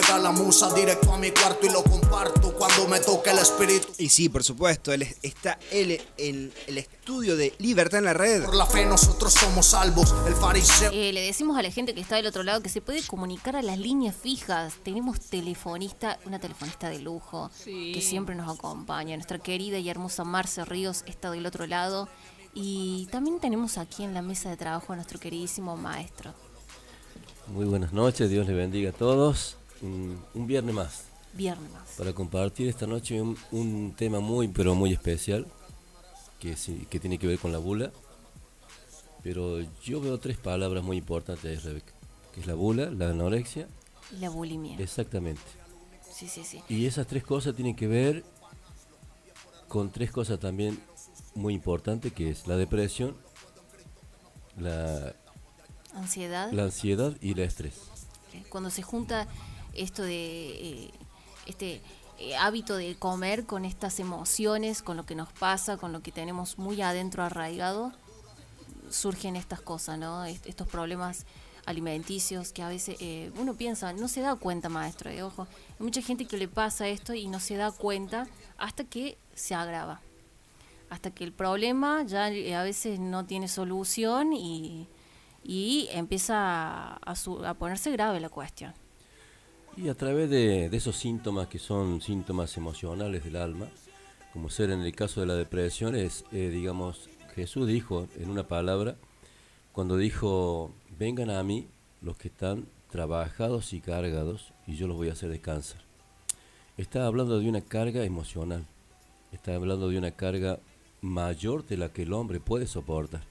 llega la musa directo a mi cuarto y lo comparto cuando me toque el espíritu. Y sí, por supuesto, él está él en el estudio de Libertad en la Red. Por la fe nosotros somos salvos, el fariseo. Eh, le decimos a la gente que está del otro lado que se puede comunicar a las líneas fijas. Tenemos telefonista, una telefonista de lujo que siempre nos acompaña. Nuestra querida y hermosa Marce Ríos está del otro lado. Y también tenemos aquí en la mesa de trabajo a nuestro queridísimo maestro. Muy buenas noches, Dios les bendiga a todos. Un, viernes más. Viernes más. Para compartir esta noche un, tema muy, pero muy especial, que, que tiene que ver con la bula. Pero yo veo tres palabras muy importantes, Rebeca, que es la bula, la anorexia. Y la bulimia. Exactamente. Sí, sí, sí. Y esas tres cosas tienen que ver con tres cosas también muy importantes, que es la depresión, la Ansiedad. La ansiedad y el estrés. Cuando se junta esto de eh, este eh, hábito de comer con estas emociones, con lo que nos pasa, con lo que tenemos muy adentro arraigado, surgen estas cosas, ¿no? estos problemas alimenticios que a veces eh, uno piensa, no se da cuenta, maestro, de ojo. Hay mucha gente que le pasa esto y no se da cuenta hasta que se agrava. Hasta que el problema ya a veces no tiene solución y y empieza a, ponerse grave la cuestión. Y a través de, esos síntomas que son síntomas emocionales del alma, como ser en el caso de la depresión, es, eh, digamos, Jesús dijo en una palabra, cuando dijo, vengan a mí los que están trabajados y cargados, y yo los voy a hacer descansar. Está hablando de una carga emocional, está hablando de una carga mayor de la que el hombre puede soportar.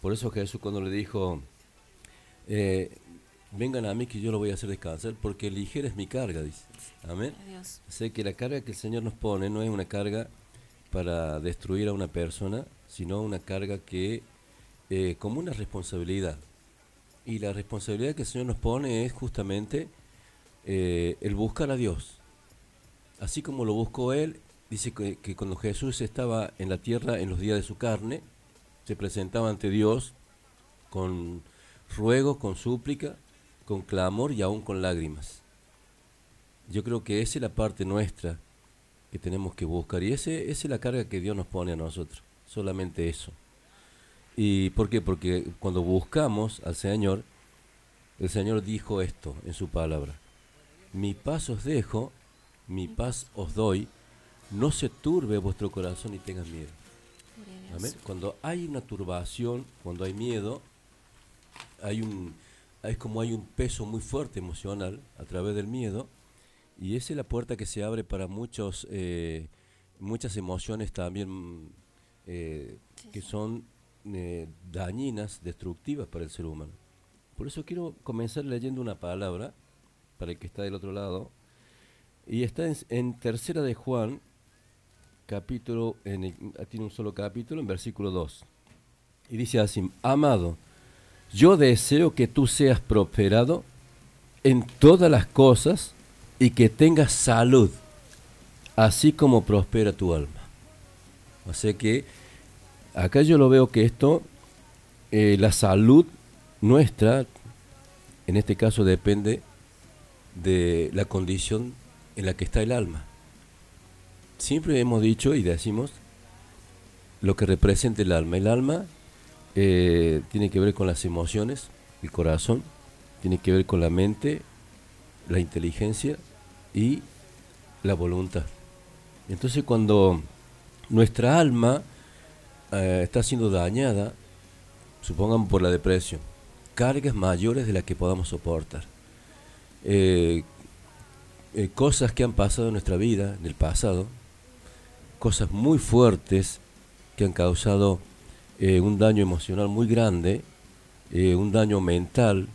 Por eso Jesús cuando le dijo, eh, vengan a mí que yo lo voy a hacer descansar, porque ligera es mi carga, dice. Amén. Sé que la carga que el Señor nos pone no es una carga para destruir a una persona, sino una carga que, eh, como una responsabilidad. Y la responsabilidad que el Señor nos pone es justamente eh, el buscar a Dios. Así como lo buscó Él, dice que cuando Jesús estaba en la tierra en los días de su carne, se presentaba ante Dios con ruego, con súplica, con clamor y aún con lágrimas. Yo creo que esa es la parte nuestra que tenemos que buscar y ese, esa es la carga que Dios nos pone a nosotros, solamente eso. ¿Y por qué? Porque cuando buscamos al Señor, el Señor dijo esto en su palabra. Mi paz os dejo, mi paz os doy, no se turbe vuestro corazón y tengan miedo. Cuando hay una turbación, cuando hay miedo, hay un, es como hay un peso muy fuerte emocional a través del miedo y esa es la puerta que se abre para muchos, eh, muchas emociones también eh, que son eh, dañinas, destructivas para el ser humano. Por eso quiero comenzar leyendo una palabra para el que está del otro lado y está en, en Tercera de Juan, capítulo, en tiene un solo capítulo, en versículo 2. Y dice así, amado, yo deseo que tú seas prosperado en todas las cosas y que tengas salud, así como prospera tu alma. O sea que acá yo lo veo que esto, eh, la salud nuestra, en este caso depende de la condición en la que está el alma siempre hemos dicho y decimos lo que representa el alma. El alma eh, tiene que ver con las emociones, el corazón, tiene que ver con la mente, la inteligencia y la voluntad. Entonces cuando nuestra alma eh, está siendo dañada, supongamos por la depresión, cargas mayores de las que podamos soportar, eh, cosas que han pasado en nuestra vida, en el pasado, cosas muy fuertes que han causado eh, un daño emocional muy grande, eh, un daño mental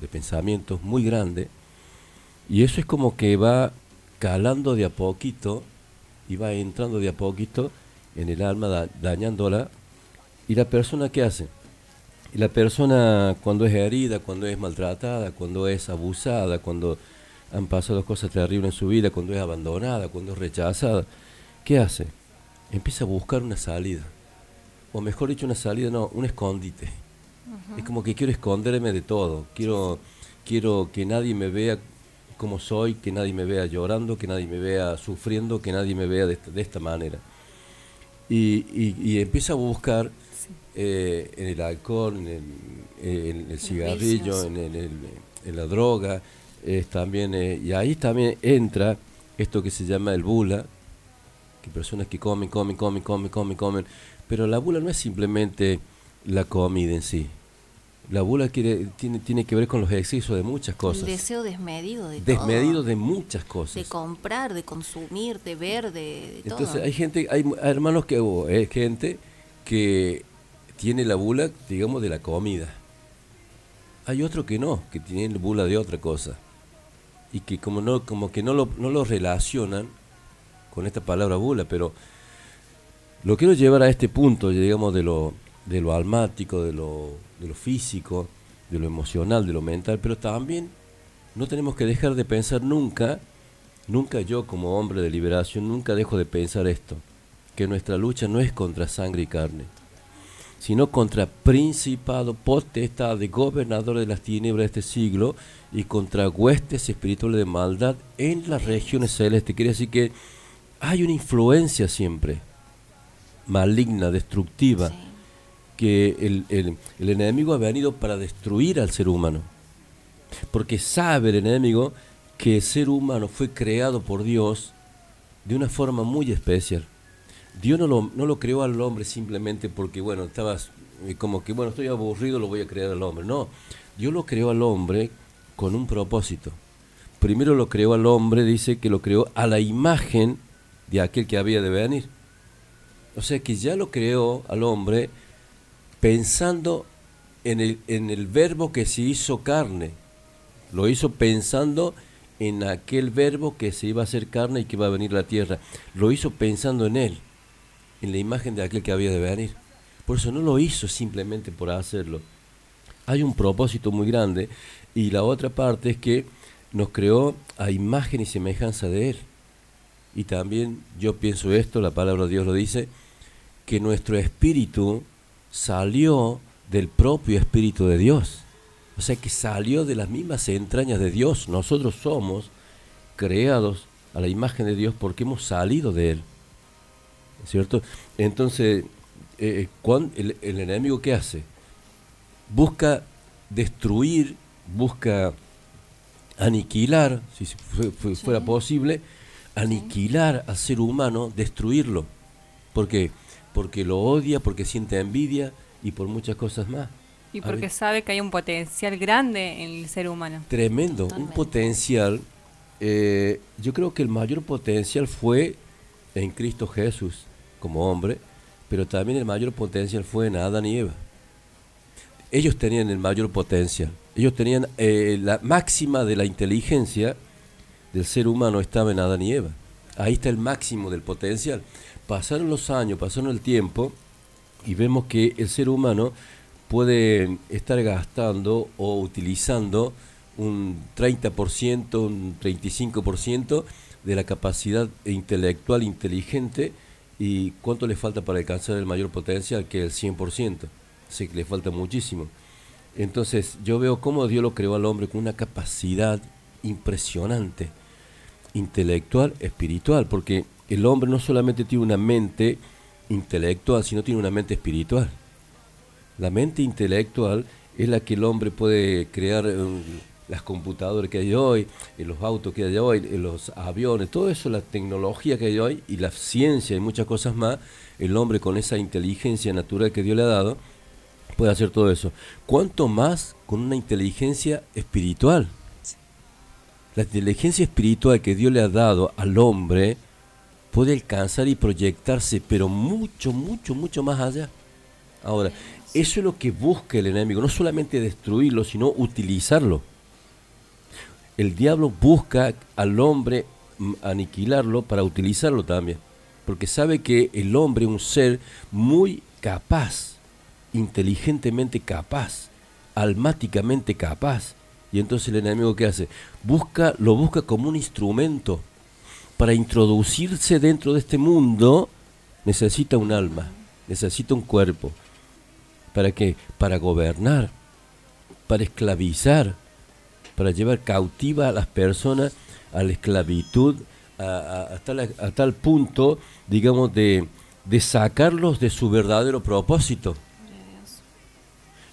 de pensamientos muy grande, y eso es como que va calando de a poquito y va entrando de a poquito en el alma, dañándola. ¿Y la persona qué hace? Y la persona cuando es herida, cuando es maltratada, cuando es abusada, cuando han pasado cosas terribles en su vida, cuando es abandonada, cuando es rechazada, ¿qué hace? Empieza a buscar una salida. O mejor dicho, una salida, no, un escondite. Es como que quiero esconderme de todo. Quiero, quiero que nadie me vea como soy, que nadie me vea llorando, que nadie me vea sufriendo, que nadie me vea de esta, manera. Y, empieza a buscar eh, en el alcohol, en el, cigarrillo, en, la droga, también, eh, y ahí también entra esto que se llama el bula, que personas que comen, comen, comen, comen, comen, comen, pero la bula no es simplemente la comida en sí. La bula quiere, tiene, tiene que ver con los excesos de muchas cosas. El deseo desmedido de Desmedido de muchas cosas. De comprar, de consumir, de ver, de, Entonces hay gente, hay hermanos que, o hay gente que tiene la bula, digamos, de la comida. Hay otro que no, que tiene la bula de otra cosa. Y que como no, como que no lo, no lo relacionan con esta palabra bula, pero lo quiero llevar a este punto, digamos, de lo, de lo almático, de lo, físico, de lo emocional, de lo mental, pero también no tenemos que dejar de pensar nunca, nunca yo como hombre de liberación, nunca dejo de pensar esto, que nuestra lucha no es contra sangre y carne, sino contra principado, potestad, de gobernador de las tinieblas de este siglo y contra huestes espirituales de maldad en las regiones celestes. Quiere decir que hay una influencia siempre maligna, destructiva, que el, el, enemigo ha venido para destruir al ser humano. Porque sabe el enemigo que el ser humano fue creado por Dios de una forma muy especial. Dios no lo, no lo creó al hombre simplemente porque, bueno, estabas eh, como que, bueno, estoy aburrido, lo voy a crear al hombre. No, Dios lo creó al hombre con un propósito. Primero lo creó al hombre, dice que lo creó a la imagen de aquel que había de venir. O sea que ya lo creó al hombre pensando en el, en el verbo que se hizo carne. Lo hizo pensando en aquel verbo que se iba a hacer carne y que iba a venir la tierra. Lo hizo pensando en él, en la imagen de aquel que había de venir. Por eso no lo hizo simplemente por hacerlo. Hay un propósito muy grande y la otra parte es que nos creó a imagen y semejanza de él. Y también yo pienso esto, la palabra de Dios lo dice, que nuestro espíritu salió del propio Espíritu de Dios. O sea que salió de las mismas entrañas de Dios. Nosotros somos creados a la imagen de Dios porque hemos salido de Él. ¿Cierto? Entonces, eh, el, el, enemigo qué hace? Busca destruir, busca aniquilar, si fuera posible, aniquilar al ser humano, destruirlo. ¿Por qué? porque lo odia, porque siente envidia y por muchas cosas más. Y porque sabe que hay un potencial grande en el ser humano. Tremendo, un potencial. Eh, yo creo que el mayor potencial fue en Cristo Jesús como hombre, pero también el mayor potencial fue en Adán y Eva. Ellos tenían el mayor potencial. Ellos tenían eh, la máxima de la inteligencia del ser humano estaba en Adán y Eva. Ahí está el máximo del potencial pasaron los años, pasaron el tiempo y vemos que el ser humano puede estar gastando o utilizando un 30%, un 35% de la capacidad intelectual inteligente y cuánto le falta para alcanzar el mayor potencial que el 100%. Así que le falta muchísimo. Entonces yo veo cómo Dios lo creó al hombre con una capacidad impresionante, intelectual, espiritual, porque el hombre no solamente tiene una mente intelectual, sino tiene una mente espiritual. La mente intelectual es la que el hombre puede crear las computadoras que hay hoy, los autos que hay hoy, los aviones, todo eso, la tecnología que hay hoy y la ciencia y muchas cosas más, el hombre con esa inteligencia natural que Dios le ha dado, puede hacer todo eso. ¿Cuánto más con una inteligencia espiritual? La inteligencia espiritual que Dios le ha dado al hombre, puede alcanzar y proyectarse, pero mucho, mucho, mucho más allá. Ahora, eso es lo que busca el enemigo, no solamente destruirlo, sino utilizarlo. El diablo busca al hombre aniquilarlo para utilizarlo también, porque sabe que el hombre es un ser muy capaz, inteligentemente capaz, almáticamente capaz. Y entonces el enemigo ¿qué hace? Busca, lo busca como un instrumento para introducirse dentro de este mundo necesita un alma, necesita un cuerpo. ¿Para qué? Para gobernar, para esclavizar, para llevar cautiva a las personas a la esclavitud, a, tal punto, digamos, de, de sacarlos de su verdadero propósito.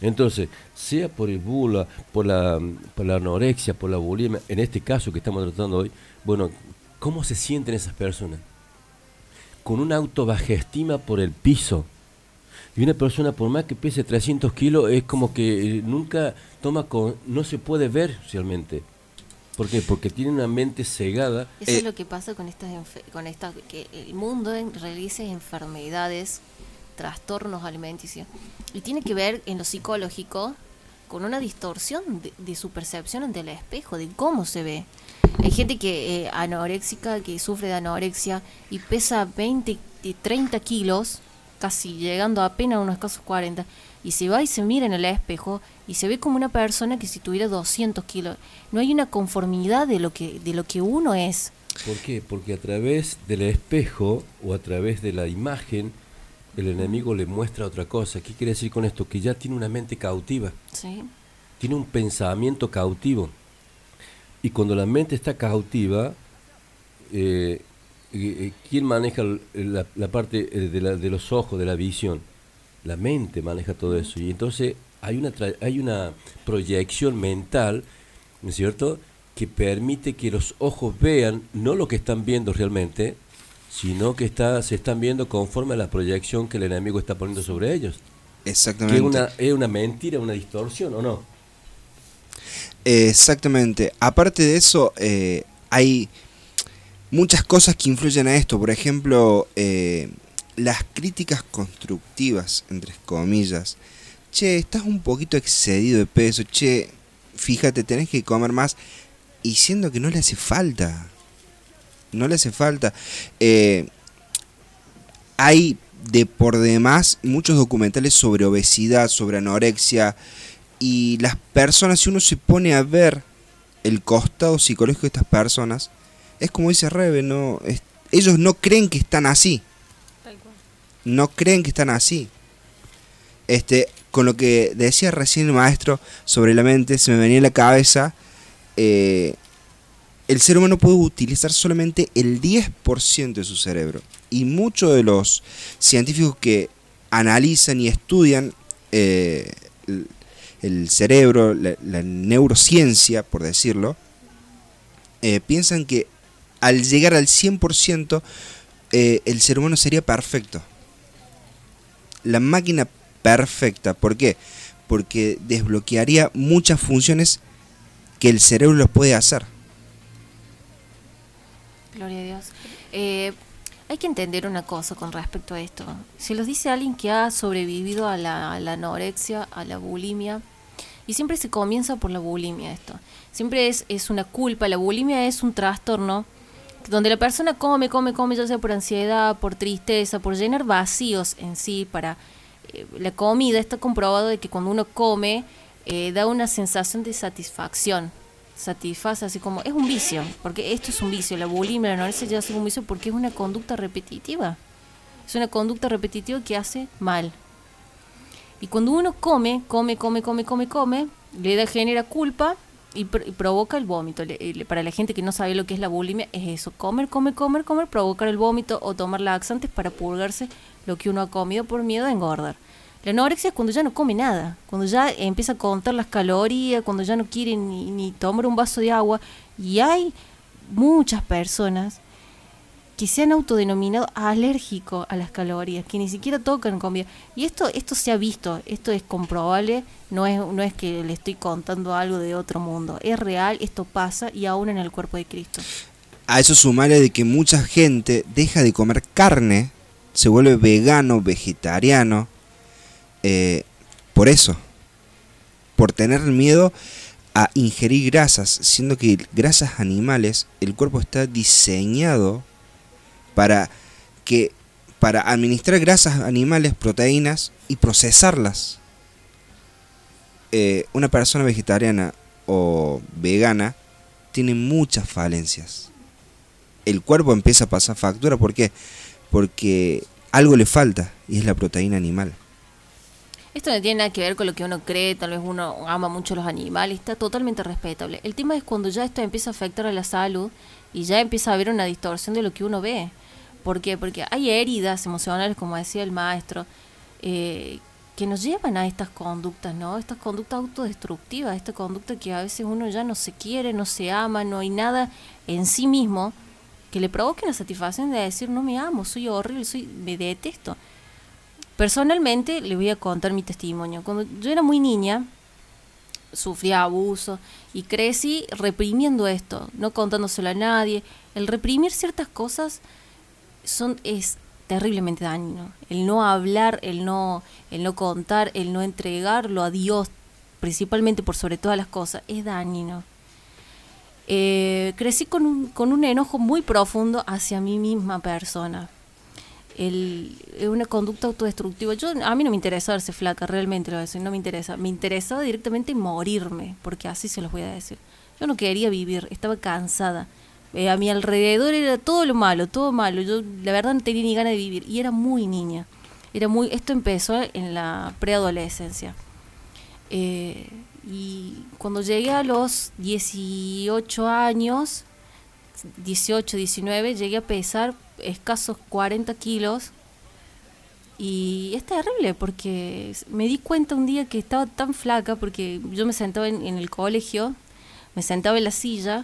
Entonces, sea por el bula, por la, por la anorexia, por la bulimia, en este caso que estamos tratando hoy, bueno, ¿cómo se sienten esas personas? Con una autobajestima por el piso. Y una persona, por más que pese 300 kilos, es como que eh, nunca toma con. no se puede ver realmente. ¿Por qué? Porque tiene una mente cegada. Eso Eh, es lo que pasa con estas con estas que el mundo en- realiza enfermedades, trastornos alimenticios y tiene que ver en lo psicológico con una distorsión de, de su percepción ante el espejo, de cómo se ve. Hay gente que eh, anoréxica, que sufre de anorexia y pesa 20, y 30 kilos, casi llegando apenas a unos casos 40, y se va y se mira en el espejo y se ve como una persona que si tuviera 200 kilos. No hay una conformidad de lo que, de lo que uno es. ¿Por qué? Porque a través del espejo o a través de la imagen, el enemigo le muestra otra cosa. ¿Qué quiere decir con esto? Que ya tiene una mente cautiva. ¿sí? tiene un pensamiento cautivo. Y cuando la mente está cautiva, eh, eh, ¿quién maneja la, la parte eh, de, la- de los ojos, de la visión? La mente maneja todo eso. Y entonces hay una, tra- hay una proyección mental, ¿no es cierto?, que permite que los ojos vean no lo que están viendo realmente, sino que está, se están viendo conforme a la proyección que el enemigo está poniendo sobre ellos. Que Exactamente. es una, es una mentira, una distorsión, ¿o no? Exactamente. Aparte de eso, eh, hay muchas cosas que influyen a esto. Por ejemplo, eh, las críticas constructivas, entre comillas. Che, estás un poquito excedido de peso. Che, fíjate, tenés que comer más. Y siendo que no le hace falta. No le hace falta. Eh, hay de por demás muchos documentales sobre obesidad, sobre anorexia. Y las personas, si uno se pone a ver el costado psicológico de estas personas, es como dice Rebe, no, es- ellos no creen que están así. No creen que están así. Este, con lo que decía recién el maestro sobre la mente, se me venía a la cabeza, eh, el ser humano puede utilizar solamente el 10% de su cerebro. Y muchos de los científicos que analizan y estudian eh, el, cerebro, la, neurociencia, por decirlo, eh, piensan que al llegar al 100%, eh, el ser humano sería perfecto. La máquina perfecta. ¿Por qué? Porque desbloquearía muchas funciones que el cerebro los puede hacer. Gloria a Dios. Eh, hay que entender una cosa con respecto a esto. Se los dice alguien que ha sobrevivido a la anorexia, a la bulimia, y siempre se comienza por la bulimia esto. Siempre es, es una culpa, la bulimia es un trastorno donde la persona come, come, come, ya sea por ansiedad, por tristeza, por llenar vacíos en sí, para eh, la comida. Está comprobado de que cuando uno come eh, da una sensación de satisfacción, satisface así como es un vicio, porque esto es un vicio, la bulimia, la anorexia ya es un vicio porque es una conducta repetitiva, es una conducta repetitiva que hace mal. Y cuando uno come, come, come, come, come, come, le da, genera culpa y, pr- y provoca el vómito. Le- le- para la gente que no sabe lo que es la bulimia, es eso, comer, comer, comer, comer, provocar el vómito o tomar laxantes para purgarse lo que uno ha comido por miedo a engordar. La anorexia es cuando ya no come nada, cuando ya empieza a contar las calorías, cuando ya no quiere ni, ni tomar un vaso de agua. Y hay muchas personas que se han autodenominado alérgico a las calorías, que ni siquiera tocan comida. Y esto, esto se ha visto, esto es comprobable, no es, no es que le estoy contando algo de otro mundo, es real, esto pasa y aún en el cuerpo de Cristo. A eso sumarle de que mucha gente deja de comer carne, se vuelve vegano, vegetariano, eh, por eso, por tener miedo a ingerir grasas, siendo que grasas animales, el cuerpo está diseñado para que para administrar grasas animales, proteínas y procesarlas. Eh, una persona vegetariana o vegana tiene muchas falencias. El cuerpo empieza a pasar factura, ¿por qué? Porque algo le falta y es la proteína animal. Esto no tiene nada que ver con lo que uno cree, tal vez uno ama mucho los animales, está totalmente respetable. El tema es cuando ya esto empieza a afectar a la salud y ya empieza a haber una distorsión de lo que uno ve. ¿Por qué? Porque hay heridas emocionales, como decía el maestro, eh, que nos llevan a estas conductas, ¿no? Estas conductas autodestructivas, esta conducta que a veces uno ya no se quiere, no se ama, no hay nada en sí mismo que le provoque la satisfacción de decir no me amo, soy horrible, soy, me detesto. Personalmente le voy a contar mi testimonio. Cuando yo era muy niña, sufría abuso y crecí reprimiendo esto, no contándoselo a nadie. El reprimir ciertas cosas es terriblemente dañino. El no hablar, el no, el no contar, el no entregarlo a Dios, principalmente por sobre todas las cosas, es dañino. Eh, crecí con un, con un enojo muy profundo hacia mi misma persona el, una conducta autodestructiva. Yo, a mí no me interesa verse flaca, realmente lo decir, no me interesa. Me interesaba directamente morirme, porque así se los voy a decir. Yo no quería vivir, estaba cansada. Eh, a mi alrededor era todo lo malo, todo malo. Yo la verdad no tenía ni ganas de vivir y era muy niña. Era muy, esto empezó en la preadolescencia. Eh, y cuando llegué a los 18 años, 18, 19, llegué a pesar escasos 40 kilos. Y es terrible porque me di cuenta un día que estaba tan flaca porque yo me sentaba en, el colegio, me sentaba en la silla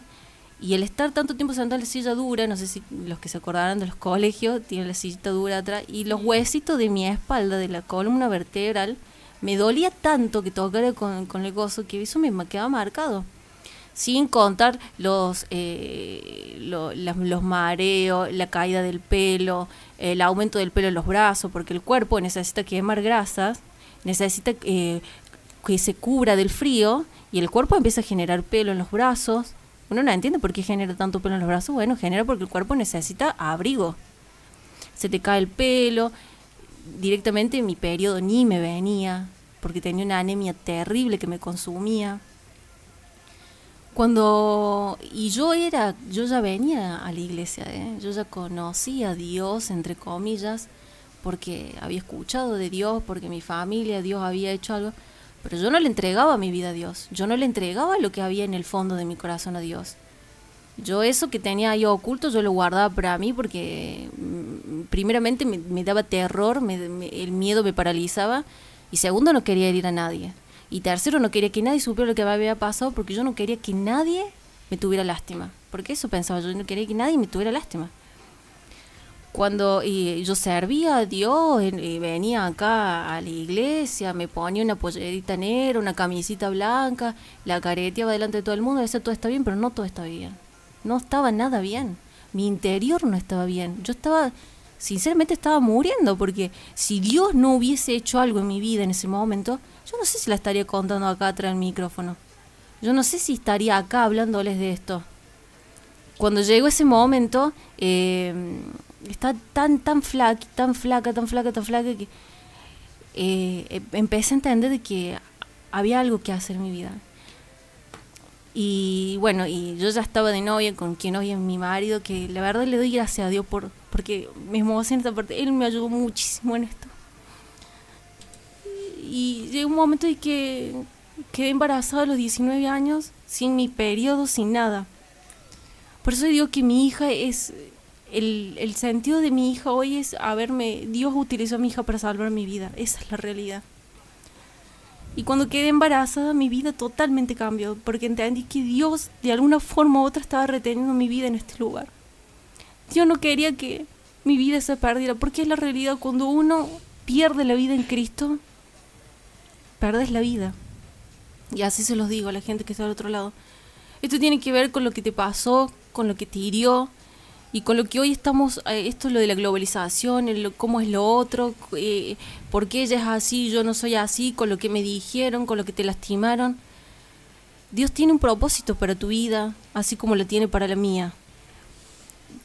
y el estar tanto tiempo sentado en la silla dura, no sé si los que se acordarán de los colegios, tienen la sillita dura atrás, y los huesitos de mi espalda, de la columna vertebral, me dolía tanto que tocara con, con el gozo que eso me quedaba marcado sin contar los, eh, los mareos, la caída del pelo, el aumento del pelo en los brazos, porque el cuerpo necesita quemar grasas, necesita eh, que se cubra del frío y el cuerpo empieza a generar pelo en los brazos. Uno no entiende por qué genera tanto pelo en los brazos. Bueno, genera porque el cuerpo necesita abrigo. Se te cae el pelo. Directamente mi periodo ni me venía porque tenía una anemia terrible que me consumía cuando y yo era yo ya venía a la iglesia ¿eh? yo ya conocía a Dios entre comillas porque había escuchado de Dios porque mi familia Dios había hecho algo pero yo no le entregaba mi vida a Dios yo no le entregaba lo que había en el fondo de mi corazón a Dios yo eso que tenía ahí oculto yo lo guardaba para mí porque mm, primeramente me, daba terror el miedo me paralizaba y segundo no quería herir a nadie y tercero, no quería que nadie supiera lo que me había pasado porque yo no quería que nadie me tuviera lástima. Porque eso pensaba, yo no quería que nadie me tuviera lástima. Cuando yo servía a Dios, y venía acá a la iglesia, me ponía una pollerita negra, una camisita blanca, la careteaba delante de todo el mundo, decía todo está bien, pero no todo está bien. No estaba nada bien. Mi interior no estaba bien. Yo estaba, sinceramente estaba muriendo, porque si Dios no hubiese hecho algo en mi vida en ese momento, yo no sé si la estaría contando acá atrás del micrófono. Yo no sé si estaría acá hablándoles de esto. Cuando llegó ese momento, eh, está tan, tan flaca, tan flaca, tan flaca, tan flaca que eh, em, empecé a entender de que había algo que hacer en mi vida. Y bueno, y yo ya estaba de novia con quien hoy es mi marido, que la verdad le doy gracias a Dios por, porque mismo en esta parte, él me ayudó muchísimo en esto y llegó un momento en que quedé embarazada a los 19 años, sin mi periodo, sin nada. Por eso digo que mi hija es, el, el sentido de mi hija hoy es haberme, Dios utilizó a mi hija para salvar mi vida, esa es la realidad. Y cuando quedé embarazada, mi vida totalmente cambió, porque entendí que Dios de alguna forma u otra estaba reteniendo mi vida en este lugar. Dios no quería que mi vida se perdiera, porque es la realidad, cuando uno pierde la vida en Cristo, perdes la vida. Y así se los digo a la gente que está al otro lado. Esto tiene que ver con lo que te pasó, con lo que te hirió y con lo que hoy estamos, eh, esto es lo de la globalización, el, cómo es lo otro, eh, por qué ella es así, yo no soy así, con lo que me dijeron, con lo que te lastimaron. Dios tiene un propósito para tu vida, así como lo tiene para la mía.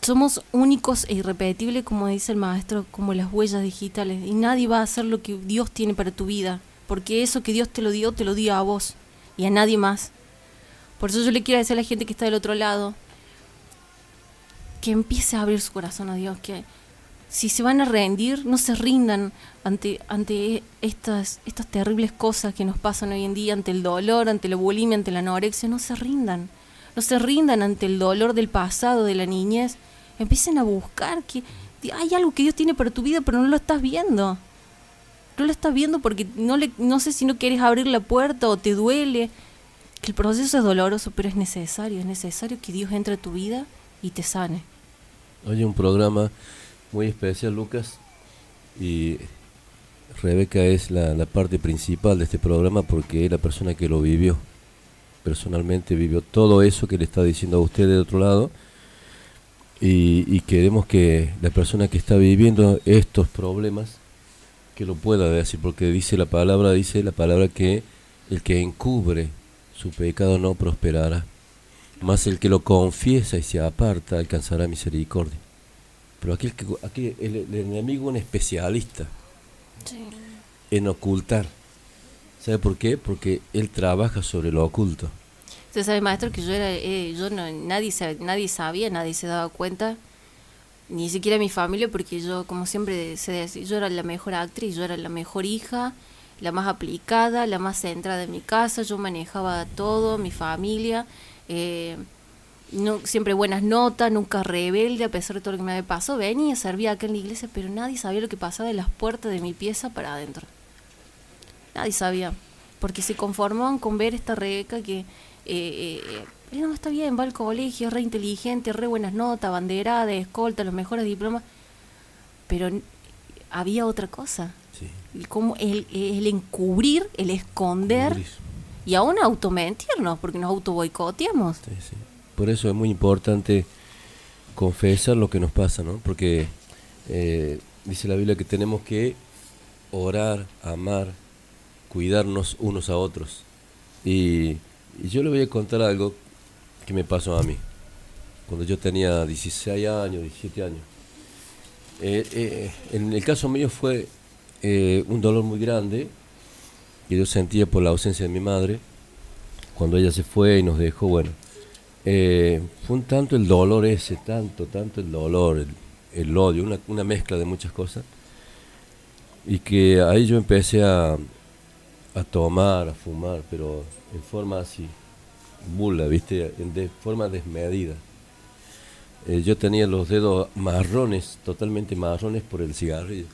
Somos únicos e irrepetibles, como dice el maestro, como las huellas digitales, y nadie va a hacer lo que Dios tiene para tu vida porque eso que Dios te lo dio, te lo dio a vos y a nadie más. Por eso yo le quiero decir a la gente que está del otro lado, que empiece a abrir su corazón a Dios, que si se van a rendir, no se rindan ante, ante estas, estas terribles cosas que nos pasan hoy en día, ante el dolor, ante la bulimia, ante la anorexia, no se rindan. No se rindan ante el dolor del pasado, de la niñez. Empiecen a buscar que hay algo que Dios tiene para tu vida, pero no lo estás viendo. No lo estás viendo porque no, le, no sé si no quieres abrir la puerta o te duele. Que el proceso es doloroso, pero es necesario. Es necesario que Dios entre a tu vida y te sane. Oye, un programa muy especial, Lucas. Y Rebeca es la, parte principal de este programa porque es la persona que lo vivió. Personalmente vivió todo eso que le está diciendo a usted de otro lado. Y, y queremos que la persona que está viviendo estos problemas, que lo pueda decir, porque dice la palabra, dice la palabra que el que encubre su pecado no prosperará, más el que lo confiesa y se aparta alcanzará misericordia. Pero que, aquí el, enemigo es un especialista en ocultar. ¿Sabe por qué? Porque él trabaja sobre lo oculto. Usted sabe, maestro, que yo era, eh, yo no, nadie, nadie sabía, nadie se daba cuenta, ni siquiera mi familia, porque yo, como siempre se decía, yo era la mejor actriz, yo era la mejor hija, la más aplicada, la más centrada en mi casa, yo manejaba todo, mi familia. Eh, no, siempre buenas notas, nunca rebelde, a pesar de todo lo que me había pasado. Venía, servía acá en la iglesia, pero nadie sabía lo que pasaba de las puertas de mi pieza para adentro. Nadie sabía, porque se conformaban con ver esta Rebeca que, eh, eh, no, está bien, va al colegio, es re inteligente, re buenas notas, banderada, escolta, los mejores diplomas, pero había otra cosa. Como el, el encubrir, el esconder y aún automentirnos, porque nos auto boicoteamos. Sí, sí. Por eso es muy importante confesar lo que nos pasa, ¿no? Porque eh, dice la Biblia que tenemos que orar, amar, cuidarnos unos a otros. Y, yo le voy a contar algo que me pasó a mí, cuando yo tenía 16 años, 17 años. Eh, eh, en el caso mío fue un dolor muy grande que yo sentía por la ausencia de mi madre, cuando ella se fue y nos dejó, bueno eh, fue un tanto el dolor ese, tanto, tanto el dolor, el, odio, una, una, mezcla de muchas cosas. Y que ahí yo empecé a, a tomar, a fumar, pero en forma así, bula, ¿viste? de forma desmedida. Eh, yo tenía los dedos marrones, totalmente marrones por el cigarrillo.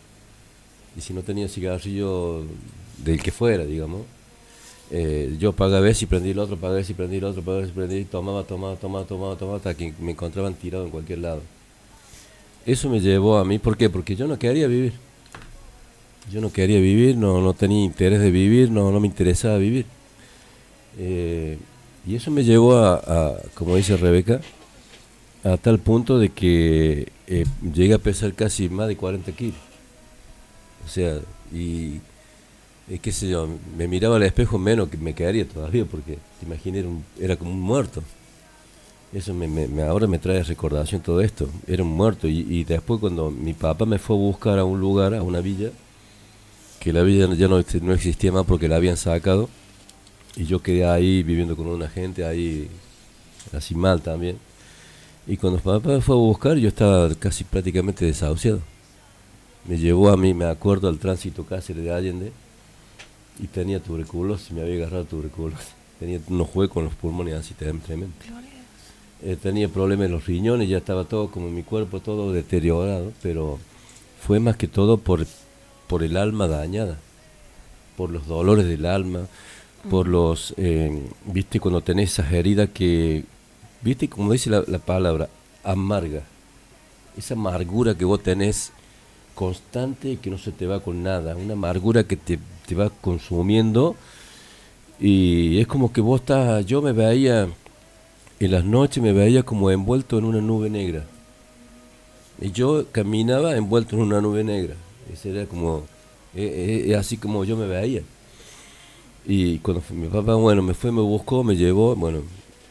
Y si no tenía cigarrillo del que fuera, digamos, eh, yo pagaba y prendí el otro, pagaba y prendí el otro, pagaba y prendí, tomaba, tomaba, tomaba, tomaba, tomaba, hasta que me encontraban tirado en cualquier lado. Eso me llevó a mí, ¿por qué? Porque yo no quería vivir. Yo no quería vivir, no, no tenía interés de vivir, no, no me interesaba vivir. Eh, y eso me llevó a, como dice Rebeca, a tal punto de que eh, llegué a pesar casi más de 40 kilos. O sea, y eh, qué sé yo, me miraba al espejo menos que me quedaría todavía, porque te imaginé, era, como un muerto. Eso me, me, ahora me trae recordación todo esto. Era un muerto. Y, después cuando mi papá me fue a buscar a un lugar, a una villa, que la villa ya no, no existía más porque la habían sacado, y yo quedé ahí viviendo con una gente, ahí así mal también. Y cuando mi papá me fue a buscar, yo estaba casi prácticamente desahuciado. Me llevó a mí, me acuerdo, al tránsito Cáceres de Allende, y tenía tuberculosis, me había agarrado tuberculosis. Tenía unos huecos en los pulmones así tremendo. Eh, tenía problemas en los riñones, ya estaba todo como en mi cuerpo, todo deteriorado, pero fue más que todo por, por el alma dañada, por los dolores del alma, por los, eh, viste, cuando tenés esas heridas que, viste, como dice la, la palabra, amarga, esa amargura que vos tenés constante y que no se te va con nada, una amargura que te te va consumiendo y es como que vos estás, yo me veía, en las noches me veía como envuelto en una nube negra. Y yo caminaba envuelto en una nube negra. Ese era como, eh, así como yo me veía. Y cuando mi papá, bueno, me fue, me buscó, me llevó, bueno,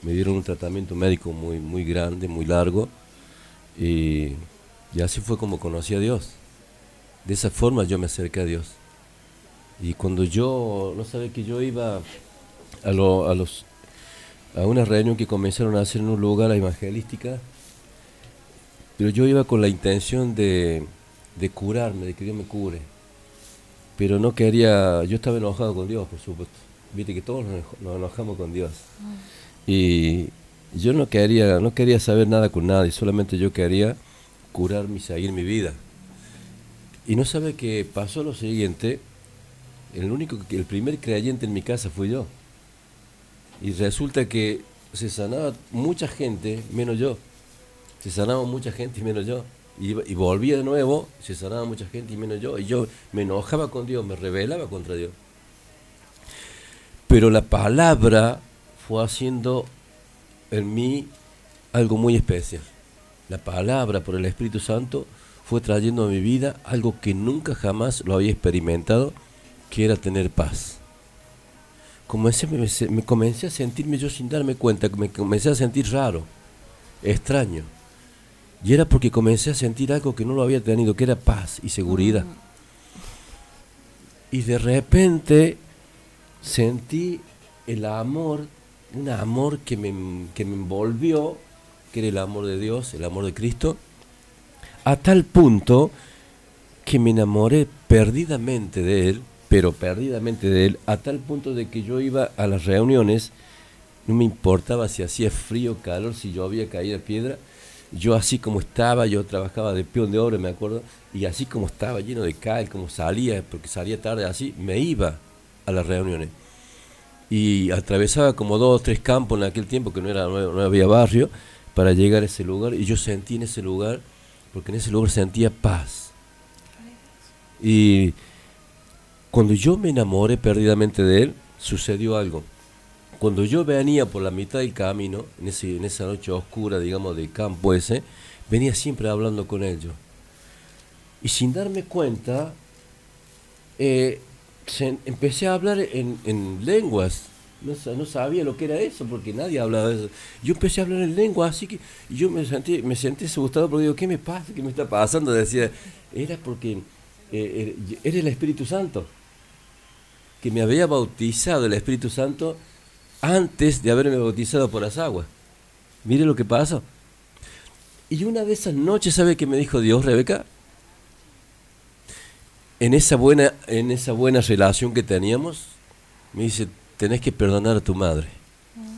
me dieron un tratamiento médico muy, muy grande, muy largo. Y, y así fue como conocí a Dios. De esa forma yo me acerqué a Dios. Y cuando yo, no sabe que yo iba a, lo, a, los, a una reunión que comenzaron a hacer en un lugar evangelística, pero yo iba con la intención de, de curarme, de que Dios me cure. Pero no quería, yo estaba enojado con Dios, por supuesto. Viste que todos nos enojamos con Dios. Y yo no quería, no quería saber nada con nadie, solamente yo quería curarme y seguir mi vida. Y no sabe que pasó lo siguiente, el único, el primer creyente en mi casa fui yo. Y resulta que se sanaba mucha gente, menos yo. Se sanaba mucha gente menos yo. Y, y volvía de nuevo, se sanaba mucha gente y menos yo. Y yo me enojaba con Dios, me rebelaba contra Dios. Pero la palabra fue haciendo en mí algo muy especial. La palabra por el Espíritu Santo fue trayendo a mi vida algo que nunca jamás lo había experimentado, que era tener paz. Comencé, me, me comencé a sentirme yo sin darme cuenta, me comencé a sentir raro, extraño. Y era porque comencé a sentir algo que no lo había tenido, que era paz y seguridad. Y de repente sentí el amor, un amor que me, que me envolvió, que era el amor de Dios, el amor de Cristo, a tal punto que me enamoré perdidamente de Él, pero perdidamente de Él, a tal punto de que yo iba a las reuniones, no me importaba si hacía frío, calor, si llovía, caía piedra, yo así como estaba, yo trabajaba de peón de obra, me acuerdo, y así como estaba, lleno de cal, como salía, porque salía tarde así, me iba a las reuniones. Y atravesaba como dos o tres campos en aquel tiempo, que no, era, no, no había barrio, para llegar a ese lugar, y yo sentí en ese lugar, porque en ese lugar sentía paz. Y cuando yo me enamoré perdidamente de él, sucedió algo. Cuando yo venía por la mitad del camino, en, esa noche oscura, digamos, del campo ese, venía siempre hablando con yo. Y sin darme cuenta, eh, empecé a hablar en, en lenguas. No, sa- no sabía lo que era eso, porque nadie hablaba de eso. Yo empecé a hablar en lengua, así que yo me sentí, me sentí asustado porque digo, ¿qué me pasa? ¿Qué me está pasando? Decía, era porque eh, era el Espíritu Santo, que me había bautizado el Espíritu Santo antes de haberme bautizado por las aguas. Mire lo que pasó. Y una de esas noches, ¿sabe qué me dijo Dios, Rebeca? En esa buena, en esa buena relación que teníamos, me dice, tenés que perdonar a tu madre.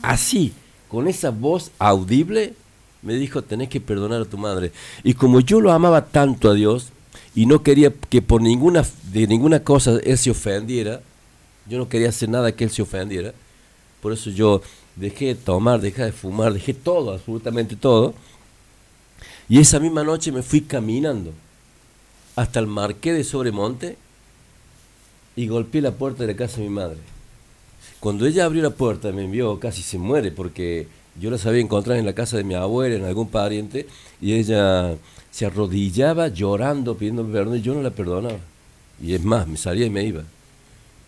Así, con esa voz audible, me dijo, tenés que perdonar a tu madre. Y como yo lo amaba tanto a Dios y no quería que por ninguna, de ninguna cosa Él se ofendiera, yo no quería hacer nada que Él se ofendiera, por eso yo dejé de tomar, dejé de fumar, dejé todo, absolutamente todo. Y esa misma noche me fui caminando hasta el Marqués de Sobremonte y golpeé la puerta de la casa de mi madre. Cuando ella abrió la puerta me vio, casi se muere porque yo la sabía encontrar en la casa de mi abuela, en algún pariente, y ella se arrodillaba llorando, pidiendo perdón, y yo no la perdonaba. Y es más, me salía y me iba.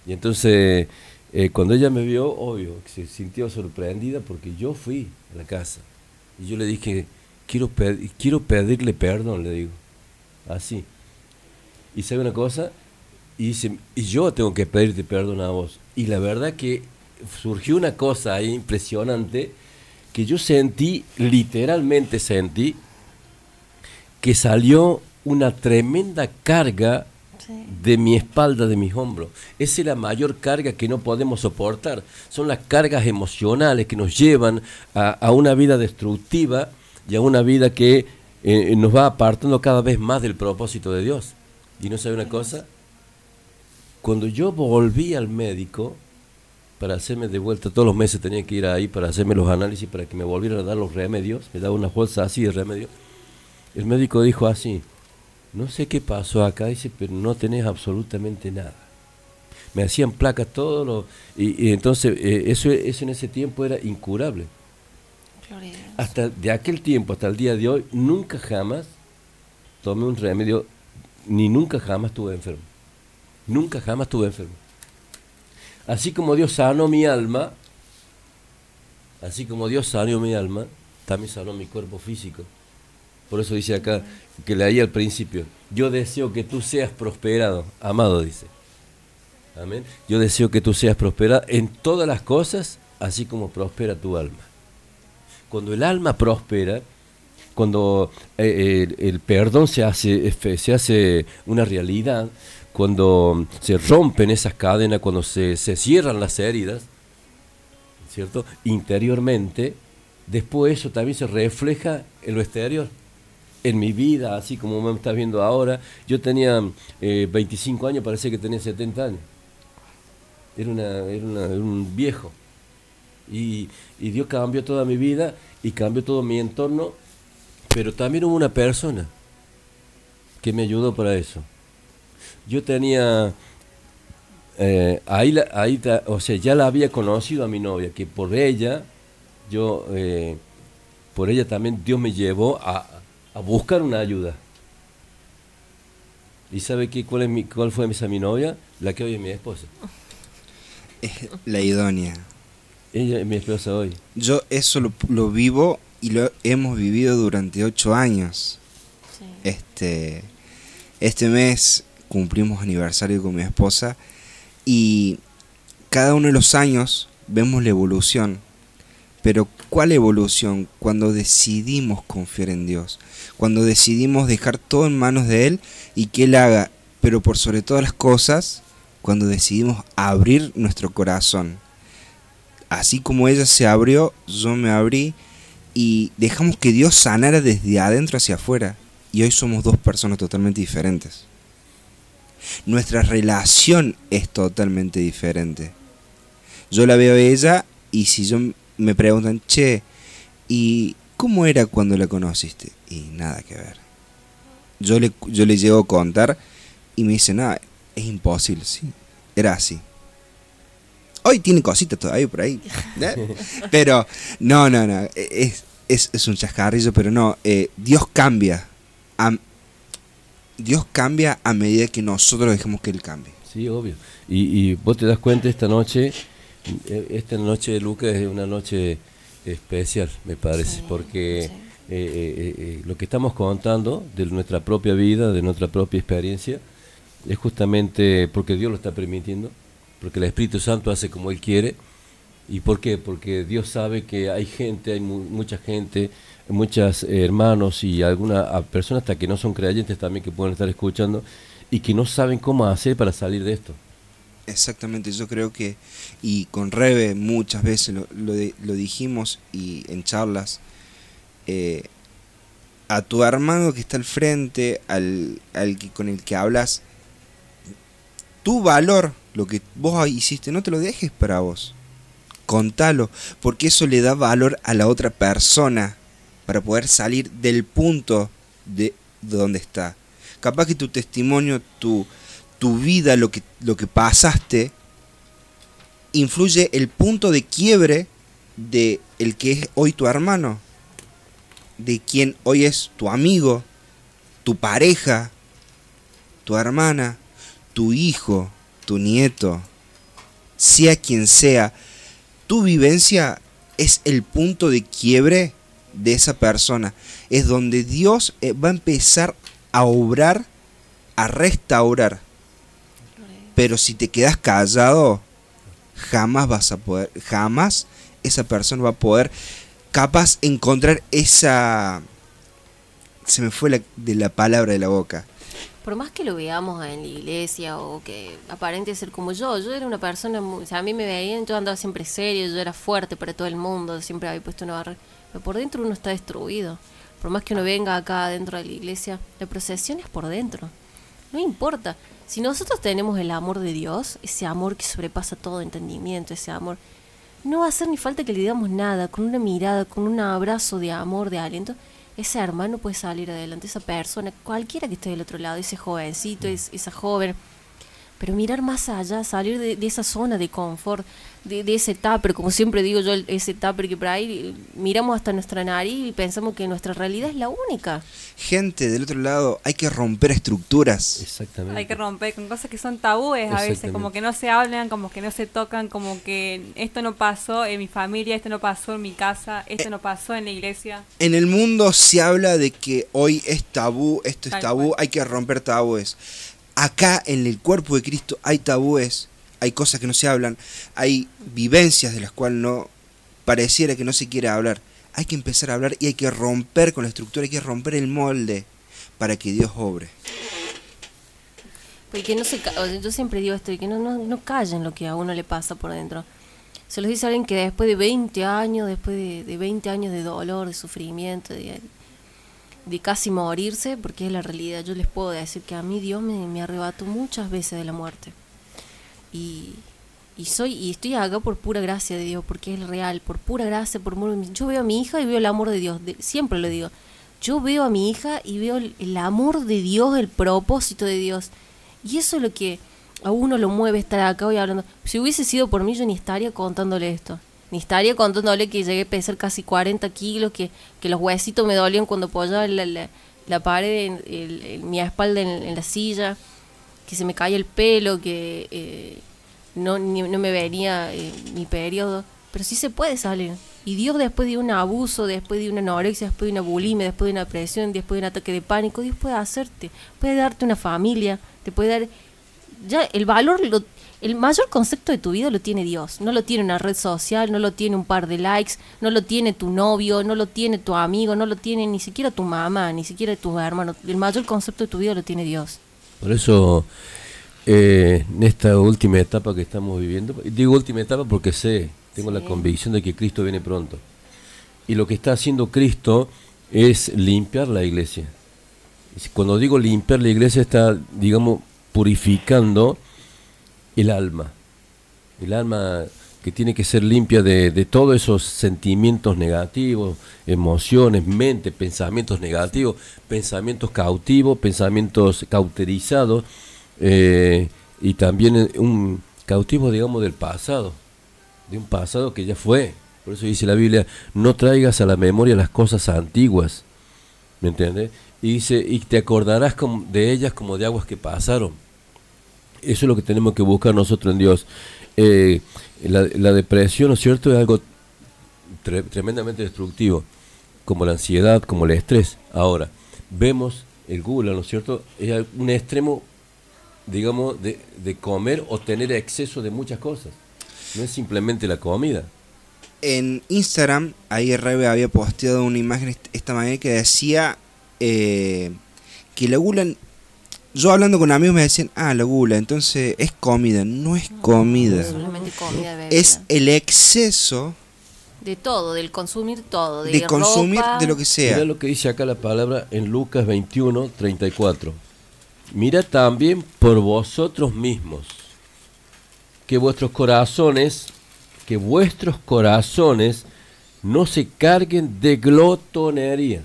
Y entonces, eh, cuando ella me vio, obvio, se sintió sorprendida porque yo fui a la casa. Y yo le dije, quiero, quiero pedirle perdón, le digo. Así. Y sabe una cosa, y dice, y yo tengo que pedirte perdón a vos. Y la verdad que surgió una cosa ahí impresionante que yo sentí, literalmente sentí, que salió una tremenda carga De mi espalda, de mis hombros. Esa es la mayor carga que no podemos soportar. Son las cargas emocionales que nos llevan a, a una vida destructiva y a una vida que eh, nos va apartando cada vez más del propósito de Dios. Y no sabe una cosa, cuando yo volví al médico para hacerme de vuelta, todos los meses tenía que ir ahí para hacerme los análisis, para que me volvieran a dar los remedios, me daba una bolsa así de remedios. El médico dijo así, no sé qué pasó acá, dice, pero no tenés absolutamente nada. Me hacían placas todos los... Y, y entonces eh, eso, eso en ese tiempo era incurable. Hasta de aquel tiempo hasta el día de hoy, nunca jamás tomé un remedio, ni nunca jamás estuve enfermo. Nunca jamás estuve enfermo. Así como Dios sanó mi alma, así como Dios sanó mi alma, también sanó mi cuerpo físico. Por eso dice acá, que leí al principio, yo deseo que tú seas prosperado, amado dice. Amén. Yo deseo que tú seas prosperado en todas las cosas, así como prospera tu alma. Cuando el alma prospera, cuando eh, el, el perdón se hace, se hace una realidad, cuando se rompen esas cadenas, cuando se, se cierran las heridas, ¿cierto? Interiormente, después eso también se refleja en lo exterior. En mi vida, así como me estás viendo ahora, yo tenía eh, 25 años, parece que tenía 70 años. Era, una, era, un viejo. Y, y Dios cambió toda mi vida y cambió todo mi entorno, pero también hubo una persona que me ayudó para eso. Yo tenía, eh, ahí, ahí o sea, ya la había conocido a mi novia, que por ella, yo, eh, por ella también Dios me llevó a, a buscar una ayuda. ¿Y sabe qué, cuál, es mi, cuál fue esa mi novia? La que hoy es mi esposa. Es la idónea. Ella es mi esposa hoy. Yo eso lo, lo vivo y lo hemos vivido durante ocho años. Sí. Este, este mes cumplimos aniversario con mi esposa y cada uno de los años vemos la evolución. Pero ¿cuál evolución? Cuando decidimos confiar en Dios, cuando decidimos dejar todo en manos de Él y que Él haga, pero por sobre todas las cosas, cuando decidimos abrir nuestro corazón. Así como ella se abrió, yo me abrí y dejamos que Dios sanara desde adentro hacia afuera. Y hoy somos dos personas totalmente diferentes. Nuestra relación es totalmente diferente. Yo la veo a ella y si yo me preguntan, che, ¿y cómo era cuando la conociste? Y nada que ver. Yo le, yo le llego a contar y me dice, nada, es imposible, sí. Era así. Hoy tiene cositas todavía por ahí. ¿eh? Pero, no, no, no. Es, es, es un chascarrillo, pero no. eh, Dios cambia. a- Dios cambia a medida que nosotros dejemos que Él cambie. Sí, obvio. Y, y vos te das cuenta esta noche, esta noche de Lucas es una noche especial, me parece, Sí, porque sí. eh, eh, eh, lo que estamos contando de nuestra propia vida, de nuestra propia experiencia, es justamente porque Dios lo está permitiendo, porque el Espíritu Santo hace como Él quiere. ¿Y por qué? Porque Dios sabe que hay gente, hay mu- mucha gente, muchos hermanos y algunas personas hasta que no son creyentes también que pueden estar escuchando y que no saben cómo hacer para salir de esto. Exactamente, yo creo que, y con Rebe muchas veces lo, lo, dijimos y en charlas, eh, a tu hermano que está al frente, al, al que, con el que hablas, tu valor, lo que vos hiciste, no te lo dejes para vos. Contalo, porque eso le da valor a la otra persona para poder salir del punto de donde está. Capaz que tu testimonio, tu, tu vida, lo que, lo que pasaste, influye el punto de quiebre de el que es hoy tu hermano, de quien hoy es tu amigo, tu pareja, tu hermana, tu hijo, tu nieto, sea quien sea, tu vivencia es el punto de quiebre de esa persona. Es donde Dios eh, va a empezar a obrar, a restaurar. Pero si te quedas callado, jamás vas a poder, jamás esa persona va a poder capaz encontrar esa se me fue la, de la palabra de la boca. Por más que lo veamos en la iglesia o que aparente ser como yo, yo era una persona, muy, o sea, a mí me veían, yo andaba siempre serio, yo era fuerte para todo el mundo, siempre había puesto una barra, pero por dentro uno está destruido. Por más que uno venga acá dentro de la iglesia, la procesión es por dentro. No importa. Si nosotros tenemos el amor de Dios, ese amor que sobrepasa todo entendimiento, ese amor, no va a hacer ni falta que le digamos nada, con una mirada, con un abrazo de amor, de aliento, ese hermano puede salir adelante, esa persona, cualquiera que esté del otro lado, ese jovencito, es- esa joven. Pero mirar más allá, salir de, de esa zona de confort, de, de ese tupper, como siempre digo yo, ese tupper que por ahí eh, miramos hasta nuestra nariz y pensamos que nuestra realidad es la única. Gente del otro lado, hay que romper estructuras. Exactamente. Hay que romper con cosas que son tabúes a veces, como que no se hablan, como que no se tocan, como que esto no pasó en mi familia, esto no pasó en mi casa, esto no pasó en la iglesia. En el mundo se habla de que hoy es tabú, esto es Tal tabú, cual. hay que romper tabúes. Acá en el cuerpo de Cristo hay tabúes, hay cosas que no se hablan, hay vivencias de las cuales no pareciera que no se quiere hablar. hay que empezar a hablar y hay que romper con la estructura, hay que romper el molde para que Dios obre. Porque no se, yo siempre digo esto, que no, no, no callen lo que a uno le pasa por dentro. Se los dice alguien que después de 20 años, después de, de 20 años de dolor, de sufrimiento, de, de casi morirse, porque es la realidad, yo les puedo decir que a mí Dios me, me arrebató muchas veces de la muerte. Y, soy y estoy acá por pura gracia de Dios, porque es real, por pura gracia, por amor. Yo veo a mi hija y veo el amor de Dios, siempre lo digo. Yo veo a mi hija y veo el, amor de Dios, el propósito de Dios. Y eso es lo que a uno lo mueve estar acá hoy hablando. Si hubiese sido por mí, yo ni estaría contándole esto. Ni estaría contándole que llegué a pesar casi 40 kilos, que, que los huesitos me dolían cuando apoyaba la, la, pared, en, mi espalda en, en la silla, que se me caía el pelo, que eh, no, ni- no me venía eh, mi periodo. Pero sí se puede salir. Y Dios después de un abuso, después de una anorexia, después de una bulimia, después de una presión, después de un ataque de pánico, Dios puede hacerte, puede darte una familia, te puede dar... Ya el valor, lo- el mayor concepto de tu vida lo tiene Dios, no lo tiene una red social, no lo tiene un par de likes, no lo tiene tu novio, no lo tiene tu amigo, no lo tiene ni siquiera tu mamá, ni siquiera tu hermano. El mayor concepto de tu vida lo tiene Dios. Por eso, eh, en esta última etapa que estamos viviendo, digo última etapa porque sé, tengo la convicción de que Cristo viene pronto. Y lo que está haciendo Cristo es limpiar la iglesia. Cuando digo limpiar la iglesia está, digamos, purificando el alma. El alma que tiene que ser limpia de, de todos esos sentimientos negativos, emociones, mente, pensamientos negativos, pensamientos cautivos, pensamientos cauterizados, eh, y también eh, un cautivo, digamos, del pasado, de un pasado que ya fue. Por eso dice la Biblia, no traigas a la memoria las cosas antiguas, ¿me entiendes? Y dice, y te acordarás de ellas como de aguas que pasaron. Eso es lo que tenemos que buscar nosotros en Dios. Eh, la, depresión, ¿no es cierto?, es algo tre- tremendamente destructivo, como la ansiedad, como el estrés. Ahora, vemos el gula, ¿no es cierto?, es un extremo, digamos, de, de comer o tener exceso de muchas cosas. No es simplemente la comida. En Instagram, ahí Rebe había posteado una imagen est- esta mañana que decía eh, que la gula. Yo hablando con amigos me decían, ah, la gula, entonces es comida. No es comida. Solamente comida, bebida. Es el exceso de todo, del consumir todo, de, de consumir ropa. de lo que sea. Mira lo que dice acá la palabra en Lucas 21, 34. Mira también por vosotros mismos, que vuestros corazones, que vuestros corazones no se carguen de glotonería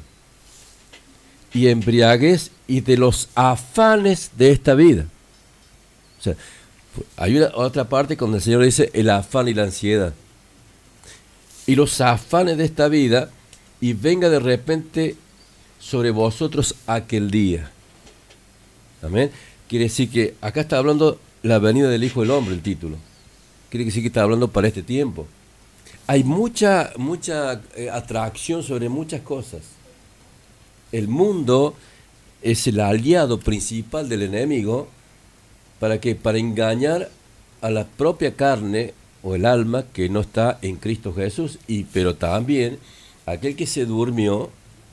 y embriaguez y de los afanes de esta vida. O sea, hay otra parte donde el Señor dice el afán y la ansiedad. Y los afanes de esta vida y venga de repente sobre vosotros aquel día. Amén. Quiere decir que acá está hablando la venida del Hijo del Hombre, el título. Quiere decir que está hablando para este tiempo. Hay mucha, mucha eh, atracción sobre muchas cosas. El mundo es el aliado principal del enemigo para que para engañar a la propia carne o el alma que no está en Cristo Jesús y pero también aquel que se durmió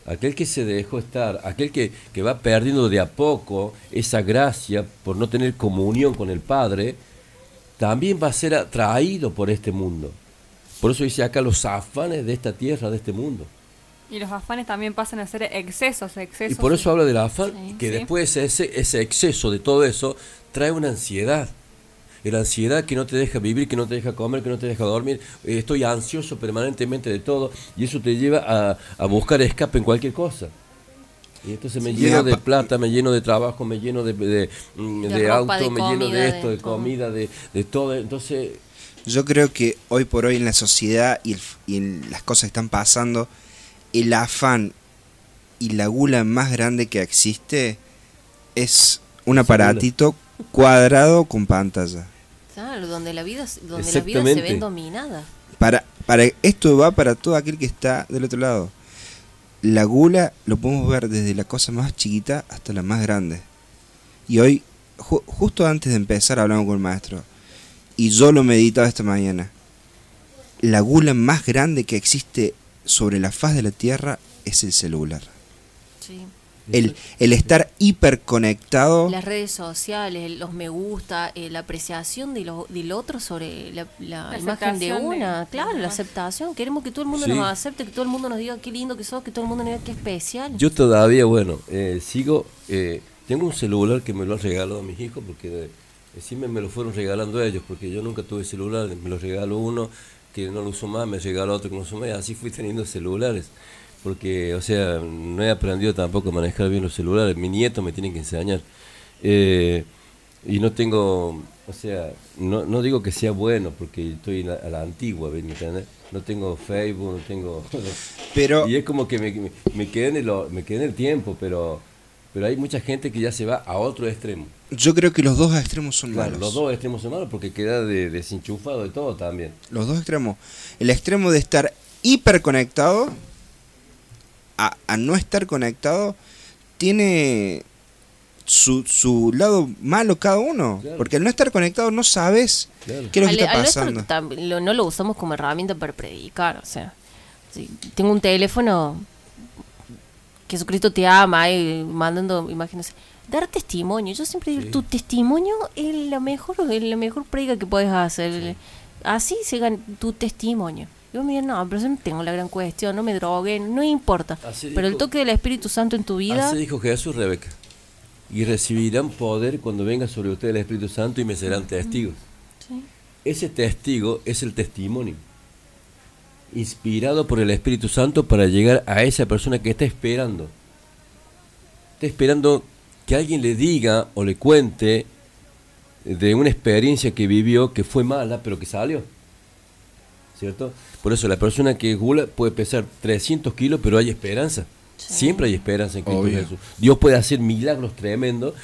aquel que se dejó estar aquel que, que va perdiendo de a poco esa gracia por no tener comunión con el Padre también va a ser atraído por este mundo por eso dice acá los afanes de esta tierra de este mundo Y los afanes también pasan a ser excesos, excesos. y por eso habla del afán, Sí. que Sí. después ese, ese exceso de todo eso trae una ansiedad. Y la ansiedad que no te deja vivir, que no te deja comer, que no te deja dormir. Eh, estoy ansioso permanentemente de todo. Y eso te lleva a, a buscar escape en cualquier cosa. Y entonces me Sí. lleno de plata, me lleno de trabajo, me lleno de, de, De de ropa, auto, de me lleno de esto, de comida, de, de todo. Entonces, Yo creo que hoy por hoy en la sociedad y, el- y en las cosas que están pasando, el afán y la gula más grande que existe es un aparatito cuadrado con pantalla. Claro, donde la vida, donde la vida se ve dominada. Para, para esto va para todo aquel que está del otro lado. La gula lo podemos ver desde la cosa más chiquita hasta la más grande. Y hoy, ju- justo antes de empezar, hablamos con el maestro. Y yo lo meditaba esta mañana. La gula más grande que existe sobre la faz de la Tierra es el celular. Sí. El, el estar hiperconectado. Las redes sociales, los me gusta, eh, la apreciación de lo, del otro sobre la, la La imagen de una. claro, la aceptación. Queremos que todo el mundo Sí. nos acepte, que todo el mundo nos diga qué lindo que sos, que todo el mundo nos diga qué especial. Yo todavía, bueno, eh, sigo, eh, tengo un celular que me lo han regalado a mis hijos porque eh, siempre me lo fueron regalando ellos, porque yo nunca tuve celular, me lo regaló uno que no lo uso más, me regaló otro que no uso más, y así fui teniendo celulares. Porque, o sea, no he aprendido tampoco a manejar bien los celulares, mi nieto me tiene que enseñar. Eh, y no tengo, o sea, no, no digo que sea bueno, porque estoy a la, a la antigua, ¿me entiendes? No tengo Facebook, no tengo... Pero Y es como que me, me, me quedé en el, me quedé en el tiempo, pero, pero hay mucha gente que ya se va a otro extremo. yo creo que los dos extremos son Claro, malos. los dos extremos son malos porque queda de, desenchufado de todo también. Los dos extremos. El extremo de estar hiperconectado a, a no estar conectado tiene su, su lado malo cada uno. Claro. Porque al no estar conectado no sabes Claro. qué es lo que Al- está pasando. no lo usamos como herramienta para predicar, o sea, si tengo un teléfono, Jesucristo te ama, eh, mandando imágenes, dar testimonio. Yo siempre digo, Sí. tu testimonio es la mejor, es la mejor predica que puedes hacer. Así se gana tu testimonio. Yo mira, no, pero yo no tengo la gran cuestión, no me drogué, no importa. Así pero el toque del Espíritu Santo en tu vida, Así dijo Jesús, Rebeca. Y recibirán poder cuando venga sobre ustedes el Espíritu Santo y me serán testigos. Sí. Ese testigo es el testimonio. Inspirado por el Espíritu Santo para llegar a esa persona que está esperando. Está esperando que alguien le diga o le cuente de una experiencia que vivió que fue mala, pero que salió. ¿Cierto? Por eso la persona que es gula puede pesar 300 kilos, pero hay esperanza. Siempre hay esperanza en Cristo Obvio. Jesús. Dios puede hacer milagros tremendos,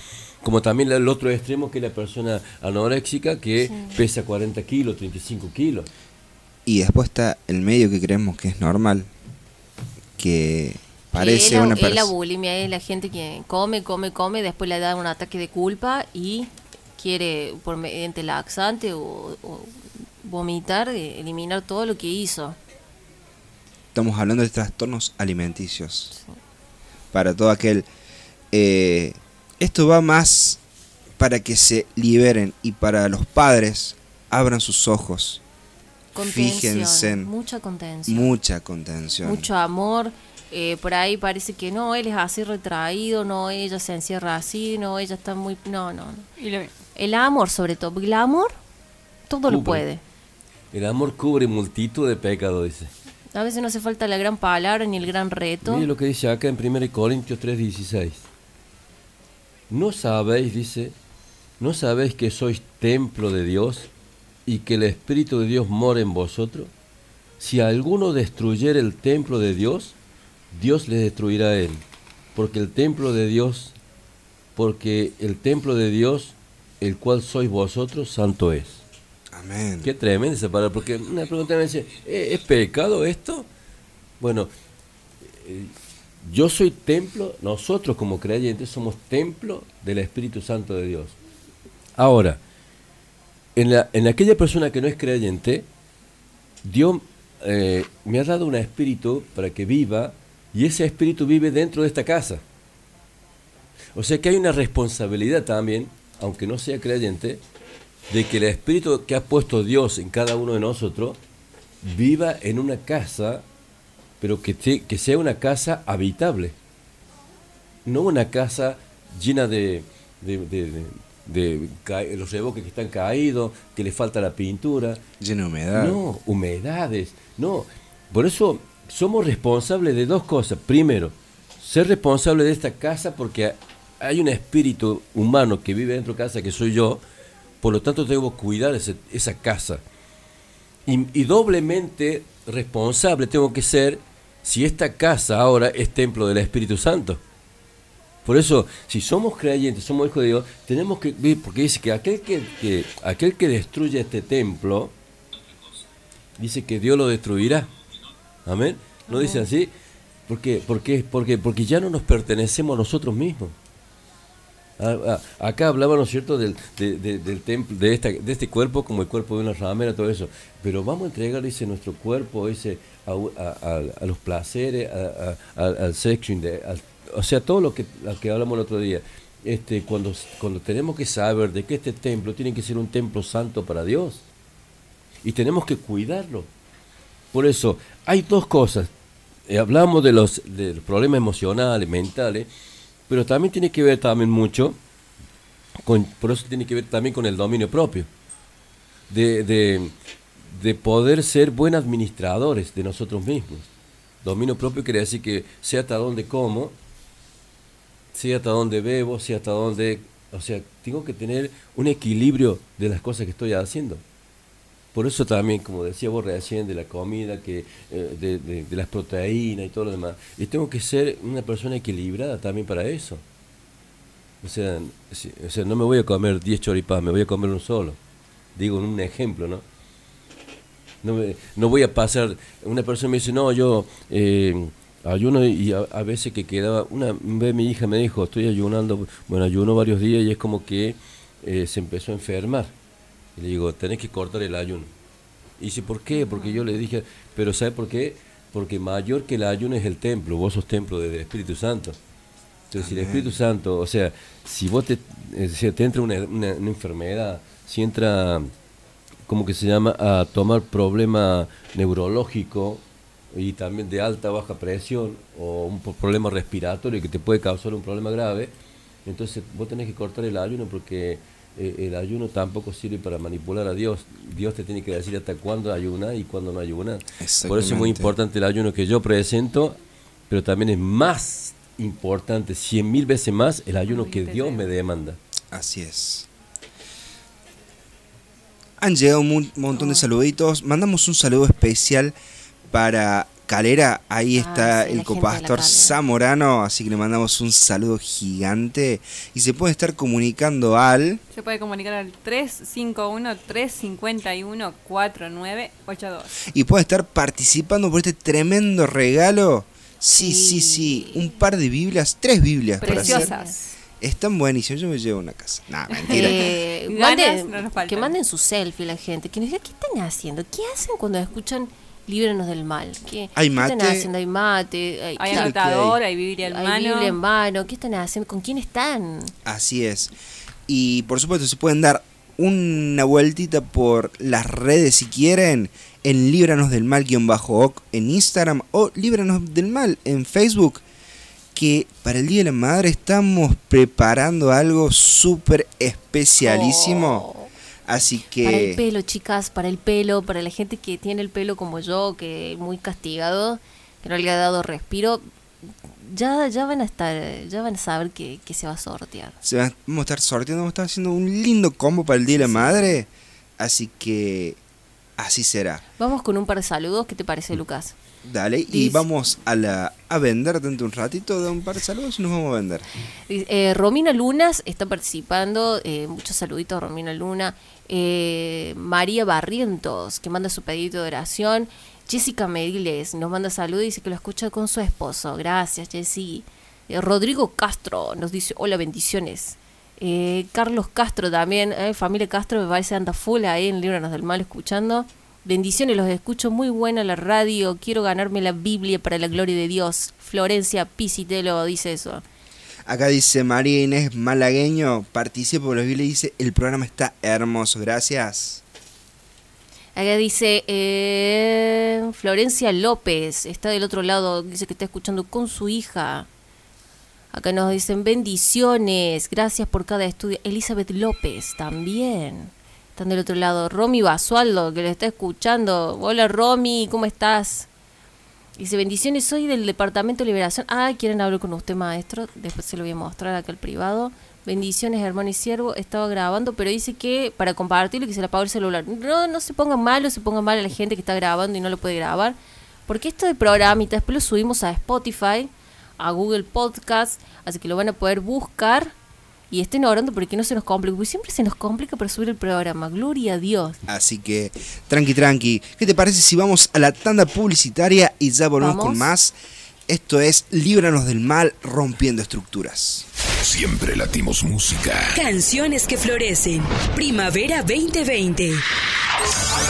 como también el otro extremo que es la persona anoréxica que pesa 40 kilos, 35 kilos. Y después está el medio que creemos que es normal. Que parece la, una es la persona. bulimia, es la gente que come, come, come, después le da un ataque de culpa y quiere, por mediante laxante o, o vomitar, eliminar todo lo que hizo. Estamos hablando de trastornos alimenticios. Para todo aquel. eh, esto va más para que se liberen y para los padres abran sus ojos. Contención, Fíjense en mucha contención, mucha contención. mucho amor. eh, por ahí parece que no, él es así retraído, no, ella se encierra así, no, ella está muy... No, no, El amor sobre todo, porque el amor todo lo puede. El amor cubre multitud de pecados, dice. A veces no hace falta la gran palabra ni el gran reto. Mire lo que dice acá en 1 Corintios 3:16. No sabéis, dice, no sabéis que sois templo de Dios y que el Espíritu de Dios mora en vosotros. Si alguno destruyere el templo de Dios, Dios le destruirá a él. Porque el templo de Dios, porque el templo de Dios, el cual sois vosotros, santo es. Amén. Qué tremenda esa palabra, porque una pregunta me dice, ¿eh, ¿es pecado esto? Bueno, eh, yo soy templo, nosotros como creyentes somos templo del Espíritu Santo de Dios. Ahora, en, la, en aquella persona que no es creyente, Dios eh, me ha dado un espíritu para que viva y ese espíritu vive dentro de esta casa. O sea que hay una responsabilidad también, aunque no sea creyente, de que el espíritu que ha puesto Dios en cada uno de nosotros viva en una casa, pero que, te- que sea una casa habitable. No una casa llena de, de, de- de- de ca- los reboques que están caídos, que le falta la pintura. Lleno de humedad. No, humedades. No. Por eso somos responsables de dos cosas. Primero, ser responsable de esta casa porque hay un espíritu humano que vive dentro de casa que soy yo. Por lo tanto, debo cuidar ese- esa casa. Y, y doblemente responsable tengo que ser si esta casa ahora es templo del Espíritu Santo. Por eso, si somos creyentes, somos hijos de Dios, tenemos que porque dice que aquel que, que- aquel que destruye este templo, dice que Dios lo destruirá. Amén. ¿No dice así? Porque ya no nos pertenecemos a nosotros mismos. Ah, ah, acá hablaba, ¿no es cierto?, del, de, de- del templo, de, esta, de este cuerpo como el cuerpo de una ramera, todo eso. Pero vamos a entregar, dice, nuestro cuerpo ese, a, a- los placeres, a- al sexo, o sea, todo lo que, que hablamos el otro día. Este, cuando, cuando tenemos que saber de que este templo tiene que ser un templo santo para Dios. Y tenemos que cuidarlo. Por eso, hay dos cosas. Eh, hablamos de los, de los problemas emocionales, mentales, pero también tiene que ver también mucho, con, por eso tiene que ver también con el dominio propio, de, de, de poder ser buenos administradores de nosotros mismos. Dominio propio quiere decir que sé hasta dónde como, sé hasta dónde bebo, sé hasta dónde... O sea, tengo que tener un equilibrio de las cosas que estoy haciendo. Por eso también, como decía vos recién, de la comida, que eh, de, de- de las proteínas y todo lo demás. Y tengo que ser una persona equilibrada también para eso. O sea, o sea no me voy a comer 10 choripas, me voy a comer un solo. Digo, un ejemplo, ¿no? No, no voy a pasar, una persona me dice, no, yo eh, ayuno y a, a veces que quedaba, una vez mi hija me dijo, estoy ayunando, bueno, ayuno varios días y es como que eh, se empezó a enfermar. Y le digo, tenés que cortar el ayuno. Y dice, ¿por qué? Porque yo le dije, pero ¿sabe por qué? Porque mayor que el ayuno es el templo, vos sos templo del Espíritu Santo. Entonces, si el Espíritu Santo, o sea, si vos te, decir, te entra una, una- una enfermedad, si entra, como que se llama, a tomar problema neurológico y también de alta o baja presión o un problema respiratorio que te puede causar un problema grave, entonces vos tenés que cortar el ayuno porque eh, el ayuno tampoco sirve para manipular a Dios. Dios te tiene que decir hasta cuándo ayuna y cuándo no ayuna. Por eso es muy importante el ayuno que yo presento, pero también es más importante, cien mil veces más, el ayuno que Dios me demanda. Así es. Han llegado un montón de saluditos. Mandamos un saludo especial para Calera. Ahí Ah, está sí, el copastor. Zamorano. Así que le mandamos un saludo gigante. Y se puede estar comunicando al. Se puede comunicar al 351-351-4982. Y puede estar participando por este tremendo regalo. Sí, sí, sí. Sí. Un par de Biblias. Tres Biblias. para hacer. Preciosas. Están buenísimas. Yo me llevo una casa. Nah, mentira. Eh, manden- no que manden su selfie la gente, que nos diga qué están haciendo, qué hacen cuando escuchan Líbranos del mal, qué, Hay qué mate. están haciendo, hay mate, hay, Hay hay. anotador, hay Biblia en hay mano. Biblia en mano, qué están haciendo, con quién están. Así es. Y por supuesto se pueden dar una vueltita por las redes si quieren en Líbranos del Mal guion bajo oc en Instagram o Líbranos del Mal en Facebook que para el Día de la Madre estamos preparando algo súper especialísimo. Oh. Así Para el que pelo, chicas, para el pelo, para la gente que tiene el pelo como yo, que muy castigado, que no le ha dado respiro, ya, ya van a estar, ya van a saber que, que se va a sortear. se va- vamos a estar sorteando, vamos a estar haciendo un lindo combo para el Día de la Madre. Así que así será. Vamos con un par de saludos, ¿qué te parece, Lucas? Dale, y vamos a la a vender dentro de un ratito de un par de saludos y nos vamos a vender. Eh, Romina Lunas está participando, eh, muchos saluditos Romina Luna. Eh, María Barrientos, que manda su pedido de oración. Jessica Mediles nos manda saludos y dice que lo escucha con su esposo. Gracias, Jessy. Eh, Rodrigo Castro nos dice, hola, bendiciones. Eh, Carlos Castro también, eh, familia Castro, me parece anda full ahí en Líbranos del Mal escuchando. Bendiciones, los escucho muy buena la radio. Quiero ganarme la Biblia para la gloria de Dios. Florencia Pisitelo dice eso. Acá dice María Inés Malagueño, participa por los y dice, el programa está hermoso, gracias. Acá dice eh, Florencia López, está del otro lado, dice que está escuchando con su hija. Acá nos dicen bendiciones, gracias por cada estudio. Elizabeth López también. Están del otro lado. Romy Basualdo, que le está escuchando. Hola Romy, ¿cómo estás? Dice, bendiciones, soy del Departamento de Liberación. Ah, quieren hablar con usted, maestro. Después se lo voy a mostrar acá al privado. Bendiciones, hermano y siervo. Estaba grabando, pero dice que para compartirlo que se le apagó el celular. No, no se pongan mal o se pongan mal a la gente que está grabando y no lo puede grabar. Porque esto de programita después lo subimos a Spotify, a Google Podcast, así que lo van a poder buscar y estén orando porque no se nos complique. Porque siempre se nos complica para subir el programa. Gloria a Dios. Así que, tranqui, tranqui. ¿Qué te parece si vamos a la tanda publicitaria y ya volvemos Vamos. con más? Esto es Líbranos del Mal, rompiendo estructuras. Siempre latimos música. Canciones que florecen. Primavera 2020.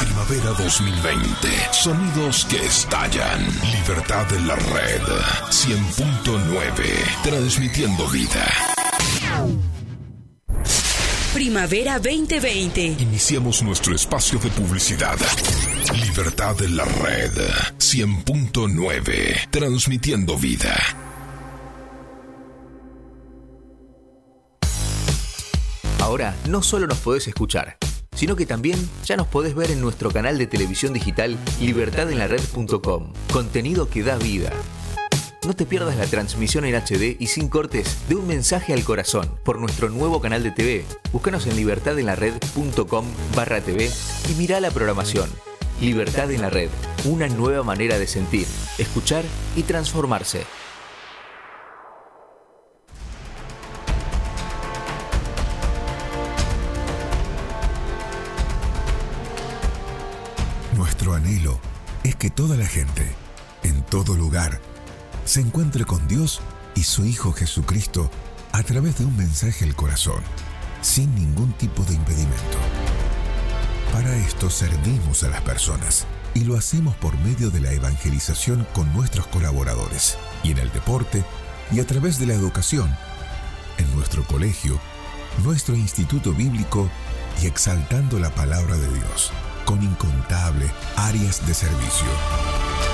Primavera 2020. Sonidos que estallan. Libertad en la red. 100.9. Transmitiendo vida. Primavera 2020. Iniciamos nuestro espacio de publicidad. Libertad en la red. 100.9. Transmitiendo vida. Ahora no solo nos podés escuchar, sino que también ya nos podés ver en nuestro canal de televisión digital libertadenlared.com. Contenido que da vida. No te pierdas la transmisión en HD y sin cortes de un mensaje al corazón por nuestro nuevo canal de TV. Búscanos en libertadenlared.com barra TV y mira la programación. Libertad en la Red, una nueva manera de sentir, escuchar y transformarse. Nuestro anhelo es que toda la gente, en todo lugar, se encuentre con Dios y su Hijo Jesucristo a través de un mensaje al corazón, sin ningún tipo de impedimento. Para esto servimos a las personas y lo hacemos por medio de la evangelización con nuestros colaboradores y en el deporte y a través de la educación, en nuestro colegio, nuestro instituto bíblico y exaltando la palabra de Dios con incontable áreas de servicio.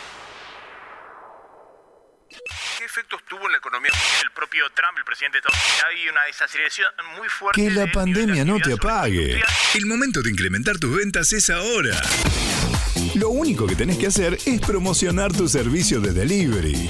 ¿Qué efectos tuvo en la economía el propio Trump, el presidente de Estados Unidos? Hay una desaceleración muy fuerte. Que la de- pandemia no te apague. El momento de incrementar tus ventas es ahora. Lo único que tenés que hacer es promocionar tu servicio de delivery.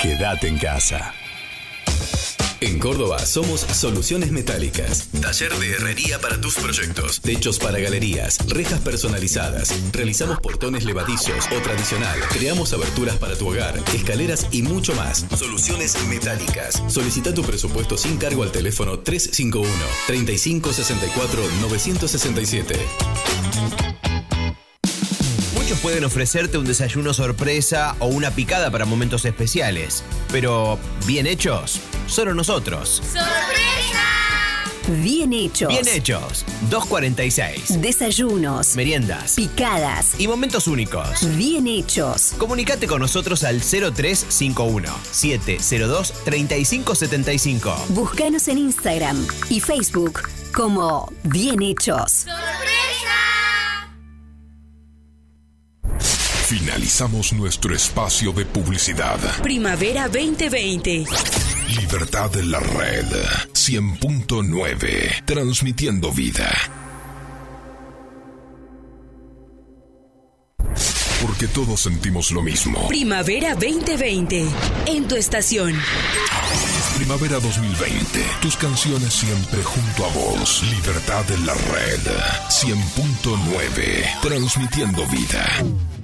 Quédate en casa. En Córdoba somos Soluciones Metálicas. Taller de herrería para tus proyectos. Techos para galerías. Rejas personalizadas. Realizamos portones levadizos o tradicional. Creamos aberturas para tu hogar. Escaleras y mucho más. Soluciones Metálicas. Solicita tu presupuesto sin cargo al teléfono 351 3564 967. Muchos pueden ofrecerte un desayuno sorpresa o una picada para momentos especiales, pero bien hechos, solo nosotros. Bien hechos. Bien hechos, 246. Desayunos. Meriendas. Picadas. Y momentos únicos. Bien hechos. Comunicate con nosotros al 0351 702 3575. Búscanos en Instagram y Facebook como Bien hechos. Finalizamos nuestro espacio de publicidad. Primavera 2020. Libertad en la red. 100.9. Transmitiendo vida. Porque todos sentimos lo mismo. Primavera 2020. En tu estación. Primavera 2020. Tus canciones siempre junto a vos. Libertad en la red. 100.9. Transmitiendo vida.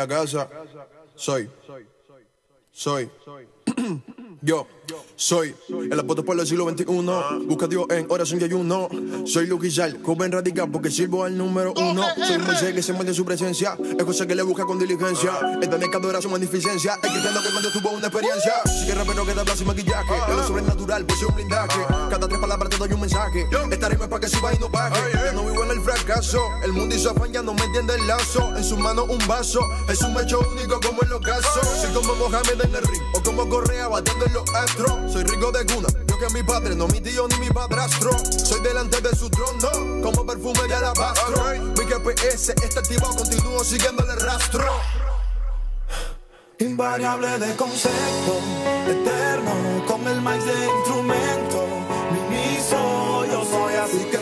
La casa. Soy. Soy. Yo soy el apóstol por el siglo XXI. Busca a Dios en oración y ayuno. Soy Luquizal, joven radical porque sirvo al número uno. Soy un Moisés que se mueve en su presencia. Es cosa que le busca con diligencia. Esta es que adora su magnificencia. El cristiano que cuando tuvo una experiencia. Sigue rapero que te habla sin maquillaje. Es lo sobrenatural, pues un blindaje. Cada tres palabras te doy un mensaje. Esta rima es para que suba y no baje. El. El mundo hizo afán, ya no me entiende el lazo. En su mano un vaso. Es un hecho único como en los casos. Soy como Mohamed en el ring. O como Correa batiendo en los astros. Soy rico de cuna. Yo que mi padre, no mi tío ni mi padrastro. Soy delante de su trono. Como perfume de alabastro. Mi GPS está activado. Continúo siguiéndole rastro. Invariable de concepto, eterno, con el maíz de instrumento. Miniso, yo soy así que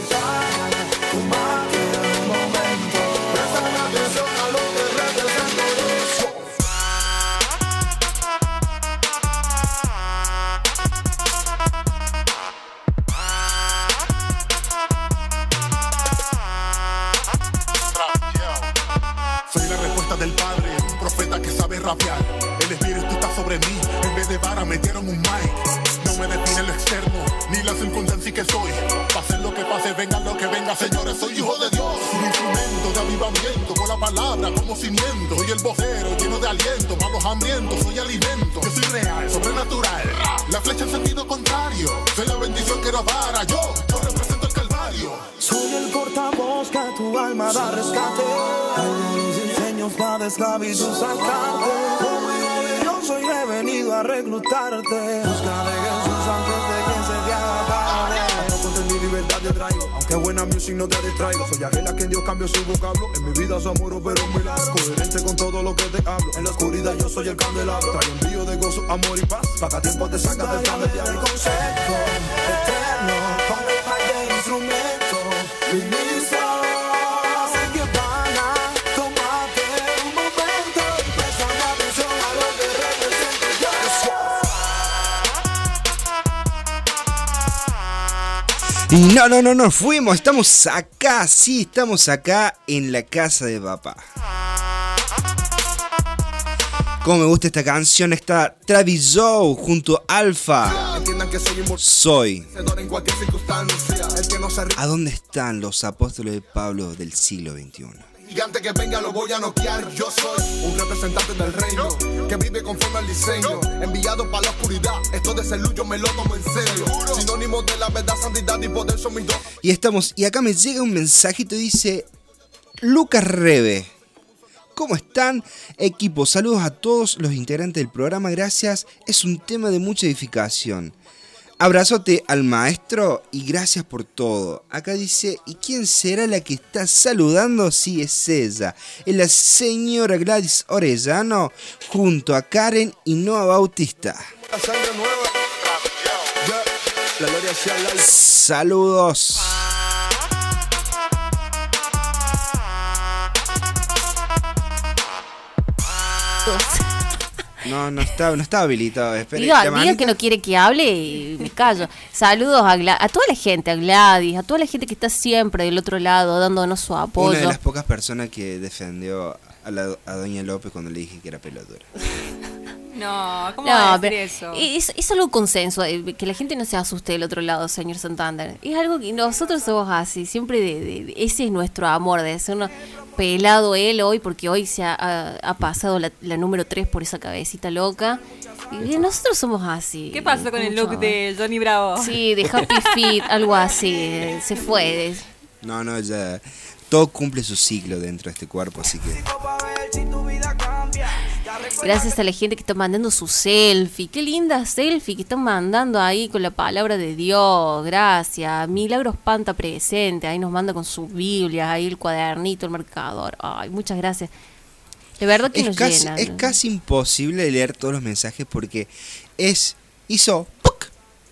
del padre, un profeta que sabe rapear. El espíritu está sobre mí, en vez de vara metieron un Pase venga lo que venga, señores, soy hijo de Dios. Un instrumento de avivamiento, con la palabra como cimiento. Soy el vocero lleno de aliento, malos hambrientos, soy alimento. Yo soy real, sobrenatural. La flecha en sentido contrario, soy la bendición que nos para. Yo, yo represento el calvario. Soy el portavoz que a tu alma da rescate. Mis diseños para de esclavitud sacarte. Como de Dios, venido a reclutarte. Busca de Jesús antes de traigo. Aunque buena music no te distraigo. Soy aquel a quien Dios cambió su vocablo. En mi vida su amor pero un milagro. Coherente con todo lo que te hablo. En la oscuridad yo soy el candelabro. Trae envío de gozo, amor y paz. Que tiempo te sacas del plan del diablo. concepto eterno. Con el de instrumentos. Y no, no, no, no fuimos, estamos acá, sí, estamos acá en la casa de papá. Como me gusta esta canción, está Travis Joe junto a Alfa. Soy. ¿A dónde están los apóstoles de Pablo del siglo XXI? Gigante que venga lo voy a noquear. Yo soy un representante del reino que vive conforme al diseño. Enviado para la oscuridad. Esto de ser yo me lo tomo en serio. Sinónimo de la verdad, santidad y poder son mis dos. Y estamos, y acá me llega un mensajito, dice Lucas Rebe. ¿Cómo están? Equipo, saludos a todos los integrantes del programa, gracias. Es un tema de mucha edificación. Abrazote al maestro y gracias por todo. Acá dice, ¿y quién será la que está saludando? Sí, es ella. Es la señora Gladys Orellano junto a Karen y Noah Bautista. Saludos. No, no estaba, no estaba habilitado. Espere, Diga, diga que no quiere que hable y me callo. Saludos a, Gla- a toda la gente, a Gladys, a toda la gente que está siempre del otro lado dándonos su Una de apoyo. las pocas personas que defendió a, la, a Doña López cuando le dije que era pelotura. No, ¿cómo va No, a decir pero eso? es, es algo consenso, eh, que la gente no se asuste del otro lado, señor Santander. Es algo que nosotros somos así, siempre de, de- de- ese es nuestro amor, de ser uno pelado él hoy, porque hoy se ha, ha- ha pasado la, la número 3 por esa cabecita loca. Y nosotros somos así. ¿Qué pasó con el look de Johnny Bravo? Sí, de Happy Feet, algo así, eh, se fue. No, no, ya. Todo cumple su ciclo dentro de este cuerpo, así que. Gracias a la gente que está mandando su selfie. Qué linda selfie que están mandando ahí con la palabra de Dios. Gracias. Milagros Panta presente. Ahí nos manda con sus Biblias, ahí el cuadernito, el marcador. Ay, muchas gracias. De verdad que Es nos casi, llenan. es casi imposible leer todos los mensajes porque es. hizo.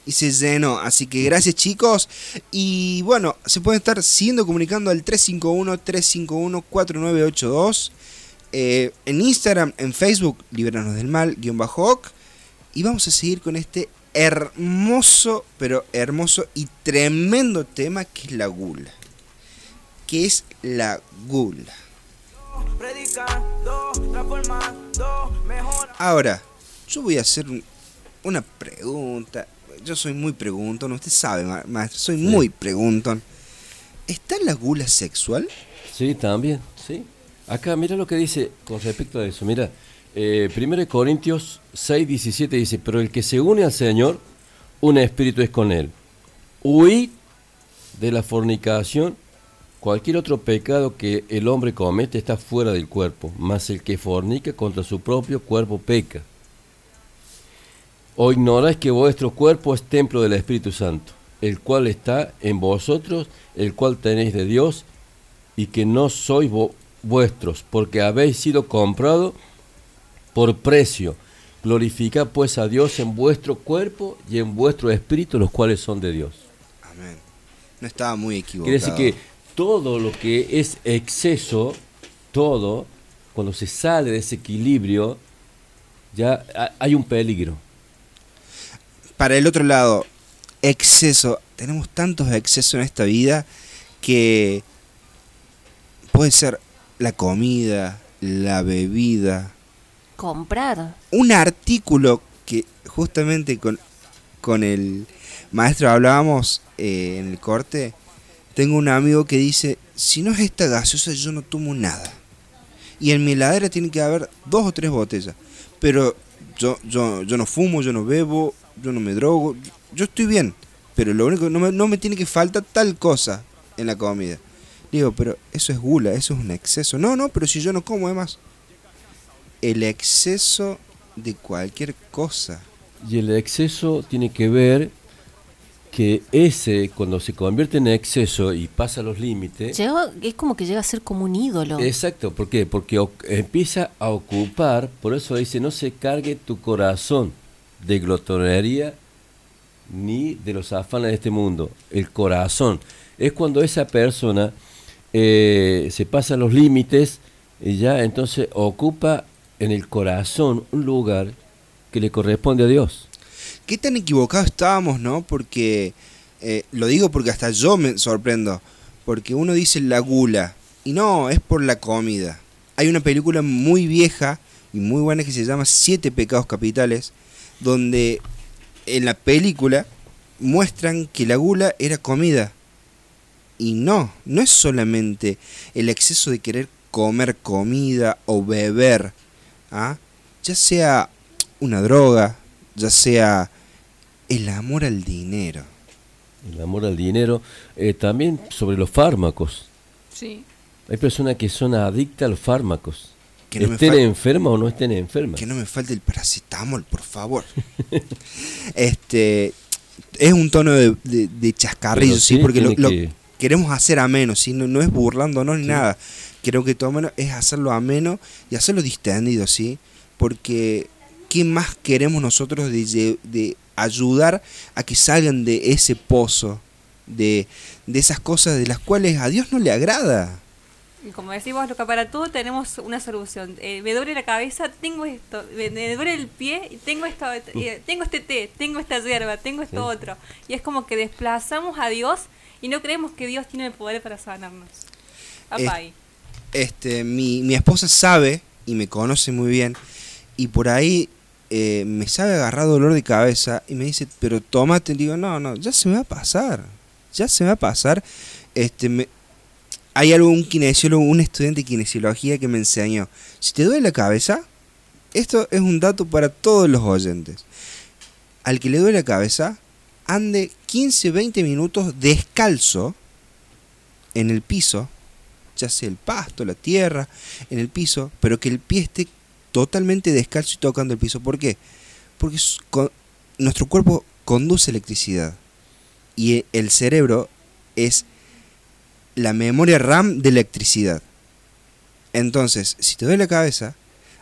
Y se llenó. Así que gracias, chicos. Y bueno, se pueden estar siguiendo comunicando al 351-351-4982. Eh, en Instagram, en Facebook, Libranos del Mal, guion bajo. Y vamos a seguir con este hermoso, pero hermoso y tremendo tema que es la gula. Que es la gula. Ahora, yo voy a hacer un- una pregunta. Yo soy muy preguntón, usted sabe, ma- maestro, soy muy preguntón. ¿Está la gula sexual? Sí, también, sí. Acá, mira lo que dice con respecto a eso. Mira, eh, 1 Corintios 6, 17 dice, pero el que se une al Señor, un espíritu es con él. Huid de la fornicación. Cualquier otro pecado que el hombre comete está fuera del cuerpo, mas el que fornica contra su propio cuerpo peca. ¿O ignoráis que vuestro cuerpo es templo del Espíritu Santo, el cual está en vosotros, el cual tenéis de Dios, y que no sois vo- vuestros, porque habéis sido comprado por precio? Glorificad pues a Dios en vuestro cuerpo y en vuestro espíritu, los cuales son de Dios. Amén. No estaba muy equivocado. Quiere decir que todo lo que es exceso, todo, cuando se sale de ese equilibrio, ya ha- hay un peligro. Para el otro lado, exceso. Tenemos tantos excesos en esta vida que puede ser la comida, la bebida, Comprar. un artículo que justamente con, con el maestro hablábamos eh, en el corte. Tengo un amigo que dice, si no es esta gaseosa yo no tomo nada. Y en mi heladera tiene que haber dos o tres botellas. Pero yo, yo, yo no fumo, yo no bebo, yo no me drogo. Yo estoy bien. Pero lo único, no me, no me tiene que faltar tal cosa en la comida. Digo, pero eso es gula, eso es un exceso. No, no, pero si yo no como además. El exceso de cualquier cosa. Y el exceso tiene que ver que ese, cuando se convierte en exceso y pasa los límites, Llega- es como que llega a ser como un ídolo. Exacto, ¿por qué? Porque empieza a ocupar, por eso dice, no se cargue tu corazón de glotonería ni de los afanes de este mundo. El corazón es cuando esa persona eh, se pasa los límites y ya entonces ocupa en el corazón un lugar que le corresponde a Dios. ¿Qué tan equivocados estábamos, no? Porque, eh, lo digo porque hasta yo me sorprendo, porque uno dice la gula, y no, es por la comida. Hay una película muy vieja y muy buena que se llama Siete Pecados Capitales, donde en la película muestran que la gula era comida. Y no, no es solamente el exceso de querer comer comida o beber, ¿ah? ya sea una droga, ya sea el amor al dinero. El amor al dinero, eh, también sobre los fármacos. Sí. Hay personas que son adictas a los fármacos. Que no me estén enfermas o no estén enfermas. Que no me falte el paracetamol, por favor. este es un tono de, de- de chascarrillo, sí, sí porque lo, lo que- queremos hacer ameno, ¿sí? no, no es burlándonos ni Sí. nada. Creo que todo menos es hacerlo ameno y hacerlo distendido, ¿sí? Porque ¿qué más queremos nosotros de, ayudar a que salgan de ese pozo, de, de esas cosas de las cuales a Dios no le agrada? Y como decimos, Luca, para todo tenemos una solución. Eh, me duele la cabeza, tengo esto. Me, me duele el pie, y tengo esto. eh, tengo este té, tengo esta hierba, tengo esto Sí. otro. Y es como que desplazamos a Dios y no creemos que Dios tiene el poder para sanarnos. Eh, este, mi, mi esposa sabe y me conoce muy bien y por ahí eh, me sabe agarrar dolor de cabeza y me dice, pero tómate, Le digo, no, no, ya se me va a pasar, ya se me va a pasar. Este, me, hay algo, un kinesiólogo, un estudiante de kinesiología que me enseñó, si te duele la cabeza, esto es un dato para todos los oyentes. Al que le duele la cabeza, ande 15, 20 minutos descalzo en el piso, ya sea el pasto, la tierra, en el piso, pero que el pie esté totalmente descalzo y tocando el piso. ¿Por qué? Porque nuestro cuerpo conduce electricidad y e- el cerebro es la memoria RAM de electricidad. Entonces, si te duele la cabeza,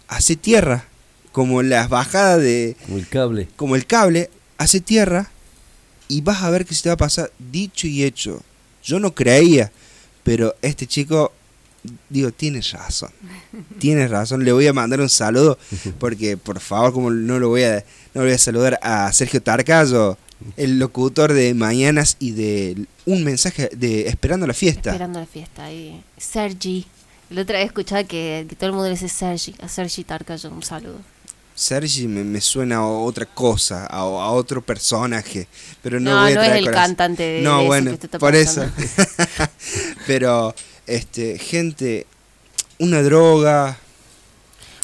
hace tierra, como las bajadas de... Como el cable. Como el cable, hace tierra y vas a ver que se te va a pasar dicho y hecho. Yo no creía, pero este chico, digo, tienes razón. Tienes razón, le voy a mandar un saludo porque por favor, como no lo voy a no lo voy a saludar a Sergio Tarcayo, el locutor de Mañanas y de un mensaje de Esperando la fiesta. Esperando la fiesta. ahí. Sergi. La otra vez escuchaba que, que todo el mundo le dice Sergi. A Sergi Tarcayo, un saludo. Sergi me, me suena a otra cosa, a, a otro personaje, pero no, No, voy a no es el corazón. cantante de- No, de eso bueno, que usted está por eso. pensando. pero, este, gente, una droga.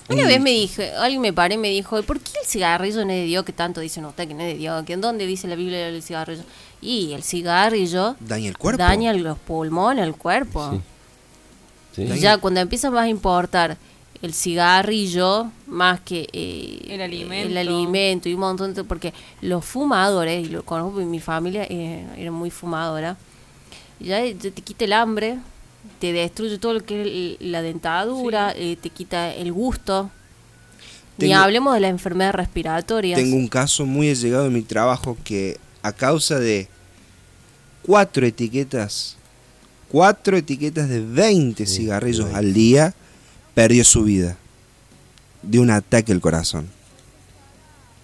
Una un- vez me dije, alguien me paré y me dijo, ¿por qué el cigarrillo no es de Dios? Que tanto dicen ustedes que no es de Dios. ¿Que ¿En dónde dice la Biblia del cigarrillo? Y el cigarrillo daña el cuerpo. daña los pulmones, el cuerpo. Sí. Y ya cuando empieza más a importar el cigarrillo más que eh, El alimento. el alimento. y un montón de porque los fumadores y lo conozco mi familia eh, era muy fumadora ya eh, te quita el hambre te destruye todo lo que es el- la dentadura eh, te quita el gusto. Ni hablemos de las enfermedades respiratorias Tengo un caso muy allegado en mi trabajo que a causa de cuatro etiquetas, cuatro etiquetas de 20 cigarrillos al día, perdió su vida de un ataque al corazón.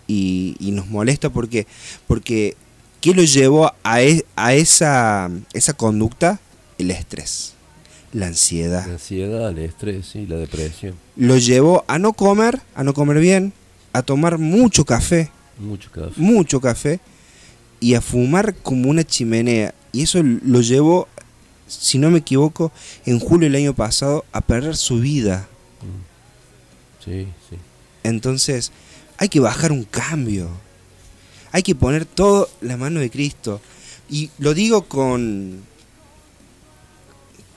Y, y nos molesta porque, porque ¿qué lo llevó a, e- a esa, esa conducta? El estrés, la ansiedad. La ansiedad, el estrés y la depresión. Lo llevó a no comer, a no comer bien, a tomar mucho café, Mucho café. mucho café y a fumar como una chimenea. Y eso lo llevó, si no me equivoco, en julio del año pasado a perder su vida. Sí, sí. Entonces, hay que bajar un cambio. Hay que poner todo la mano de Cristo. Y lo digo con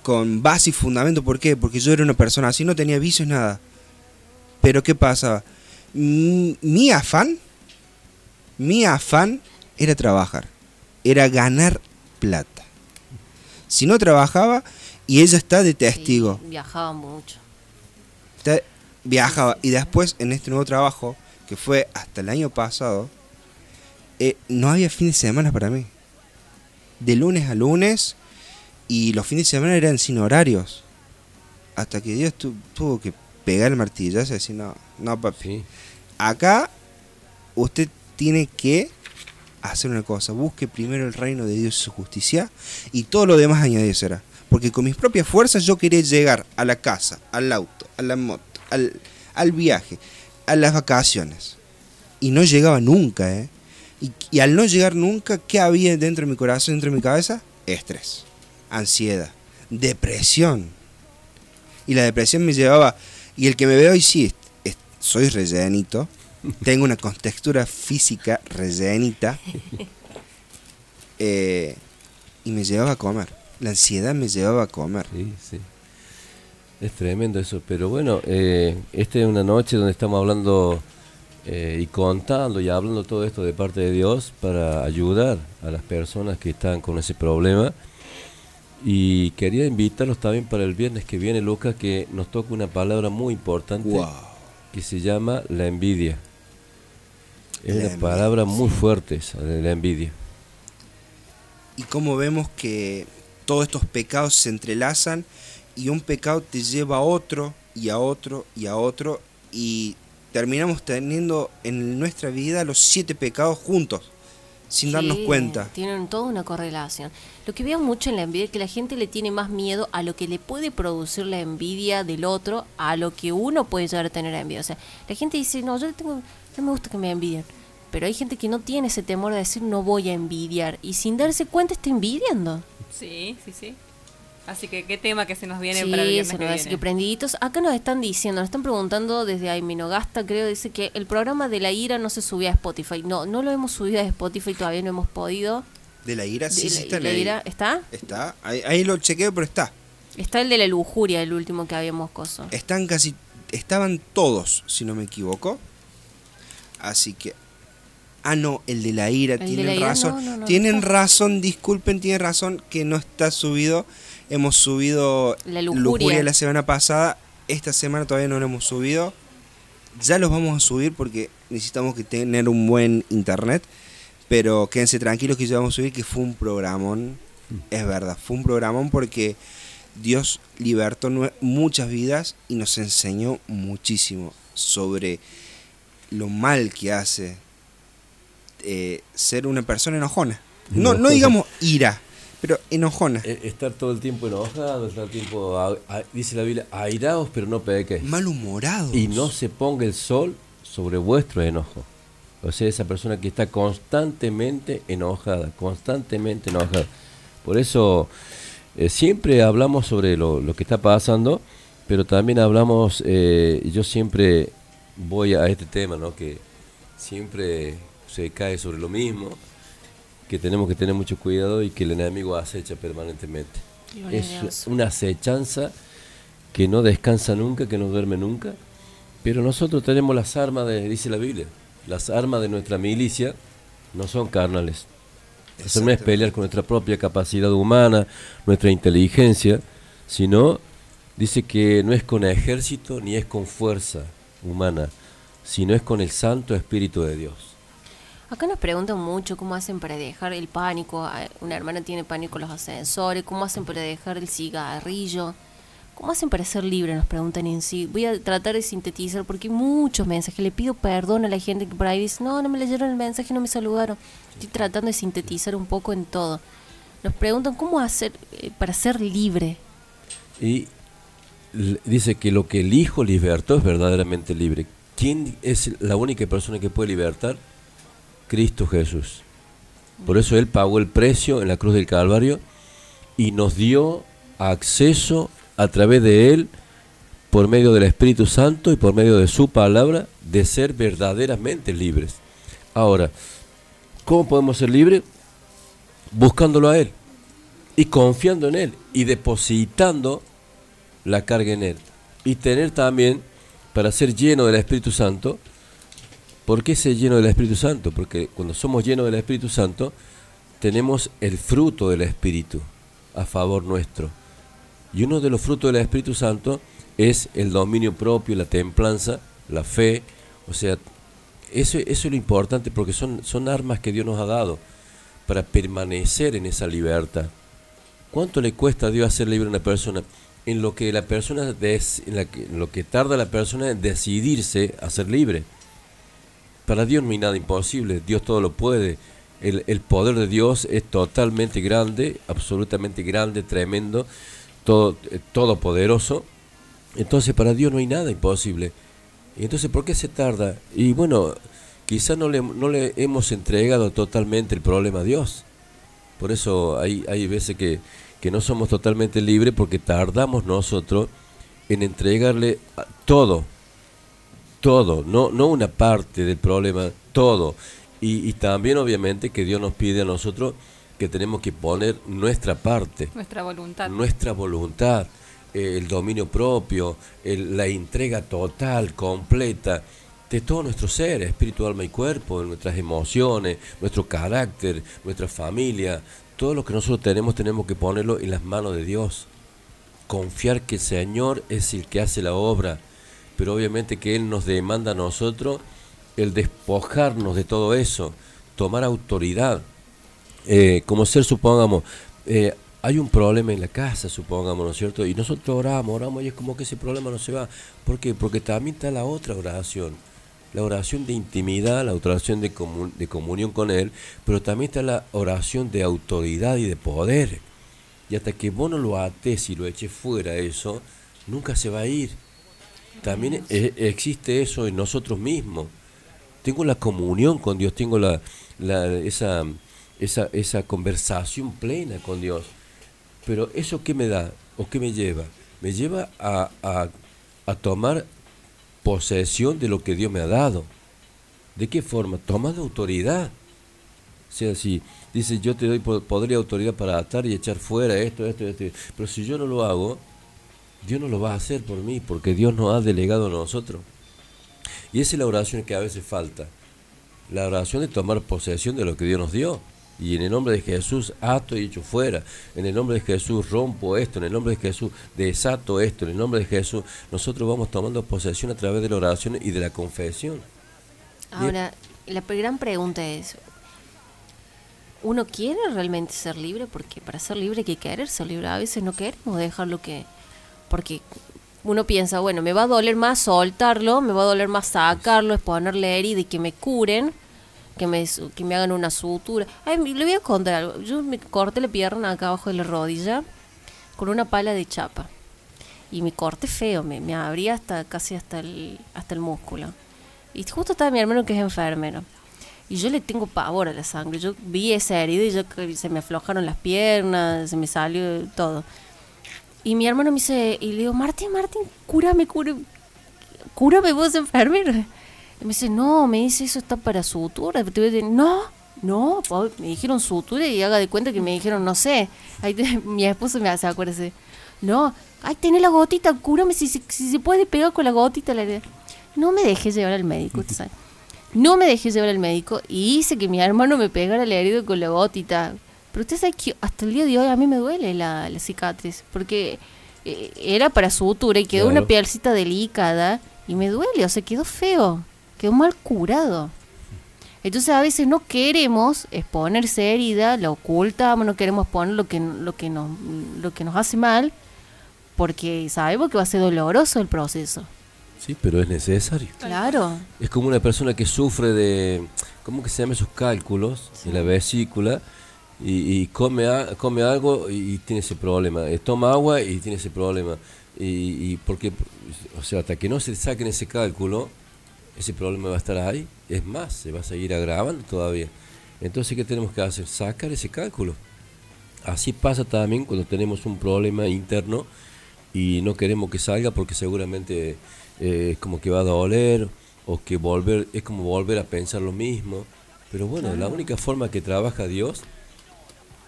con base y fundamento, ¿por qué? Porque yo era una persona así, no tenía vicios, nada. Pero ¿qué pasa? mi, mi afán, mi afán era trabajar, era ganar plata. Si no trabajaba, y ella está de testigo, Viajaba mucho. está- viajaba, y después en este nuevo trabajo, que fue hasta el año pasado, eh, no había fin de semana para mí. De lunes a lunes, y los fines de semana eran sin horarios. Hasta que Dios tu- tuvo que pegar el martillazo y decir, no, no papi. Acá usted tiene que hacer una cosa. Busque primero el reino de Dios y su justicia y todo lo demás añadido será. Porque con mis propias fuerzas yo quería llegar a la casa, al auto, a la moto, al, al viaje, a las vacaciones. Y no llegaba nunca, ¿eh? Y, al no llegar nunca, ¿qué había dentro de mi corazón, dentro de mi cabeza? Estrés, ansiedad, depresión. Y la depresión me llevaba... Y el que me ve hoy sí, soy rellenito. Tengo una contextura física rellenita. eh, y me llevaba a comer. La ansiedad me llevaba a comer. Sí, sí. Es tremendo eso, pero bueno, eh, esta es una noche donde estamos hablando eh, y contando y hablando todo esto de parte de Dios para ayudar a las personas que están con ese problema. Y quería invitarlos también para el viernes que viene, Lucas, que nos toca una palabra muy importante Wow. que se llama la envidia. Es La una envidia, palabra muy fuerte esa, de la envidia. y cómo vemos que todos estos pecados se entrelazan y un pecado te lleva a otro y a otro y a otro y terminamos teniendo en nuestra vida los siete pecados juntos sin darnos Sí, cuenta. Tienen toda una correlación. Lo que veo mucho en la envidia es que la gente le tiene más miedo a lo que le puede producir la envidia del otro a lo que uno puede llegar a tener envidia. O sea, la gente dice, no, yo tengo, no me gusta que me envidien. Pero hay gente que no tiene ese temor de decir no voy a envidiar y sin darse cuenta está envidiando. Sí, sí, sí. Así que qué tema que se nos viene Sí, para el viernes se que nos viene. que prendiditos. Acá nos están diciendo, nos están preguntando desde Ayminogasta, creo, dice que el programa de la ira no se subía a Spotify. No, no lo hemos subido a Spotify, todavía no hemos podido. De la ira, sí, De sí la- está en la la ira, ¿está? Está, ahí, ahí lo chequeo, pero está. Está el de la lujuria, el último que habíamos coso. Están casi, estaban todos, si no me equivoco. Así que, ah no, el de la ira, El de tienen la ira, razón. no, no, no, tienen razón, disculpen, tienen razón que no está subido. Hemos subido La lujuria. la semana pasada, esta semana todavía no lo hemos subido. Ya los vamos a subir porque necesitamos que tener un buen internet. Pero quédense tranquilos que ya vamos a subir que fue un programón. Es verdad, fue un programón porque Dios libertó muchas vidas y nos enseñó muchísimo sobre lo mal que hace eh, ser una persona enojona. No, no digamos ira, pero enojona. E- Estar todo el tiempo enojado, estar el tiempo, a- a- dice la Biblia, airaos pero no pequéis. Malhumorados. Y no se ponga el sol sobre vuestro enojo. O sea, esa persona que está constantemente enojada, constantemente enojada. Por eso eh, siempre hablamos sobre lo, lo que está pasando, pero también hablamos, eh, yo siempre voy a este tema, ¿no? Que siempre se cae sobre lo mismo, que tenemos que tener mucho cuidado y que el enemigo acecha permanentemente. Es Dios. una acechanza que no descansa nunca, que no duerme nunca, pero nosotros tenemos las armas, de, dice la Biblia, las armas de nuestra milicia no son carnales. Eso no es pelear con nuestra propia capacidad humana, nuestra inteligencia, sino dice que no es con ejército ni es con fuerza humana, sino es con el Santo Espíritu de Dios. Acá nos preguntan mucho cómo hacen para dejar el pánico. a- Una hermana tiene pánico en los ascensores. ¿Cómo hacen para dejar el cigarrillo? ¿Cómo hacen para ser libres? Nos preguntan en sí. Voy a tratar de sintetizar porque hay muchos mensajes. Le pido perdón a la gente que por ahí dice, no, no me leyeron el mensaje, no me saludaron. Estoy tratando de sintetizar un poco en todo. Nos preguntan cómo hacer eh, para ser libre. Y dice que lo que el Hijo libertó es verdaderamente libre. ¿Quién es la única persona que puede libertar? Cristo Jesús. Por eso Él pagó el precio en la cruz del Calvario y nos dio acceso a través de Él, por medio del Espíritu Santo y por medio de su palabra, de ser verdaderamente libres. Ahora, ¿cómo podemos ser libres? Buscándolo a Él y confiando en Él y depositando la carga en Él. Y tener también, para ser lleno del Espíritu Santo, ¿Por qué se lleno del Espíritu Santo? Porque cuando somos llenos del Espíritu Santo, tenemos el fruto del Espíritu a favor nuestro. Y uno de los frutos del Espíritu Santo es el dominio propio, la templanza, la fe. O sea, eso, eso es lo importante porque son, son armas que Dios nos ha dado para permanecer en esa libertad. ¿Cuánto le cuesta a Dios hacer libre a una persona? En lo que la persona des- en, la que- en lo que tarda la persona en decidirse a ser libre. Para Dios no hay nada imposible, Dios todo lo puede. El, el poder de Dios es totalmente grande, absolutamente grande, tremendo, todo, eh, todopoderoso. Entonces para Dios no hay nada imposible. Entonces, ¿por qué se tarda? Y bueno, quizás no le, no le hemos entregado totalmente el problema a Dios. Por eso hay, hay veces que, que no somos totalmente libres porque tardamos nosotros en entregarle todo, todo, no, no una parte del problema, todo. Y, y también obviamente que Dios nos pide a nosotros que tenemos que poner nuestra parte Nuestra voluntad. nuestra voluntad, eh, el dominio propio, el- la entrega total, completa de todo nuestro ser, espíritu, alma y cuerpo, de nuestras emociones, nuestro carácter, nuestra familia, todo lo que nosotros tenemos tenemos que ponerlo en las manos de Dios. Confiar que el Señor es el que hace la obra, pero obviamente que Él nos demanda a nosotros el despojarnos de todo eso, tomar autoridad eh, como ser, supongamos, eh, hay un problema en la casa, supongamos, ¿no es cierto? Y nosotros oramos, oramos y es como que ese problema no se va. ¿Por qué? Porque también está la otra oración, la oración de intimidad, la oración de, comu- de comunión con Él, pero también está la oración de autoridad y de poder. Y hasta que vos no lo ates y lo eches fuera eso, nunca se va a ir. También e- existe eso en nosotros mismos. Tengo la comunión con Dios, tengo la, la- esa, esa, esa conversación plena con Dios. Pero eso qué me da o qué me lleva? Me lleva a, a, a tomar posesión de lo que Dios me ha dado. ¿De qué forma? Tomando autoridad. O sea, si dice yo te doy po- poder y autoridad para atar y echar fuera esto, esto, esto, pero si yo no lo hago, Dios no lo va a hacer por mí, porque Dios nos ha delegado a nosotros. Y esa es la oración que a veces falta. La oración de tomar posesión de lo que Dios nos dio. Y en el nombre de Jesús ato y echo fuera. En el nombre de Jesús rompo esto. En el nombre de Jesús desato esto. En el nombre de Jesús nosotros vamos tomando posesión a través de la oración y de la confesión. Ahora, la gran pregunta es, ¿uno quiere realmente ser libre? Porque para ser libre hay que querer ser libre. A veces no queremos dejarlo que... Porque uno piensa, bueno, me va a doler más soltarlo, me va a doler más sacarlo, exponerle herida y que me curen, que me, que me hagan una sutura. Ay, le voy a contar algo. Yo me corté la pierna acá abajo de la rodilla con una pala de chapa. Y me corté feo, me, me abría hasta casi hasta el, hasta el músculo. Y justo estaba mi hermano que es enfermero. Y yo le tengo pavor a la sangre. Yo vi esa herida y yo se me aflojaron las piernas, se me salió todo. Y mi hermano me dice, y le digo, Martín, Martín, cúrame, cúrame, cúrame vos enfermero. Y me dice, no, me dice, eso está para sutura. Te voy a decir, no, no, me dijeron sutura y haga de cuenta que me dijeron, no sé. Ahí te- mi esposo me hace, acuérdese. No, ay, tenés la gotita, cúrame si, si, si se puede pegar con la gotita. La herida". No me dejé llevar al médico, ¿tú sabes? No me dejé llevar al médico y hice que mi hermano me pegara la herida con la gotita. Pero usted sabe que hasta el día de hoy a mí me duele la, la cicatriz, porque eh, era para sutura y quedó Claro. una pielcita delicada y me duele, o sea, quedó feo, quedó mal curado. Entonces a veces no queremos exponerse herida, la ocultamos, no queremos poner lo que, lo que, nos, lo que nos hace mal, porque sabemos que va a ser doloroso el proceso. Sí, pero es necesario. Claro. Es como una persona que sufre de, ¿cómo que se llaman esos cálculos en la vesícula? Y, y come, a- come algo y tiene ese problema. Eh, Toma agua y tiene ese problema. Y, y porque, o sea, hasta que no se saquen ese cálculo, ese problema va a estar ahí. Es más, se va a seguir agravando todavía. Entonces, ¿qué tenemos que hacer? Sacar ese cálculo. Así pasa también cuando tenemos un problema interno y no queremos que salga porque seguramente eh, es como que va a doler o que volver es como volver a pensar lo mismo. Pero bueno, la única forma que trabaja Dios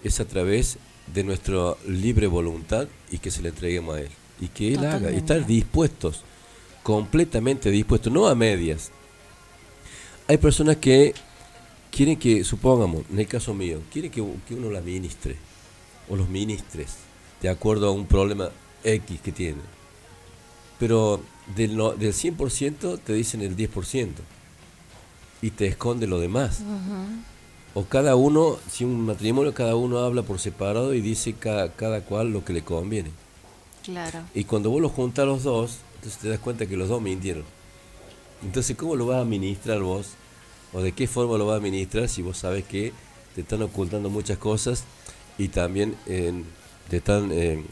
es a través de nuestra libre voluntad y que se le entreguemos a Él. Y que Él haga, y estar dispuestos, completamente dispuestos, no a medias. hay personas que quieren que, supongamos, en el caso mío, quieren que, que uno la ministre o los ministres de acuerdo a un problema X que tiene. Pero del, no- del 100% te dicen el 10% y te esconde lo demás. O cada uno, si un matrimonio, cada uno habla por separado y dice cada, cada cual lo que le conviene. Claro. Y cuando vos los juntas los dos, entonces te das cuenta que los dos mintieron. Entonces, ¿cómo lo vas a administrar vos? ¿O de qué forma lo vas a administrar si vos sabes que te están ocultando muchas cosas y también eh, te están, eh,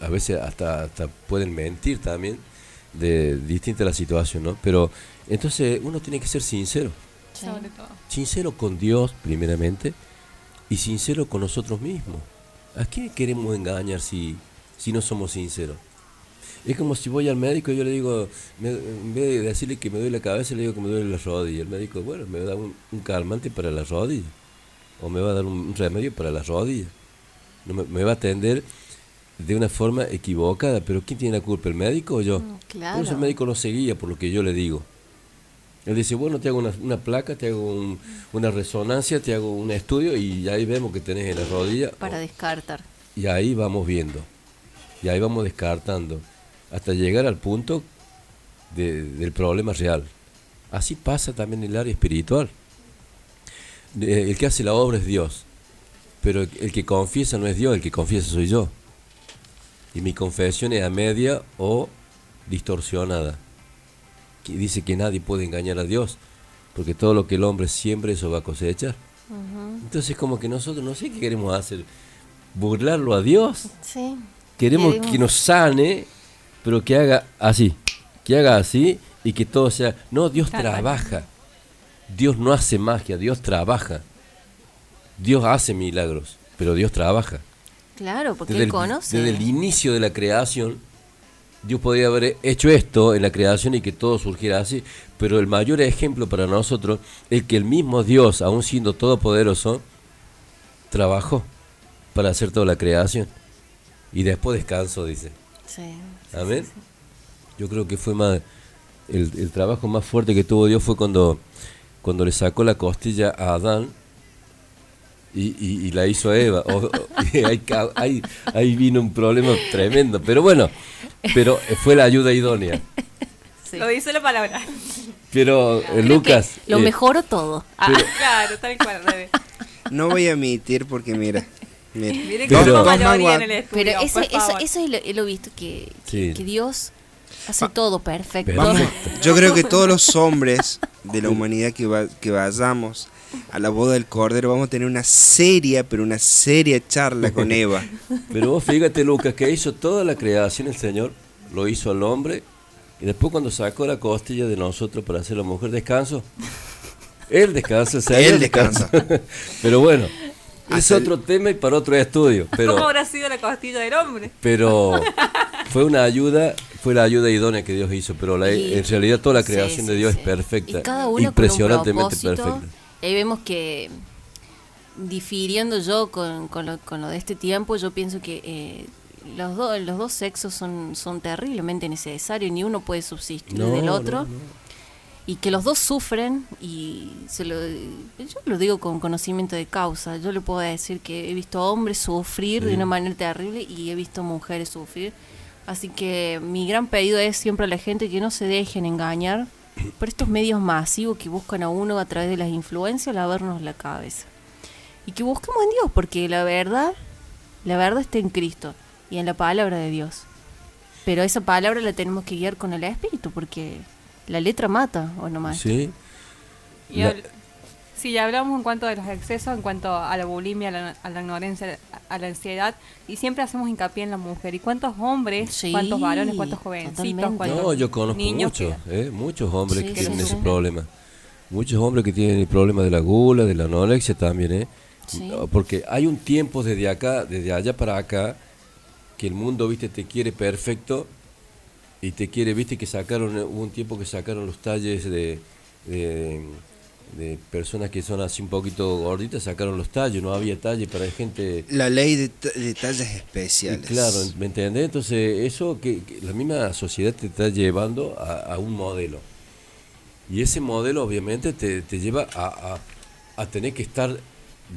a veces hasta, hasta pueden mentir también de distinta la situación, ¿no? Pero entonces uno tiene que ser sincero. Todo. Sincero con Dios, primeramente, y sincero con nosotros mismos. ¿A quién queremos engañar si, si no somos sinceros? Es como si voy al médico y yo le digo, me- en vez de decirle que me duele la cabeza, le digo que me duele la rodilla. El médico, bueno, me va a dar un, un calmante para la rodilla. O me va a dar un, un remedio para la rodilla. No me, me va a atender de una forma equivocada. Pero ¿quién tiene la culpa? ¿El médico o yo? Por eso claro. el médico no seguía por lo que yo le digo. Él dice, bueno, te hago una, una placa, te hago un- una resonancia, te hago un estudio y ahí vemos que tenés en la rodilla. Para descartar. Y ahí vamos viendo. Y ahí vamos descartando. Hasta llegar al punto de- del problema real. Así pasa también en el área espiritual. El que hace la obra es Dios. Pero el- el que confiesa no es Dios, el que confiesa soy yo. Y mi confesión es a media o distorsionada. Que dice que nadie puede engañar a Dios. Porque todo lo que el hombre siempre eso va a cosechar. Entonces como que nosotros no sé qué queremos hacer. Burlarlo a Dios. Sí. Queremos Queremos- que nos sane, pero que haga así. Que haga así y que todo sea... No, Dios Tal cual. trabaja. Dios no hace magia, Dios trabaja. Dios hace milagros, pero Dios trabaja. Claro, porque Desde él el, conoce. desde el inicio de la creación, Dios podría haber hecho esto en la creación y que todo surgiera así, pero el mayor ejemplo para nosotros es que el mismo Dios, aun siendo todopoderoso, trabajó para hacer toda la creación y después descansó, dice. Sí. Amén. Yo creo que fue más el, el trabajo más fuerte que tuvo Dios fue cuando cuando le sacó la costilla a Adán y, y- y la hizo a Eva. O- o- y ahí, ca- ahí- ahí vino un problema tremendo. Pero bueno, pero fue la ayuda idónea. Lo dice la palabra. Pero eh, Lucas, Lo eh, mejoró todo. Ah, claro, tal cual. No voy a admitir porque mira. Miren Pero- cómo Dos valoría en manguas- el estudio, Pero eso, por eso, eso es lo, lo visto, que, Sí. que Dios hace todo perfecto. Vamos, yo creo que todos los hombres de la humanidad que, va- que vayamos a la boda del Cordero vamos a tener una seria, pero una seria charla con Eva. Pero vos fíjate, Lucas, que hizo toda la creación el Señor, lo hizo al hombre, y después cuando sacó la costilla de nosotros para hacer la mujer, descanso. Él descansa, el Señor Él descansa. descansa. pero bueno, es otro tema y para otro estudio. Pero, ¿Cómo habrá sido la costilla del hombre? pero fue una ayuda, fue la ayuda idónea que Dios hizo, pero la- Y- en realidad toda la creación sí, de Dios sí. es perfecta, Y cada uno con un impresionantemente perfecta. Ahí vemos que, difiriendo yo con, con lo, con lo de este tiempo, yo pienso que eh, los, dos los dos sexos son, son terriblemente necesarios, ni uno puede subsistir No, del no, otro. no. Y que los dos sufren, y se lo, yo lo digo con conocimiento de causa. Yo le puedo decir que he visto hombres sufrir de una manera terrible y he visto mujeres sufrir. Así que mi gran pedido es siempre a la gente que no se dejen engañar por estos medios masivos que buscan a uno a través de las influencias lavarnos la cabeza. Y que busquemos en Dios, porque la verdad, la verdad está en Cristo y en la palabra de Dios. Pero esa palabra la tenemos que guiar con el Espíritu, porque la letra mata, ¿o no más? Sí. Y La- ya hablamos en cuanto a los excesos, en cuanto a la bulimia, a la, a la ignorancia, a la ansiedad, y siempre hacemos hincapié en la mujer. ¿Y cuántos hombres, Sí, cuántos varones, cuántos jovencitos, cuántos No, yo conozco niños muchos, que- eh, muchos hombres Sí, que tienen sí. ese problema. Muchos hombres que tienen el problema de la gula, de la anorexia también, ¿eh? Sí. Porque hay un tiempo desde acá, desde allá para acá, que el mundo, viste, te quiere perfecto y te quiere, viste, que sacaron, eh, hubo un tiempo que sacaron los talles de, de, de personas que son así un poquito gorditas, sacaron los talles, no había talle para gente... La ley de, de tallas Y especiales. claro, ¿me entendés? Entonces, eso que, que la misma sociedad te está llevando a, a un modelo. Y ese modelo obviamente te, te lleva a, a- a tener que estar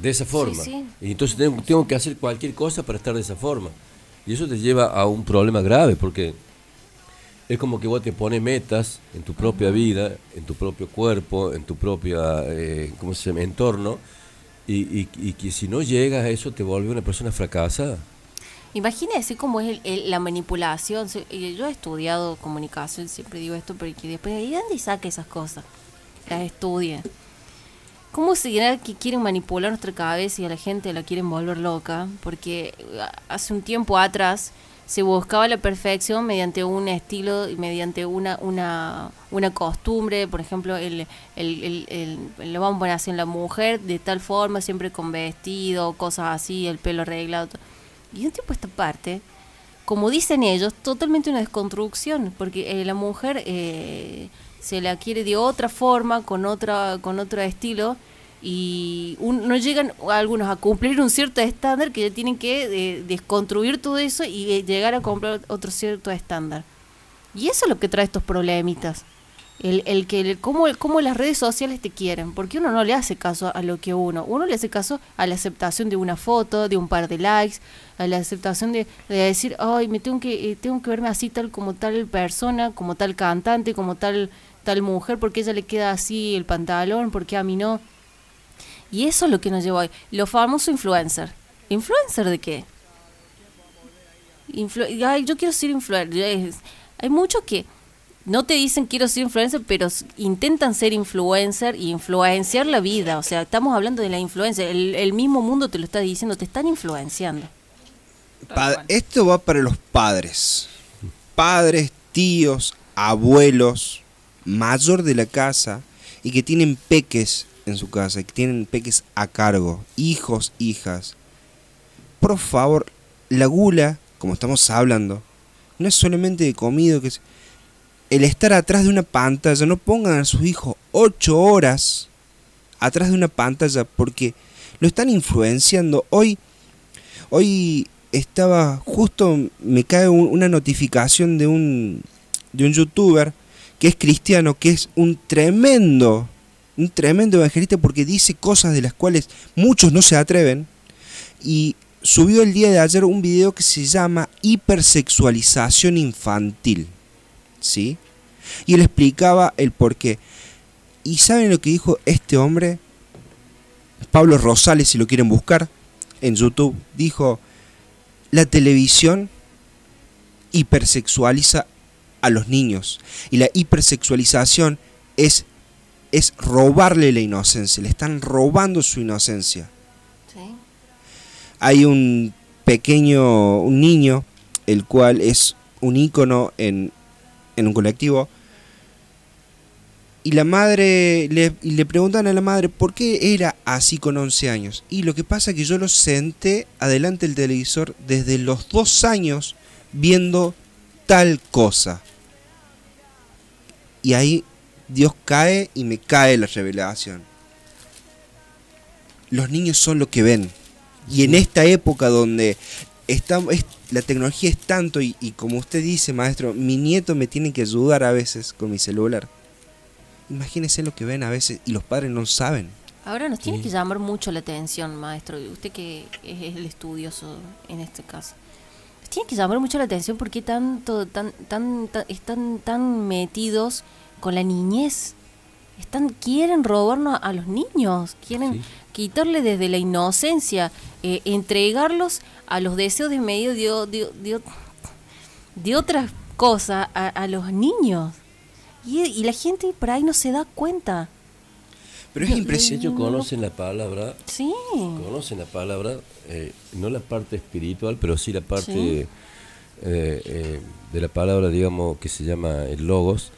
de esa forma. sí. Y entonces tengo, tengo que hacer cualquier cosa para estar de esa forma. Y eso te lleva a un problema grave porque es como que vos te pones metas en tu propia vida, en tu propio cuerpo, en tu propia eh, ¿cómo se llama? entorno. Y, y- y que si no llegas a eso te vuelve una persona fracasada. Imagínese cómo es el- el- la manipulación. Eh, Yo he estudiado comunicación, siempre digo esto, pero que después, ¿y dónde saca esas cosas? Las estudien. ¿Cómo será que quieren manipular nuestra cabeza y a la gente la quieren volver loca? Porque eh, hace un tiempo atrás se buscaba la perfección mediante un estilo y mediante una, una, una costumbre, por ejemplo, el, el, el, el- le vamos a poner así en la mujer de tal forma, siempre con vestido, cosas así, el pelo arreglado. Y un tiempo esta parte, como dicen ellos, totalmente una desconstrucción, porque eh, la mujer eh, se la quiere de otra forma, con otra, con otro estilo, y un- no llegan algunos a cumplir un cierto estándar que ya tienen que eh, desconstruir todo eso y eh, llegar a comprar otro cierto estándar. Y eso es lo que trae estos problemitas. El, el que el- cómo, cómo las redes sociales te quieren, porque uno no le hace caso a lo que uno, uno le hace caso a la aceptación de una foto, de un par de likes, a la aceptación de, de decir, ay, me tengo que, eh, tengo que verme así tal como tal persona, como tal cantante, como tal, tal mujer, porque a ella le queda así el pantalón, porque a mí no. Y eso es lo que nos llevó hoy. Lo famoso influencer. ¿Influencer de qué? Influ- Ay, yo quiero ser influencer. Hay muchos que no te dicen quiero ser influencer, pero intentan ser influencer y influenciar la vida. O sea, estamos hablando de la influencia. El, el mismo mundo te lo está diciendo, te están influenciando. Esto va para los padres. Padres, tíos, abuelos, mayor de la casa y que tienen peques en su casa, que tienen peques a cargo, hijos, hijas. Por favor, la gula, como estamos hablando, no es solamente de comido, que el estar atrás de una pantalla. No pongan a sus hijos ocho horas atrás de una pantalla porque lo están influenciando. Hoy Hoy estaba justo me cae un- una notificación de un de un youtuber que es cristiano, que es un tremendo un tremendo evangelista porque dice cosas de las cuales muchos no se atreven y subió el día de ayer un video que se llama hipersexualización infantil. ¿Sí? Y él explicaba el por qué. ¿Y saben lo que dijo este hombre? Pablo Rosales, si lo quieren buscar en YouTube, dijo, la televisión hipersexualiza a los niños. Y la hipersexualización es, es robarle la inocencia, le están robando su inocencia. Hay un pequeño, un niño, el cual es un ícono en, en un colectivo, y la madre le, le preguntan a la madre por qué era así con 11 años. Y lo que pasa es que yo lo senté adelante del televisor desde los dos años viendo tal cosa. Y ahí Dios cae y me cae la revelación. Los niños son lo que ven. Y en esta época donde estamos, es- la tecnología es tanto y, y como usted dice, maestro, mi nieto me tiene que ayudar a veces con mi celular. Imagínense lo que ven a veces y los padres no saben. Ahora nos tiene que llamar mucho la atención, maestro, usted que es el estudioso en este caso. Nos tiene que llamar mucho la atención porque tanto, tan, tan, tan- están tan metidos con la niñez. Están, quieren robarnos a los niños, quieren quitarle desde la inocencia, eh, entregarlos a los deseos de medio de, de, de, de otras cosas a, a los niños. Y, y la gente por ahí no se da cuenta. Pero es impresionante. Ellos conocen la palabra. Sí. Conocen la palabra, eh, no la parte espiritual, pero sí la parte Sí. eh, eh, de la palabra, digamos, que se llama el logos.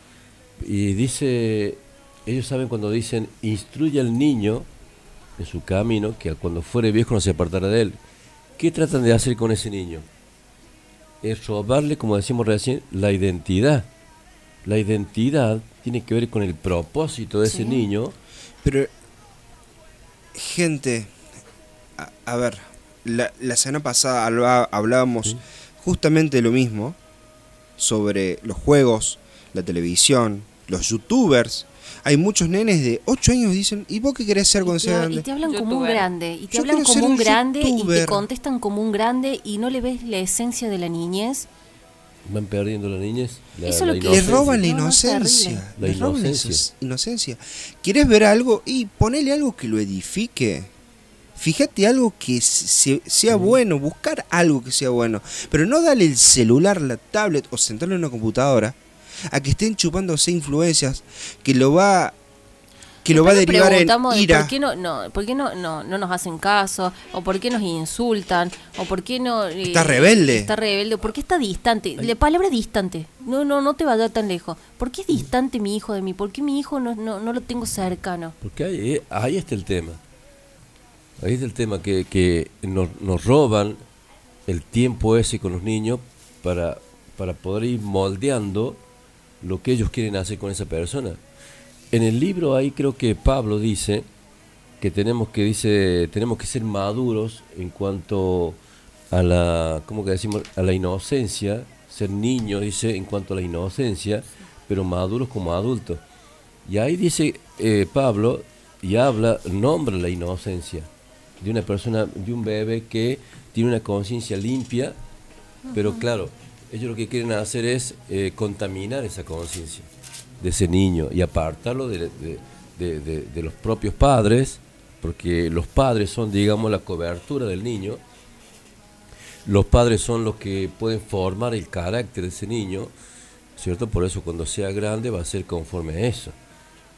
Y dice, ellos saben cuando dicen, instruye al niño en su camino, que cuando fuere viejo no se apartará de él. ¿Qué tratan de hacer con ese niño? Es robarle, como decimos recién, la identidad. La identidad tiene que ver con el propósito de ese Sí. niño. Pero, gente, a, a ver, la, la semana pasada hablábamos justamente de lo mismo, sobre los juegos, la televisión, los youtubers, Hay muchos nenes de 8 años que dicen, ¿y vos qué querés ser cuando seas y grande? te hablan como un grande, y te Yo hablan como un un grande y te contestan como un grande y no le ves la esencia de la niñez. Van perdiendo la niñez. La, Eso es la lo que- Le inocencia. roban la No, no, inocencia. terrible. La Le roban la inocencia. ¿Quieres ver algo? Y ponele algo que lo edifique. Fíjate algo que se- sea bueno, buscar algo que sea bueno. Pero no dale el celular, la tablet o sentarlo en una computadora a que estén chupándose influencias que lo va que lo va a derivar en ira. ¿Por qué, no, no, por qué no, no, no nos hacen caso? ¿O por qué nos insultan? ¿O por qué no... eh, Está rebelde. Está rebelde. ¿Por qué está distante? La palabra distante. No, no, no te va a dar tan lejos. ¿Por qué es distante mi hijo de mí? ¿Por qué mi hijo no, no, no lo tengo cercano? Porque ahí, eh, ahí está el tema. Ahí está el tema que, que nos, nos roban el tiempo ese con los niños para, para poder ir moldeando lo que ellos quieren hacer con esa persona. En el libro ahí creo que Pablo dice que tenemos que dice tenemos que ser maduros en cuanto a la ¿cómo que decimos? a la inocencia, ser niños dice en cuanto a la inocencia, pero maduros como adultos. Y ahí dice eh, Pablo y habla, nombra la inocencia de una persona, de un bebé que tiene una conciencia limpia, pero claro, ellos lo que quieren hacer es eh, contaminar esa conciencia de ese niño y apartarlo de, los propios padres, porque los padres son, digamos, la cobertura del niño, los padres son los que pueden formar el carácter de ese niño, ¿cierto? Por eso cuando sea grande va a ser conforme a eso.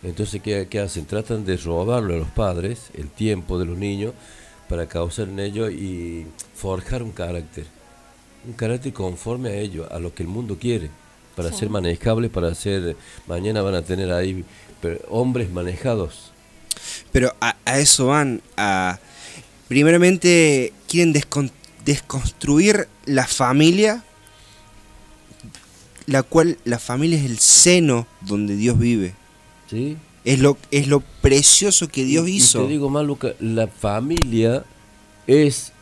Entonces, ¿qué, qué hacen? Tratan de robarle a los padres el tiempo de los niños para causar en ellos y forjar un carácter. Un carácter conforme a ellos, a lo que el mundo quiere, para Sí. ser manejable, para ser... Mañana van a tener ahí hombres manejados. Pero a, a eso van. A, primeramente quieren descon- desconstruir la familia, la cual la familia es el seno donde Dios vive. ¿Sí? Es lo, es lo precioso que Dios Y- y hizo. te digo más, Luca, la familia es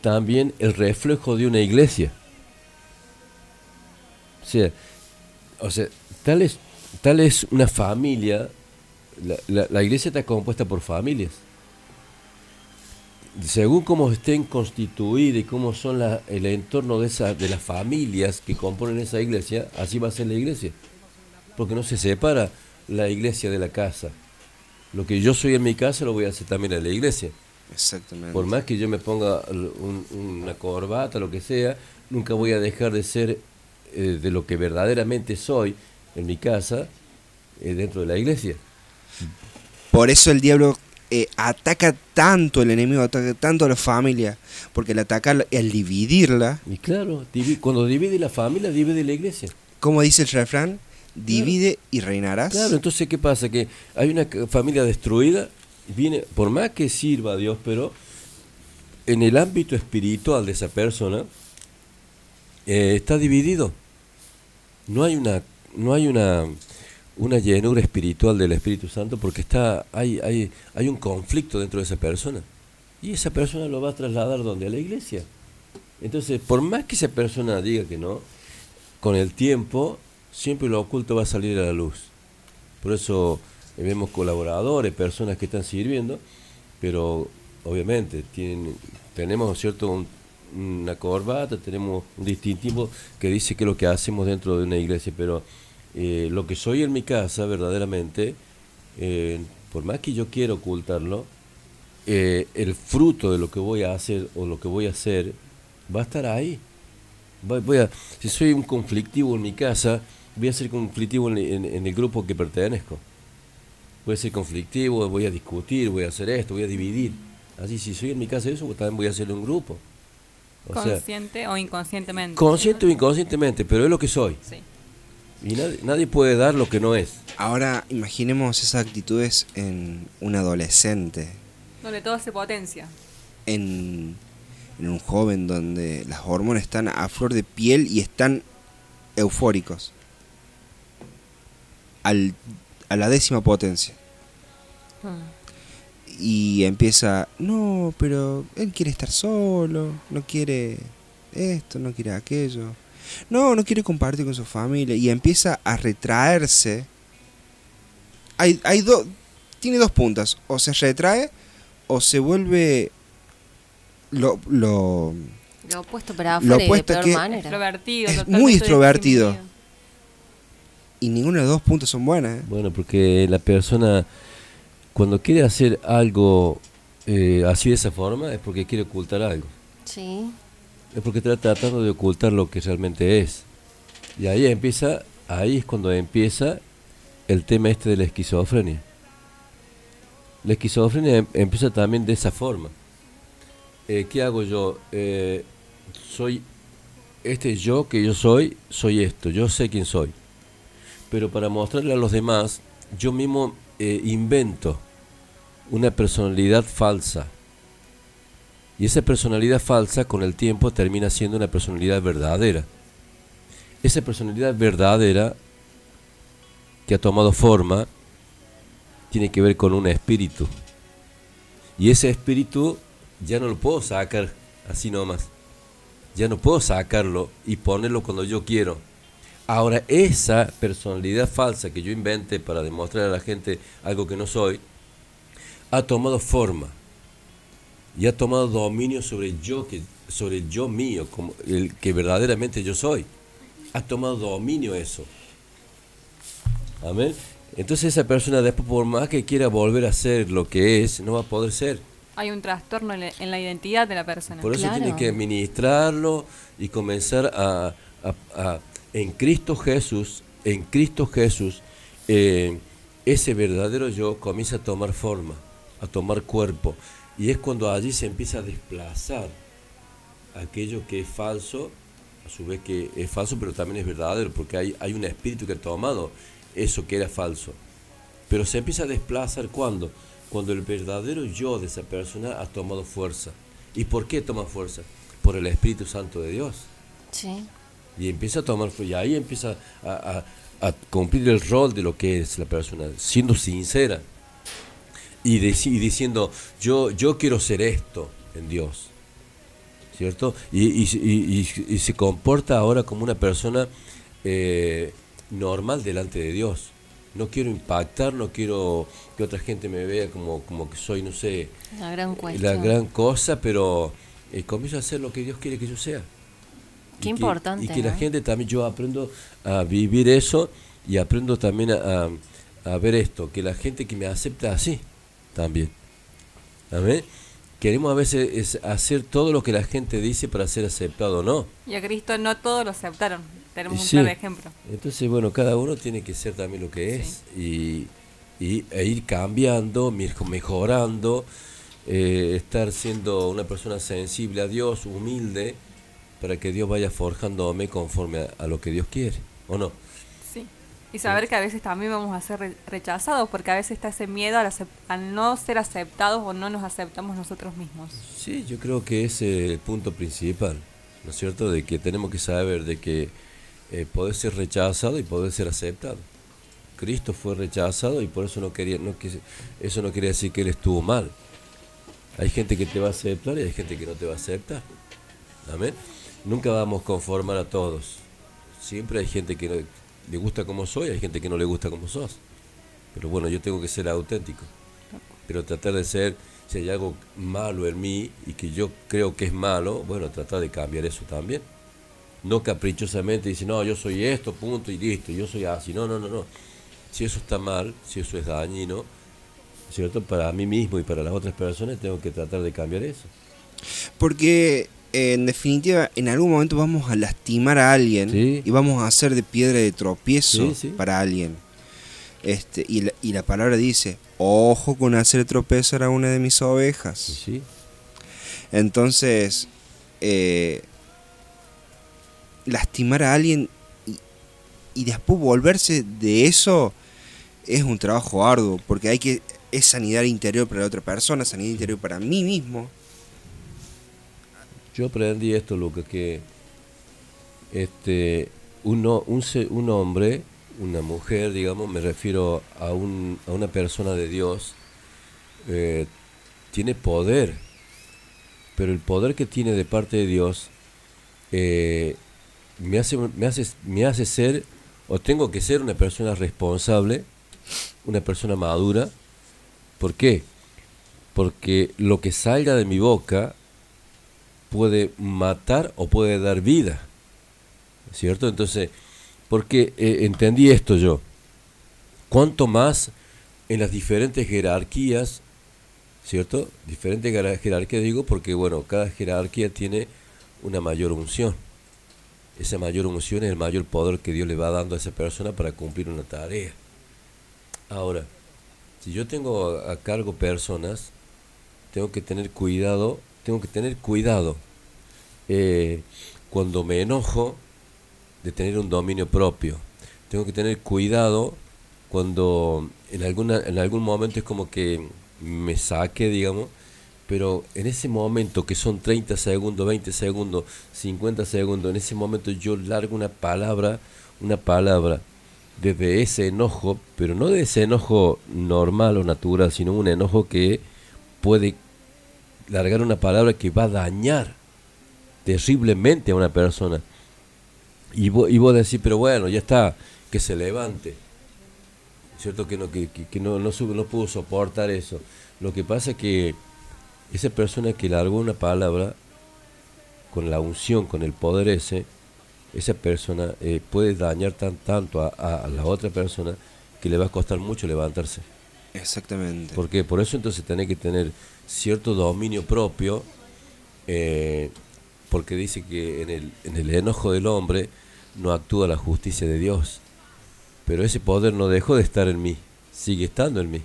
también el reflejo de una iglesia. O sea, o sea tal, es, tal es una familia, la, la- iglesia está compuesta por familias. Según cómo estén constituidas y cómo son el entorno de, esa, de las familias que componen esa iglesia, así va a ser la iglesia. Porque no se separa la iglesia de la casa. Lo que yo soy en mi casa lo voy a hacer también en la iglesia. Exactamente. Por más que yo me ponga un- una corbata, lo que sea, nunca voy a dejar de ser eh, de lo que verdaderamente soy en mi casa, eh, dentro de la iglesia. Por eso el diablo eh, ataca tanto, el enemigo ataca tanto a la familia, porque al atacarla, al dividirla, Y claro, cuando divide la familia, divide la iglesia. como dice el refrán, divide y reinarás. Claro, entonces, ¿qué pasa? Que hay una familia destruida, viene, por más que sirva a Dios, pero en el ámbito espiritual de esa persona eh, está dividido. No hay una, no hay una, una llenura espiritual del Espíritu Santo porque está, hay, hay, hay un conflicto dentro de esa persona. Y esa persona lo va a trasladar donde? A la iglesia. Entonces, por más que esa persona diga que no, con el tiempo siempre lo oculto va a salir a la luz. Por eso vemos colaboradores, personas que están sirviendo, pero obviamente tienen, tenemos cierto un- una corbata, tenemos un distintivo que dice que es lo que hacemos dentro de una iglesia, pero eh, lo que soy en mi casa verdaderamente, eh, por más que yo quiera ocultarlo, eh, el fruto de lo que voy a hacer o lo que voy a hacer va a estar ahí. Voy, a, si soy un conflictivo en mi casa, voy a ser conflictivo en el grupo que pertenezco. Voy a ser conflictivo, voy a discutir, voy a hacer esto, voy a dividir. Así, si soy en mi casa eso, pues también voy a hacer un grupo. O sea, Consciente o inconscientemente. consciente o inconscientemente, pero es lo que soy. Sí. Y nadie, nadie puede dar lo que no es. Ahora imaginemos esas actitudes en un adolescente, Donde todo se potencia. en, en un joven donde las hormonas están a flor de piel y están eufóricos. Al, a la décima potencia. Y empieza, no, pero él quiere estar solo, no quiere esto, no quiere aquello. No, no quiere compartir con su familia. Y empieza a retraerse hay, hay dos, tiene dos puntas, o se retrae o se vuelve lo, lo, Lo opuesto para Lo afuera de opuesto peor que- manera. Extrovertido, es muy extrovertido. Y ninguna de las dos puntas son buenas. ¿eh? Bueno, porque la persona cuando quiere hacer algo eh, así de esa forma es porque quiere ocultar algo. Sí. Es porque está tratando de ocultar lo que realmente es. Y ahí empieza, ahí es cuando empieza el tema este de la esquizofrenia. La esquizofrenia em- empieza también de esa forma. Eh, ¿Qué hago yo? Eh, soy, este yo que yo soy, soy esto, yo sé quién soy. Pero para mostrarle a los demás, yo mismo eh, invento una personalidad falsa. Y esa personalidad falsa con el tiempo termina siendo una personalidad verdadera. Esa personalidad verdadera que ha tomado forma tiene que ver con un espíritu. Y ese espíritu ya no lo puedo sacar así nomás. Ya no puedo sacarlo y ponerlo cuando yo quiero. Ahora, esa personalidad falsa que yo inventé para demostrar a la gente algo que no soy, ha tomado forma y ha tomado dominio sobre yo que sobre el yo mío como el que verdaderamente yo soy. Ha tomado dominio eso. Amén. Entonces esa persona después por más que quiera volver a ser lo que es no va a poder ser. Hay un trastorno en la, en la identidad de la persona. por eso tiene que administrarlo y comenzar a, a- a- en Cristo Jesús, en Cristo Jesús, eh, ese verdadero yo comienza a tomar forma, a tomar cuerpo. Y es cuando allí se empieza a desplazar aquello que es falso, a su vez que es falso, pero también es verdadero, porque hay, hay un espíritu que ha tomado eso que era falso. Pero se empieza a desplazar cuando, cuando el verdadero yo de esa persona ha tomado fuerza. ¿Y por qué toma fuerza? Por el Espíritu Santo de Dios. Sí. Y empieza a tomar. Y ahí empieza a, a- a cumplir el rol de lo que es la persona, siendo sincera. Y, deci- y diciendo, yo, yo quiero ser esto en Dios. ¿Cierto? Y, se comporta ahora como una persona eh, normal delante de Dios. No quiero impactar, no quiero que otra gente me vea como, como que soy, no sé, La gran la cuestión. gran cosa, pero eh, comienzo a hacer lo que Dios quiere que yo sea. Qué Y que- importante, Y que la gente también, yo aprendo a vivir eso y aprendo también a, a- a ver esto, que la gente que me acepta así también. Amén. Queremos a veces es hacer todo lo que la gente dice para ser aceptado, ¿no? Y a Cristo no todos lo aceptaron. Tenemos un claro ejemplo. Entonces, bueno, cada uno tiene que ser también lo que es y, y- e ir cambiando, mejorando, eh, estar siendo una persona sensible a Dios, humilde, para que Dios vaya forjándome conforme a, a lo que Dios quiere, ¿o no? Sí. Y saber que a veces también vamos a ser re- rechazados, porque a veces está ese miedo a, la acep- a no ser aceptados o no nos aceptamos nosotros mismos. Sí, yo creo que ese es el punto principal, ¿no es cierto? De que tenemos que saber de que eh, poder ser rechazado y poder ser aceptado. Cristo fue rechazado y por eso no quería, no quise- eso no quería decir que él estuvo mal. Hay gente que te va a aceptar y hay gente que no te va a aceptar. Amén. Nunca vamos a conformar a todos. Siempre hay gente que le gusta como soy, hay gente que no le gusta como sos. Pero bueno, yo tengo que ser auténtico. Pero tratar de ser, si hay algo malo en mí y que yo creo que es malo, bueno, tratar de cambiar eso también. No caprichosamente decir, no, yo soy esto, punto y listo, yo soy así. No, no, no, no. Si eso está mal, si eso es dañino, ¿cierto? Para mí mismo y para las otras personas tengo que tratar de cambiar eso. Porque en definitiva, en algún momento vamos a lastimar a alguien y vamos a hacer de piedra de tropiezo Sí, sí. para alguien. Este, y, la, y la palabra dice, ojo con hacer tropezar a una de mis ovejas. Entonces, eh, lastimar a alguien y, y después volverse de eso es un trabajo arduo, porque hay que es sanidad interior para la otra persona, sanidad interior para mí mismo. Yo aprendí esto, Lucas, que este, uno, un, un hombre, una mujer, digamos, me refiero a, un, a una persona de Dios, eh, tiene poder, pero el poder que tiene de parte de Dios eh, me, hace, me, hace, me hace ser, o tengo que ser una persona responsable una persona madura. ¿Por qué? Porque lo que salga de mi boca puede matar o puede dar vida. ¿Cierto? Entonces, porque eh, entendí esto yo. Cuanto más en las diferentes jerarquías, ¿cierto? Diferentes jera- jerarquías digo porque, bueno, cada jerarquía tiene una mayor unción. Esa mayor unción es el mayor poder que Dios le va dando a esa persona para cumplir una tarea. Ahora, si yo tengo a cargo personas, tengo que tener cuidado, tengo que tener cuidado eh, cuando me enojo de tener un dominio propio. Tengo que tener cuidado cuando en, alguna, en algún momento es como que me saque, digamos, pero en ese momento que son 30 segundos, 20 segundos, 50 segundos, en ese momento yo largo una palabra, una palabra desde ese enojo, pero no de ese enojo normal o natural, sino un enojo que puede largar una palabra que va a dañar terriblemente a una persona. Y vos, y vos decís, pero bueno, ya está, que se levante. ¿Cierto? Que no, que, que- no, no, no pudo soportar eso. Lo que pasa es que esa persona que largó una palabra con la unción, con el poder ese, esa persona eh, puede dañar tan, tanto a, a- a la otra persona que le va a costar mucho levantarse. Exactamente. ¿Por qué? Por eso entonces tenés que tener cierto dominio propio, eh, porque dice que en el, en el enojo del hombre no actúa la justicia de Dios. Pero ese poder no dejó de estar en mí, sigue estando en mí.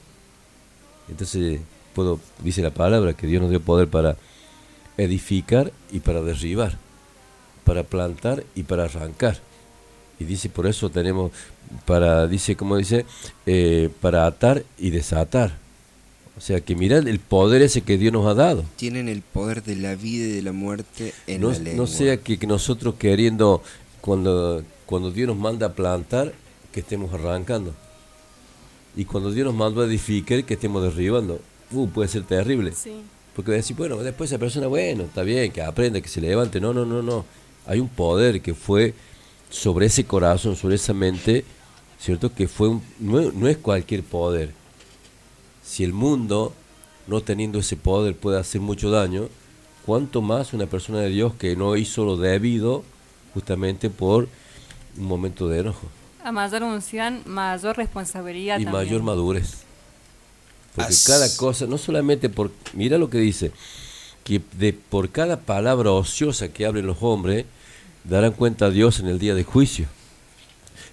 Entonces, puedo, dice la palabra que Dios nos dio poder para edificar y para derribar, para plantar y para arrancar. Y dice, por eso tenemos, para, dice, como dice, eh, para atar y desatar. O sea, que mirad el poder ese que Dios nos ha dado. Tienen el poder de la vida y de la muerte en No, la lengua. no sea que, que nosotros queriendo, cuando, cuando Dios nos manda a plantar, que estemos arrancando. Y cuando Dios nos mandó a edificar, que estemos derribando. Uh, puede ser terrible. Sí. Porque voy a decir, bueno, después esa persona, bueno, está bien, que aprenda, que se levante. No, no, no, no. Hay un poder que fue sobre ese corazón, sobre esa mente, ¿cierto? Que fue un, no, no es cualquier poder. Si el mundo, no teniendo ese poder, puede hacer mucho daño, cuánto más una persona de Dios que no hizo lo debido justamente por un momento de enojo A mayor unción, mayor responsabilidad y también. mayor madurez. Porque As- cada cosa, no solamente por, mira lo que dice, que de por cada palabra ociosa que hablen los hombres, darán cuenta a Dios en el día de juicio.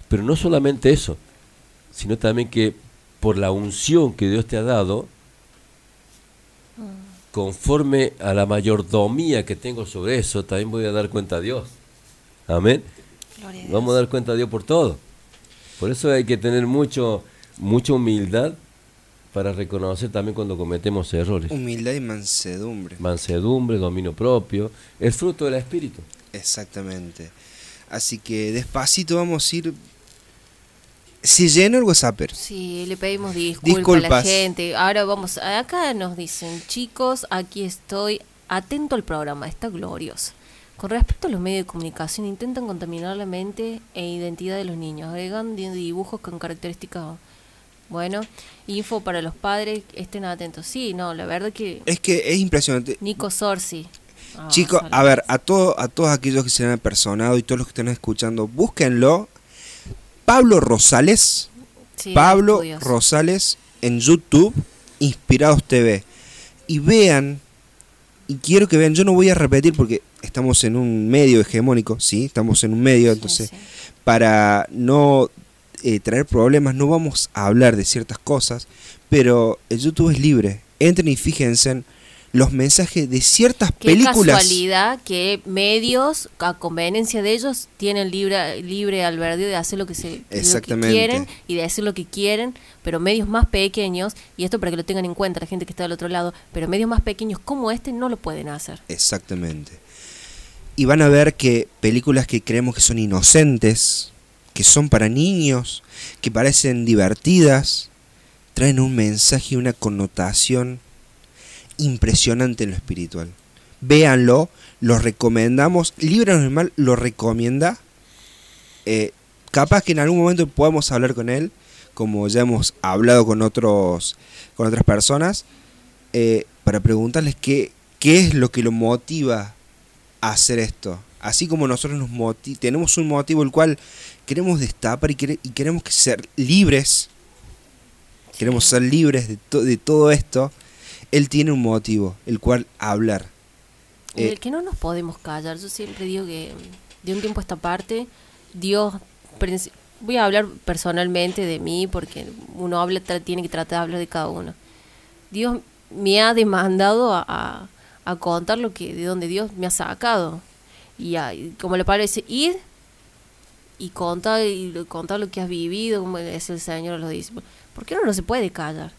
Pero no solamente eso, sino también que por la unción que Dios te ha dado, conforme a la mayordomía que tengo sobre eso, también voy a dar cuenta a Dios. Amén. Gloria a Dios. Vamos a dar cuenta a Dios por todo. Por eso hay que tener mucho, mucha humildad para reconocer también cuando cometemos errores. Humildad y mansedumbre. Mansedumbre, dominio propio, el fruto del Espíritu. Exactamente. Así que despacito vamos a ir. Se llenó el WhatsApper. Sí, le pedimos disculpas, a la Disculpas. gente. Ahora vamos, acá nos dicen, chicos, aquí estoy atento al programa, está glorioso. Con respecto a los medios de comunicación, intentan contaminar la mente e identidad de los niños. Agregan di- dibujos con características, bueno, info para los padres, estén atentos. Sí, no, la verdad que Es que es impresionante. Nico Sorsi. Ah, Chicos, a ver, a, todo, a todos aquellos que se han apersonado y todos los que están escuchando, búsquenlo. Pablo Rosales. Sí, Pablo estudios. Rosales en YouTube, Inspirados TV. Y vean, y quiero que vean, yo no voy a repetir porque estamos en un medio hegemónico, sí, estamos en un medio, entonces, para no eh, traer problemas, no vamos a hablar de ciertas cosas, pero el YouTube es libre. Entren y fíjense en los mensajes de ciertas Qué películas. casualidad que medios, a conveniencia de ellos, tienen libre, libre albedrío de hacer lo que, se, lo que quieren y de decir lo que quieren, pero medios más pequeños, y esto para que lo tengan en cuenta la gente que está del otro lado, pero medios más pequeños como este no lo pueden hacer. Exactamente. Y van a ver que películas que creemos que son inocentes, que son para niños, que parecen divertidas, traen un mensaje y una connotación impresionante en lo espiritual. Véanlo, lo recomendamos. Libre Normal lo recomienda. Eh, capaz que en algún momento podamos hablar con él, como ya hemos hablado con otros con otras personas, eh, para preguntarles qué, qué es lo que lo motiva a hacer esto. Así como nosotros nos moti- tenemos un motivo el cual queremos destapar y, y queremos que ser libres, queremos ser libres de, de todo esto, él tiene un motivo, el cual hablar. Y Eh, del que no nos podemos callar. Yo siempre digo que de un tiempo a esta parte, Dios, voy a hablar personalmente de mí porque uno habla, tiene que tratar de hablar de cada uno. Dios me ha demandado a, a- a contar lo que de donde Dios me ha sacado. Y, a- y como le parece, ir y contar, y contar lo que has vivido, como es el Señor lo dice. ¿Por qué uno no se puede callar?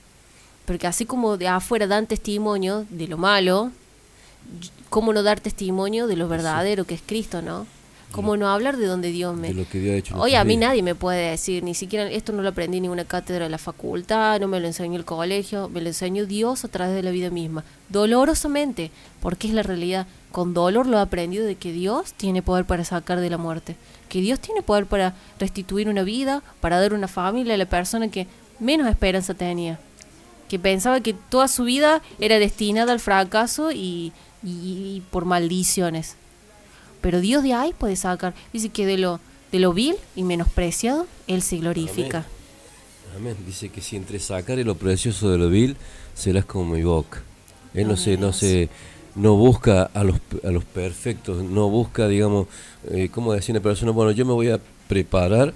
Porque así como de afuera dan testimonio de lo malo, cómo no dar testimonio de lo verdadero que es Cristo, ¿no? Cómo no hablar de donde Dios me... De lo que Dios ha hecho Oye, a mí nadie me puede decir, ni siquiera esto no lo aprendí en ninguna cátedra de la facultad, no me lo enseñó el colegio, me lo enseñó Dios a través de la vida misma, dolorosamente, porque es la realidad. Con dolor lo he aprendido de que Dios tiene poder para sacar de la muerte, que Dios tiene poder para restituir una vida, para dar una familia a la persona que menos esperanza tenía, que pensaba que toda su vida era destinada al fracaso y, y- y por maldiciones. Pero Dios de ahí puede sacar. Dice que de lo, de lo vil y menospreciado, Él se glorifica. Amén. Dice que si entre sacar lo precioso de lo vil, serás como mi boca. Él no se, no se, no busca a los, a los perfectos, no busca, digamos, eh, como decía una persona, bueno, yo me voy a preparar,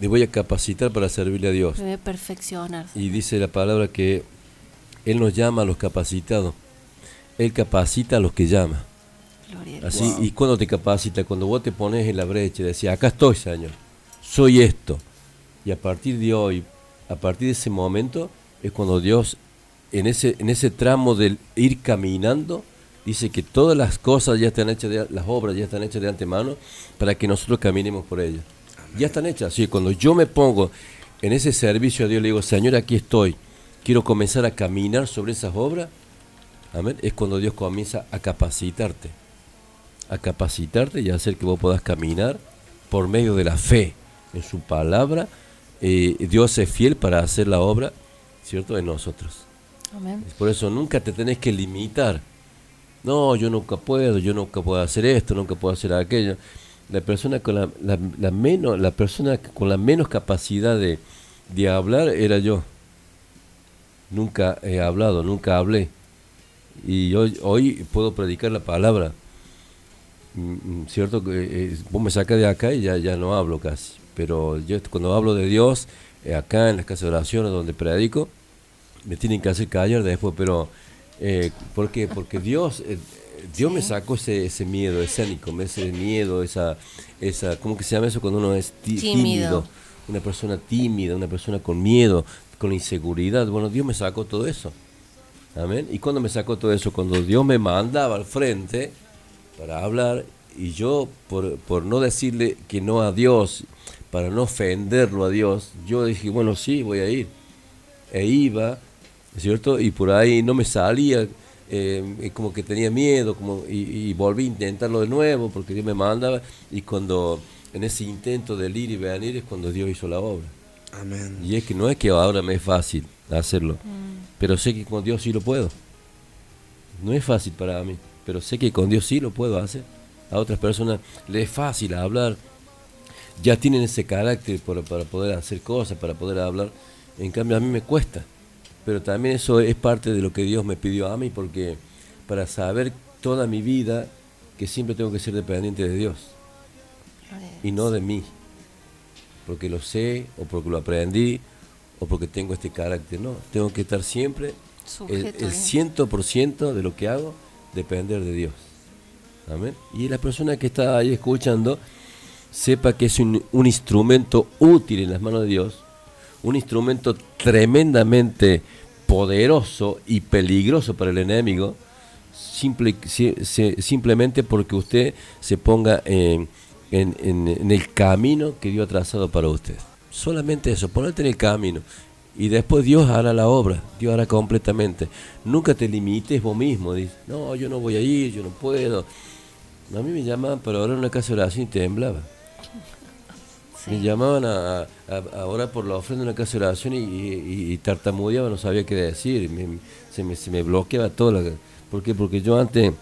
me voy a capacitar para servirle a Dios. Debe perfeccionar. Y dice la palabra que Él nos llama a los capacitados. Él capacita a los que llama. Gloria. Así, y cuando te capacita, cuando vos te pones en la brecha y decís, acá estoy, Señor, soy esto. Y a partir de hoy, a partir de ese momento, es cuando Dios, en ese, en ese tramo del ir caminando, dice que todas las cosas ya están hechas, de- las obras ya están hechas de antemano para que nosotros caminemos por ellas. Ya están hechas. Que cuando yo me pongo en ese servicio a Dios, le digo, Señor, aquí estoy, quiero comenzar a caminar sobre esas obras, amén, es cuando Dios comienza a capacitarte a capacitarte y a hacer que vos puedas caminar por medio de la fe en su palabra. Eh, Dios es fiel para hacer la obra, ¿cierto?, en nosotros. Amén. Por eso nunca te tenés que limitar. No, yo nunca puedo, yo nunca puedo hacer esto, nunca puedo hacer aquello. La persona con la, la- menos, la persona con la menos capacidad de, de hablar era yo. Nunca he hablado, nunca hablé. Y hoy, hoy puedo predicar la palabra. Mm, mm, Cierto que eh, vos me sacas de acá y ya, ya no hablo casi. Pero yo cuando hablo de Dios, eh, acá en las casas de oración donde predico, me tienen que hacer callar después, pero eh, ¿por? Porque Dios, eh, Dios me sacó ese, ese miedo escénico, ese miedo, esa, esa, ¿cómo que se llama eso cuando uno es tímido? Una persona tímida, una persona con miedo, con inseguridad. Bueno, Dios me sacó todo eso. Amén. ¿Y cuando me sacó todo eso? Cuando Dios me mandaba al frente para hablar y yo, por, por no decirle que no a Dios, para no ofenderlo a Dios, yo dije, bueno, sí, voy a ir. E iba, ¿cierto? Y por ahí no me salía, eh, como que tenía miedo, como y, y volví a intentarlo de nuevo porque Dios me mandaba. Y cuando, en ese intento del ir y venir, es cuando Dios hizo la obra. Amén. Y es que no es que ahora me es fácil hacerlo, pero sé que con Dios sí lo puedo. No es fácil para mí, pero sé que con Dios sí lo puedo hacer. A otras personas les es fácil hablar, ya tienen ese carácter para, para poder hacer cosas, para poder hablar. En cambio a mí me cuesta. Pero también eso es parte de lo que Dios me pidió a mí, porque para saber toda mi vida que siempre tengo que ser dependiente de Dios y no de mí porque lo sé o porque lo aprendí o porque tengo este carácter. No, tengo que estar siempre el, Sujeto el a- 100% de lo que hago, depender de Dios. Amén. Y la persona que está ahí escuchando, sepa que es un, un instrumento útil en las manos de Dios, un instrumento tremendamente poderoso y peligroso para el enemigo, simple, si- si- simplemente porque usted se ponga en el camino que Dios ha trazado para usted. Solamente eso, ponerte en el camino. Y después Dios hará la obra, Dios hará completamente. Nunca te limites vos mismo, dices, no, yo no voy a ir, yo no puedo. A mí me llamaban para orar en una casa de oración y temblaba. Me llamaban a, a- a orar por la ofrenda de una casa de oración y, y- y tartamudeaba, no sabía qué decir. me- se, me, se me bloqueaba todo. La, ¿Por qué? Porque yo antes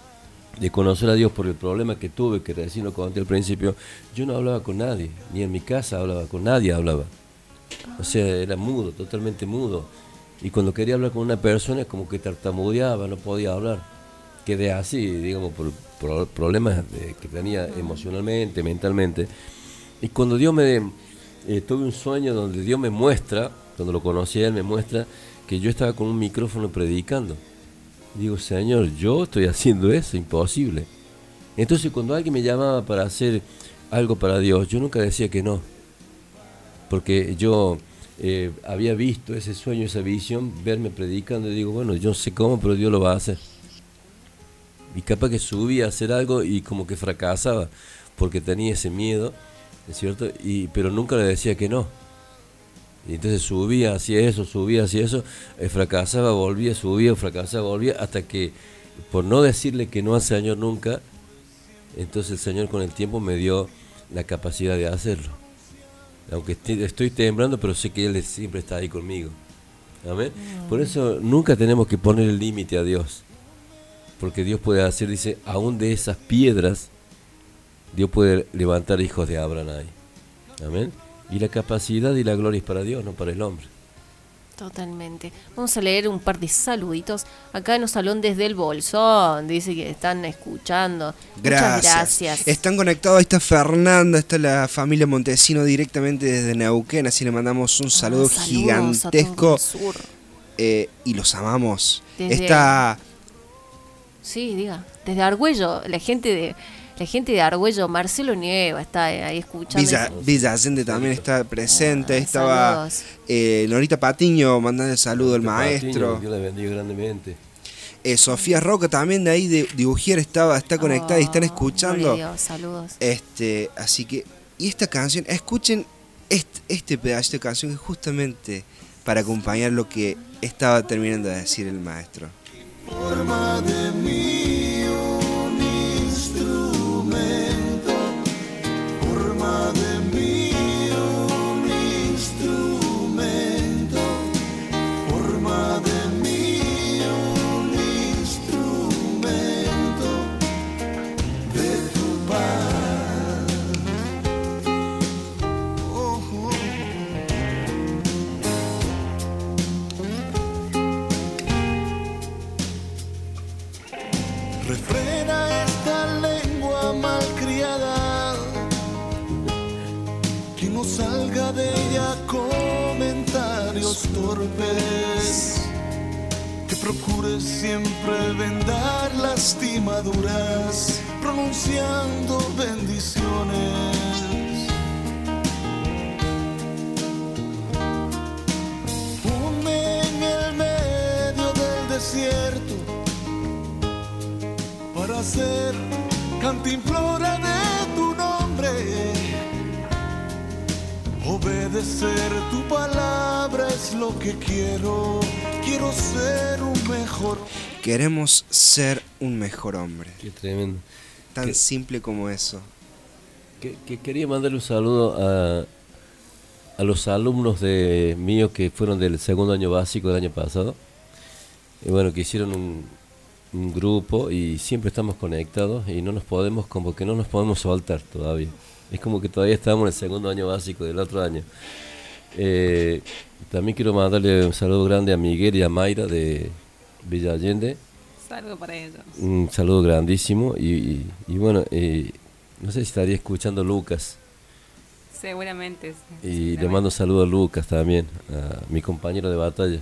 de conocer a Dios por el problema que tuve, que recién lo conté al principio, yo no hablaba con nadie, ni en mi casa hablaba con nadie, hablaba. O sea, era mudo, totalmente mudo. Y cuando quería hablar con una persona, como que tartamudeaba, no podía hablar. Quedé así, digamos, por, por problemas que tenía emocionalmente, mentalmente. Y cuando Dios me... eh, tuve un sueño donde Dios me muestra, cuando lo conocí a Él, me muestra que yo estaba con un micrófono predicando. Digo, Señor, yo estoy haciendo eso, imposible. Entonces cuando alguien me llamaba para hacer algo para Dios, yo nunca decía que no. Porque yo eh, había visto ese sueño, esa visión, verme predicando y digo, bueno, yo no sé cómo, pero Dios lo va a hacer. Y capaz que subía a hacer algo y como que fracasaba, porque tenía ese miedo, ¿es cierto? Y, pero nunca le decía que no. Y entonces subía, hacía eso, subía, hacía eso, eh, fracasaba, volvía, subía, fracasaba, volvía, hasta que por no decirle que no al Señor nunca, entonces el Señor con el tiempo me dio la capacidad de hacerlo. Aunque estoy temblando, pero sé que Él siempre está ahí conmigo. Amén. Por eso nunca tenemos que poner el límite a Dios. Porque Dios puede hacer, dice, aún de esas piedras, Dios puede levantar hijos de Abraham ahí. Amén. Y la capacidad y la gloria es para Dios, no para el hombre. Totalmente. Vamos a leer un par de saluditos. Acá nos salón desde el bolsón. Dice que están escuchando. Gracias. Muchas gracias. Están conectados, ahí está Fernanda, está la familia Montesino directamente desde Neuquén, así le mandamos un saludo Ah, a todo gigantesco sur. eh, y los amamos. Desde- Está Sí, diga. Desde Argüello, la gente de la gente de Argüello, Marcelo Nieva está ahí escuchando. Villa, Villa Allende también está presente, estaba Ah, saludos. eh, Norita Patiño mandando el saludo al maestro. Patiño, Dios le bendiga grandemente. Eh, Sofía Roca también de ahí de Dibujier estaba, está conectada y están escuchando. Dios, saludos. Este, así que, y esta canción, escuchen este, este pedazo de canción que es justamente para acompañar lo que estaba terminando de decir el maestro. forma de mí Refrena esta lengua malcriada, que no salga de ella comentarios torpes, que procure siempre vendar lastimaduras, pronunciando bendiciones. Para ser cantimplora de tu nombre. Obedecer tu palabra es lo que quiero. Quiero ser un mejor. Queremos ser un mejor hombre. Qué tremendo. Tan Qué- simple como eso. Que, que quería mandarle un saludo a, a los alumnos de míos que fueron del segundo año básico del año pasado. Y bueno, que hicieron un, un grupo y siempre estamos conectados y no nos podemos, como que no nos podemos soltar todavía. Es como que todavía estamos en el segundo año básico del otro año. Eh, también quiero mandarle un saludo grande a Miguel y a Mayra de Villa Allende. Saludo para ellos. Un saludo grandísimo y, y- y bueno, eh, no sé si estaría escuchando Lucas. Seguramente. Y le mando un saludo a Lucas también, a mi compañero de batalla,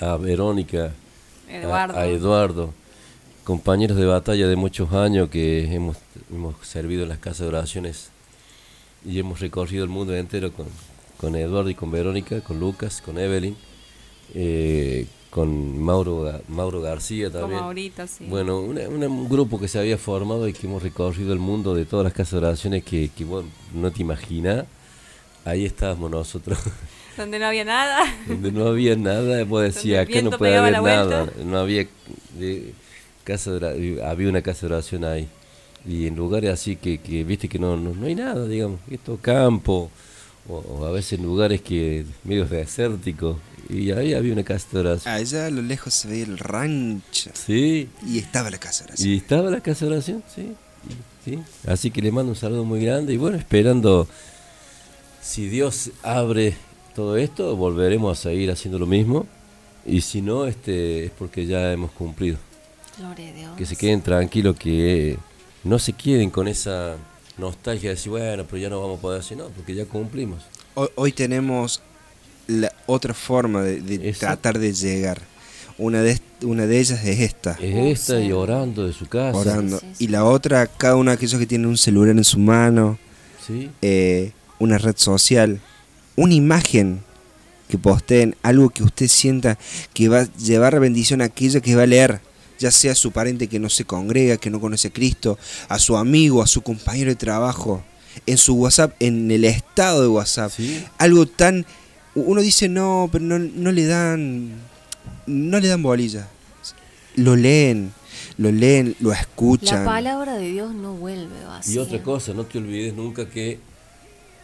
a Verónica, Eduardo. A, Eduardo, compañeros de batalla de muchos años que hemos, hemos servido en las casas de oraciones y hemos recorrido el mundo entero con, con Eduardo y con Verónica, con Lucas, con Evelyn, eh, con Mauro, Mauro García también. Maurito, sí. Bueno, una- una- un grupo que se había formado y que hemos recorrido el mundo de todas las casas de oraciones que, que vos no te imaginas. Ahí estábamos nosotros, Donde no había nada. donde no había nada, vos decías, acá no puede haber nada, vuelta. no había de- casa de había una casa de oración ahí. y en lugares así que, que viste que no, no, no hay nada, digamos, esto campo, o, o a veces en lugares que medios desérticos, y ahí había una casa de oración. Allá a lo lejos se veía el rancho. Sí. Y estaba la casa de oración. Y estaba la casa de oración, sí. sí. Así que le mando un saludo muy grande y bueno, esperando, si Dios abre todo esto, volveremos a seguir haciendo lo mismo. Y si no, este es porque ya hemos cumplido. Gloria a Dios. Que se queden tranquilos, que no se queden con esa nostalgia de decir, bueno, pero ya no vamos a poder hacer, no, porque ya cumplimos. Hoy, hoy tenemos la otra forma de, de tratar de llegar. Una de, una de ellas es esta. Es esta y orando de su casa. Orando. Y la otra, cada uno de aquellos que tienen un celular en su mano, Sí. eh, una red social, una imagen que posteen, algo que usted sienta que va a llevar bendición a aquello que va a leer, ya sea su pariente que no se congrega, que no conoce a Cristo, a su amigo, a su compañero de trabajo, en su WhatsApp, en el estado de WhatsApp. Algo tan... Uno dice, no, pero no, no le dan... No le dan bolilla. Lo leen, lo leen, lo escuchan. La palabra de Dios no vuelve vacía. Y otra cosa, no te olvides nunca que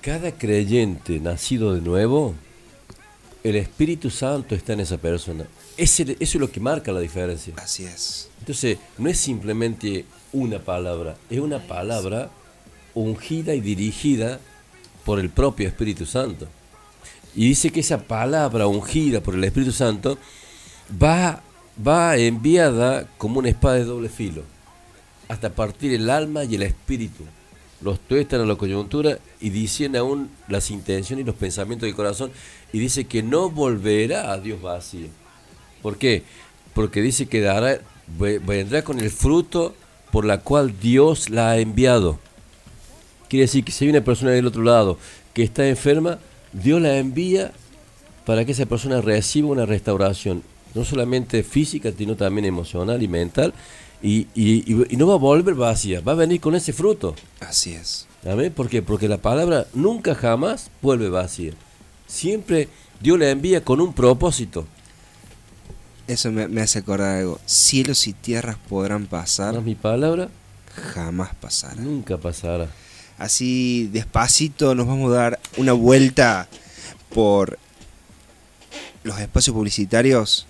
cada creyente nacido de nuevo, el Espíritu Santo está en esa persona. Eso es lo que marca la diferencia. Así es. Entonces, no es simplemente una palabra, es una palabra ungida y dirigida por el propio Espíritu Santo. Y dice que esa palabra ungida por el Espíritu Santo va, va enviada como una espada de doble filo, hasta partir el alma y el espíritu. Los tuestan a la coyuntura y dicen aún las intenciones y los pensamientos del corazón. Y dice que no volverá a Dios vacío. ¿Por qué? Porque dice que dará, ve- vendrá con el fruto por la cual Dios la ha enviado. Quiere decir que si hay una persona del otro lado que está enferma, Dios la envía para que esa persona reciba una restauración, no solamente física, sino también emocional y mental, y, y- y- no va a volver vacía, va a venir con ese fruto. Así es. ¿Amén? ¿Por qué? Porque la palabra nunca jamás vuelve vacía. Siempre Dios la envía con un propósito. Eso me, me hace acordar algo. Cielos y tierras podrán pasar. mi palabra jamás pasará. Nunca pasará. Así despacito nos vamos a dar una vuelta por los espacios publicitarios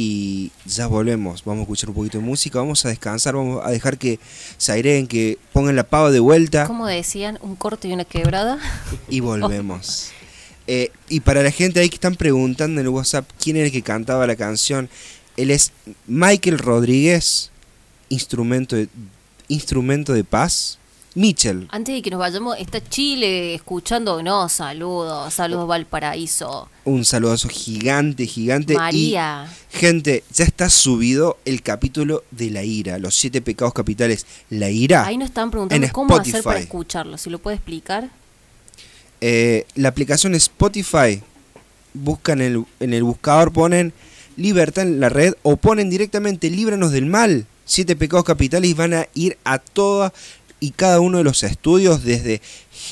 y ya volvemos. Vamos a escuchar un poquito de música, vamos a descansar, vamos a dejar que se aireen, que pongan la pava de vuelta Como decían, un corte y una quebrada. y volvemos. Eh, y para la gente ahí que están preguntando en el WhatsApp quién era el que cantaba la canción, él es Michael Rodríguez, instrumento de, instrumento de paz. Mitchell, Antes de que nos vayamos, está Chile escuchando. No, saludos, saludos Valparaíso. un saludazo gigante, gigante. María. Y, gente, ya está subido el capítulo de la ira, los siete pecados capitales. La ira. Ahí nos están preguntando en cómo hacer para escucharlo. Si lo puede explicar. Eh, la aplicación Spotify, buscan en el, en el buscador, ponen libertad en la red o ponen directamente líbranos del mal, siete pecados capitales y van a ir a toda y cada uno de los estudios desde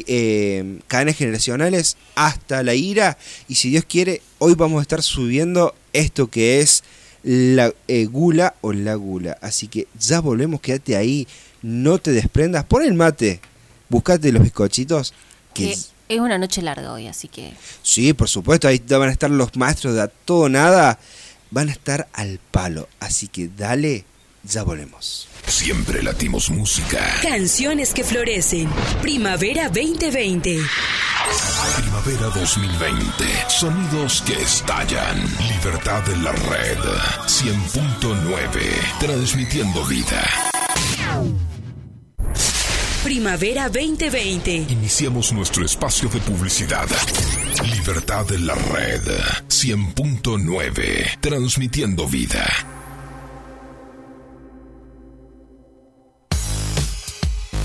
eh, cadenas generacionales hasta la ira y si Dios quiere hoy vamos a estar subiendo esto que es la eh, gula o la gula así que ya volvemos quédate ahí no te desprendas pon el mate buscate los bizcochitos que Que es una noche larga hoy, así que. Sí, por supuesto, ahí van a estar los maestros de a todo nada. Van a estar al palo. Así que dale, ya volvemos. Siempre latimos música. Canciones que florecen. Primavera 2020. Primavera 2020. Sonidos que estallan. Libertad en la red. 100.9. Transmitiendo vida. Primavera 2020. Iniciamos nuestro espacio de publicidad. Libertad en la red. 100.9. Transmitiendo vida.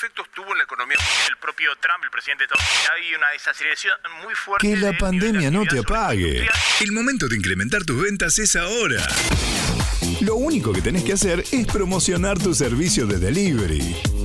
Efectos tuvo en la economía el propio Trump, el presidente de Estados Unidos? Hay una desaceleración muy fuerte. Que la de- pandemia no te apague. El momento de incrementar tus ventas es ahora. Lo único que tenés que hacer es promocionar tu servicio de delivery.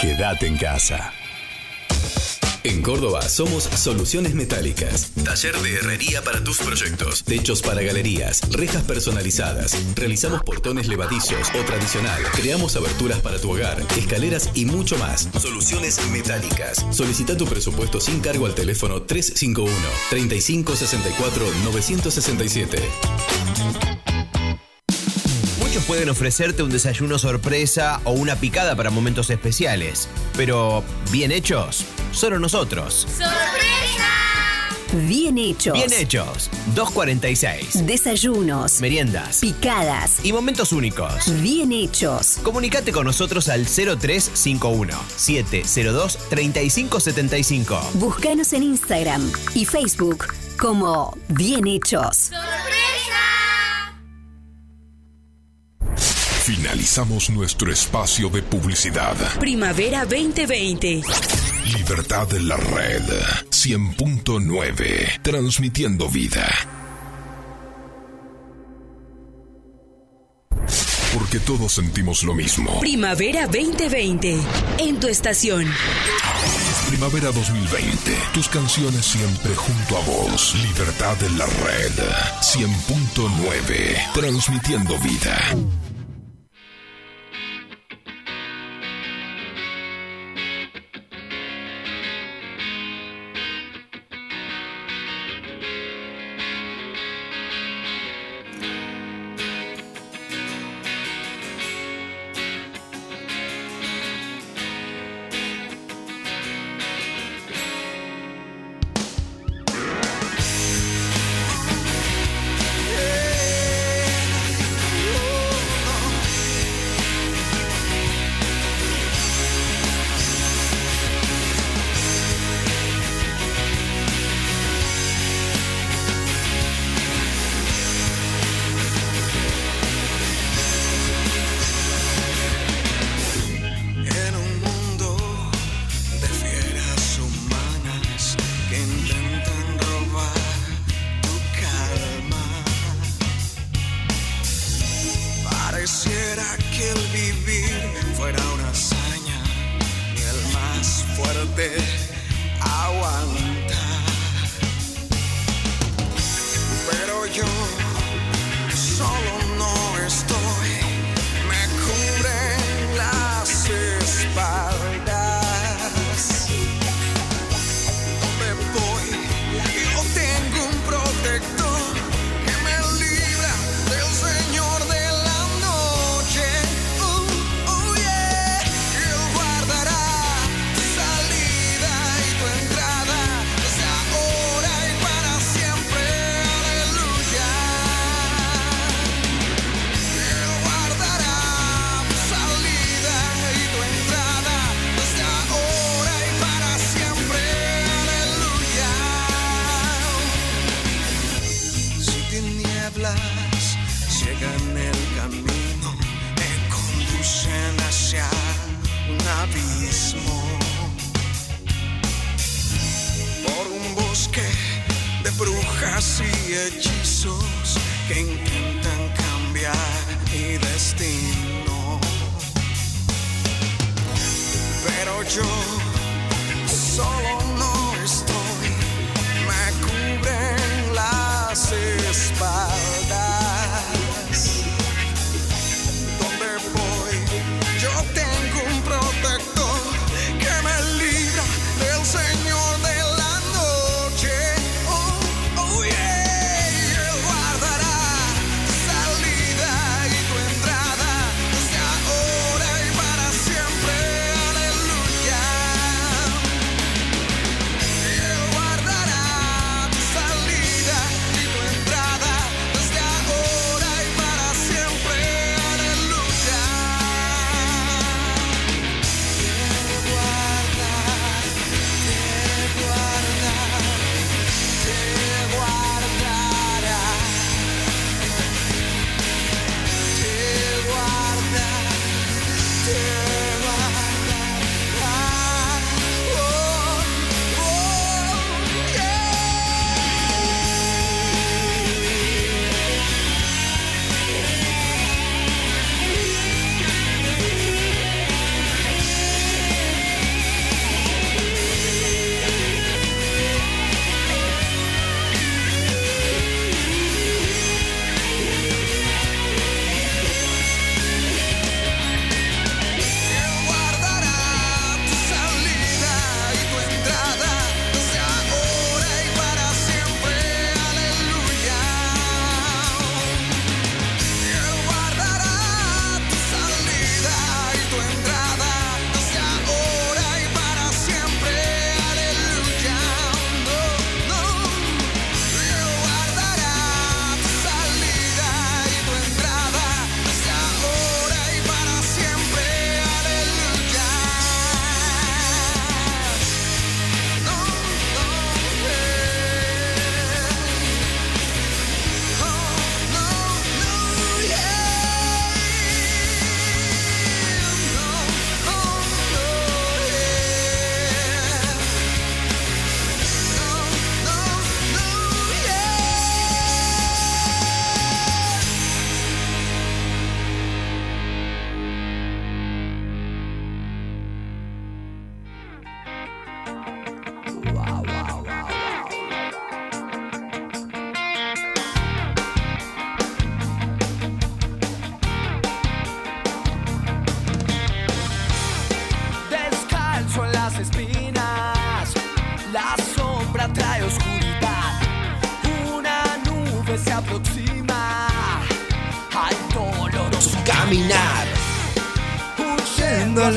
Quédate en casa. En Córdoba somos Soluciones Metálicas. Taller de herrería para tus proyectos. Techos para galerías. Rejas personalizadas. Realizamos portones levadizos o tradicional. Creamos aberturas para tu hogar. Escaleras y mucho más. Soluciones Metálicas. Solicita tu presupuesto sin cargo al teléfono 351 3564 967. Muchos pueden ofrecerte un desayuno sorpresa o una picada para momentos especiales, pero bien hechos, solo nosotros. Bien hechos. Bien hechos, 246. Desayunos. Meriendas. Picadas. Y momentos únicos. Bien hechos. Comunicate con nosotros al 0351 702 3575. Búscanos en Instagram y Facebook como Bien hechos. Finalizamos nuestro espacio de publicidad. Primavera 2020. Libertad en la red 100.9, transmitiendo vida. Porque todos sentimos lo mismo. Primavera 2020. En tu estación. Primavera 2020, tus canciones siempre junto a vos. Libertad en la red 100.9, transmitiendo vida.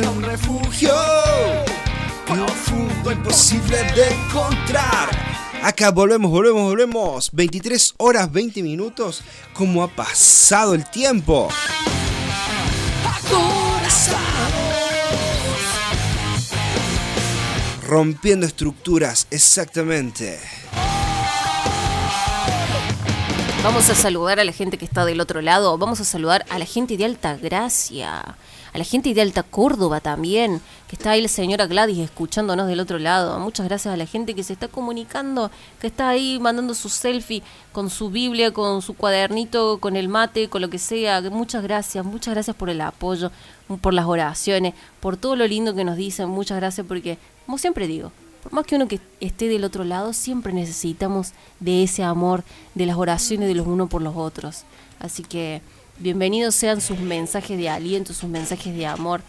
un refugio profundo, imposible de encontrar. Acá volvemos, volvemos, volvemos. 23 horas 20 minutos. ¿Cómo ha pasado el tiempo? Rompiendo estructuras, exactamente. Vamos a saludar a la gente que está del otro lado. Vamos a saludar a la gente de Alta Gracia. A la gente de Alta Córdoba también. Que está ahí la señora Gladys escuchándonos del otro lado. Muchas gracias a la gente que se está comunicando. Que está ahí mandando su selfie con su Biblia, con su cuadernito, con el mate, con lo que sea. Muchas gracias. Muchas gracias por el apoyo, por las oraciones, por todo lo lindo que nos dicen. Muchas gracias porque, como siempre digo, por más que uno que esté del otro lado, siempre necesitamos de ese amor, de las oraciones de los unos por los otros. Así que bienvenidos sean sus mensajes de aliento, sus mensajes de amor.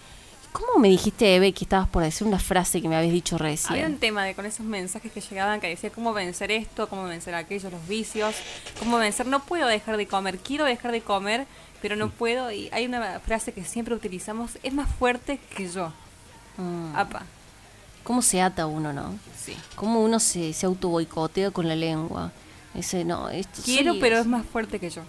¿Cómo me dijiste, Eve, que estabas por decir una frase que me habías dicho recién? Había un tema de con esos mensajes que llegaban que decía cómo vencer esto, cómo vencer aquello, los vicios, cómo vencer, no puedo dejar de comer, quiero dejar de comer, pero no mm. puedo. Y hay una frase que siempre utilizamos, es más fuerte que yo. Mm. Apa. ¿Cómo se ata uno, no? Sí. ¿Cómo uno se, se auto boicotea con la lengua? Ese, no, esto Quiero, sí, pero es más fuerte que yo.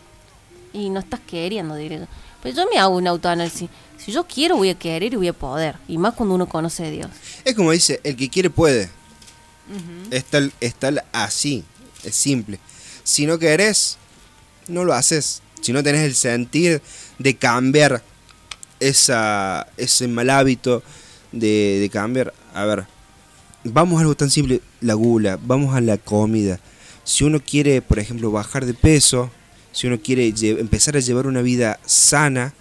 Y no estás queriendo, diré. Pero yo me hago un autoanálisis. Si yo quiero, voy a querer y voy a poder. Y más cuando uno conoce a Dios. Es como dice, el que quiere puede. Ujú. Está, el- está el así, es simple. Si no querés, no lo haces. Si no tenés el sentir de cambiar esa, ese mal hábito de, de cambiar, a ver, vamos a algo tan simple, la gula, vamos a la comida. Si uno quiere, por ejemplo, bajar de peso, si uno quiere empezar a llevar una vida sana,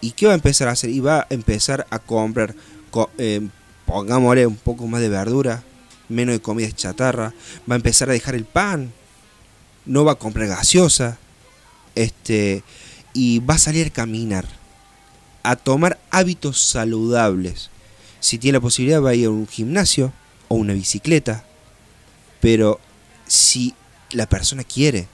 ¿y qué va a empezar a hacer? Y va a empezar a comprar, co- eh, pongámosle un poco más de verdura, menos de comida chatarra, va a empezar a dejar el pan, no va a comprar gaseosa, este, y va a salir a caminar, a tomar hábitos saludables. Si tiene la posibilidad va a ir a un gimnasio o una bicicleta, pero si la persona quiere,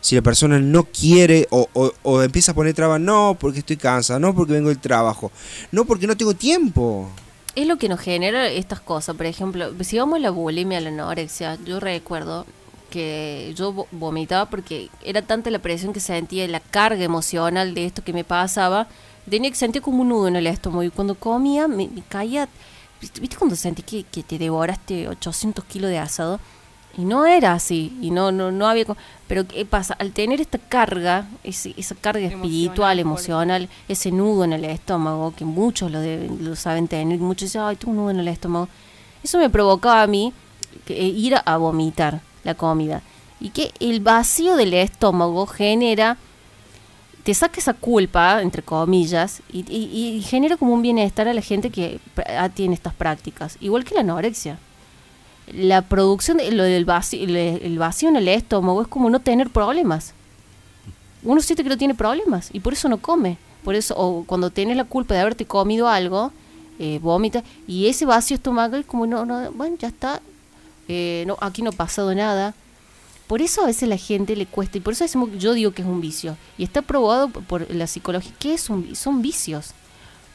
si la persona no quiere o, o- o empieza a poner trabas, no porque estoy cansada, no porque vengo del trabajo, no porque no tengo tiempo. Es lo que nos genera estas cosas. Por ejemplo, si vamos a la bulimia, a la anorexia, yo recuerdo que yo vo- vomitaba porque era tanta la presión que sentía, la carga emocional de esto que me pasaba, tenía que sentir como un nudo en el estómago y cuando comía me, me caía, ¿viste cuando sentí que, que te devoraste 800 kilos de asado? Y no era así, y no no no había... Pero ¿qué pasa? Al tener esta carga, ese- esa carga espiritual, emocional, ese nudo en el estómago, que muchos lo, deben, lo saben tener, muchos dicen, ay, tengo un nudo en el estómago, eso me provocaba a mí que, eh, ir a vomitar la comida. Y que el vacío del estómago genera, te saca esa culpa, entre comillas, y, y- genera como un bienestar a la gente que ah, tiene estas prácticas, igual que la anorexia la producción de lo del vacío, el, vacío en el estómago es como no tener problemas. Uno siente que no tiene problemas y por eso no come. Por eso, o cuando tienes la culpa de haberte comido algo, eh, vomita. Y ese vacío estomacal, como no, no, bueno, ya está. eh, no, aquí no ha pasado nada. Por eso a veces la gente le cuesta, y por eso decimos, yo digo que es un vicio. Y está probado por, la psicología que es un, son vicios.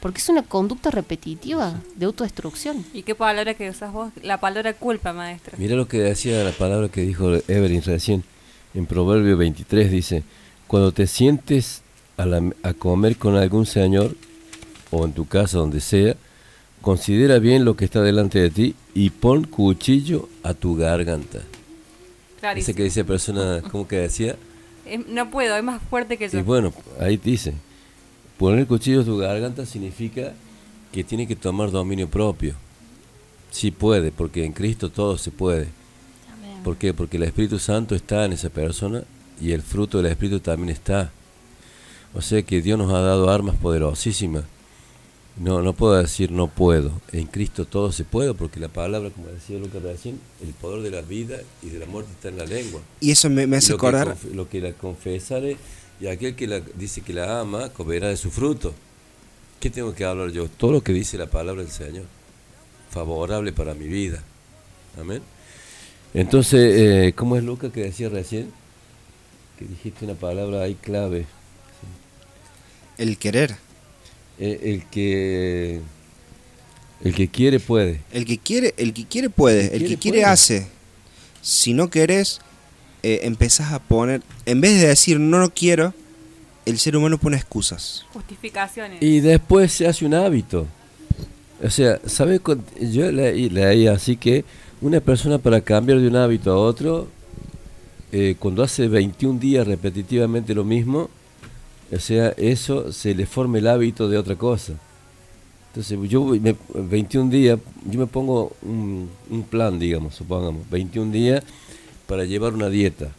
Porque es una conducta repetitiva de autodestrucción. ¿Y qué palabra que usas vos? La palabra culpa, maestra. Mira lo que decía la palabra que dijo Evelyn recién. En Proverbio 23 dice, cuando te sientes a, la- a comer con algún señor, o en tu casa, donde sea, considera bien lo que está delante de ti y pon cuchillo a tu garganta. Clarísimo. que dice persona, ¿cómo que decía? No puedo, es más fuerte que yo. Y bueno, ahí dice, poner cuchillo a tu garganta significa que tiene que tomar dominio propio. Sí puede, porque en Cristo todo se puede. ¿Por qué? Porque el Espíritu Santo está en esa persona y el fruto del Espíritu también está. O sea que Dios nos ha dado armas poderosísimas. No, no puedo decir no puedo. En Cristo todo se puede porque la palabra, como decía Lucas recién, el poder de la vida y de la muerte está en la lengua. Y eso me, me hace lo que acordar, conf- lo que la confesare y aquel que la, dice que la ama comerá de su fruto. ¿Qué tengo que hablar yo? Todo lo que dice la palabra del Señor. Favorable para mi vida. Amén. Entonces, eh, ¿cómo es Lucas que decía recién? Que dijiste una palabra ahí clave. el querer. Eh, el que el que quiere puede. El que quiere, el que quiere puede, el, quiere que quiere hace. Si no querés, eh, empezás a poner, en vez de decir no no quiero, el ser humano pone excusas. Justificaciones. Y después se hace un hábito. O sea, ¿sabe? cu- Yo leí, leí así que una persona para cambiar de un hábito a otro, eh, cuando hace 21 días repetitivamente lo mismo, o sea, eso se le forma el hábito de otra cosa. Entonces, yo me- 21 días, yo me pongo un, un plan, digamos, supongamos, 21 días para llevar una dieta.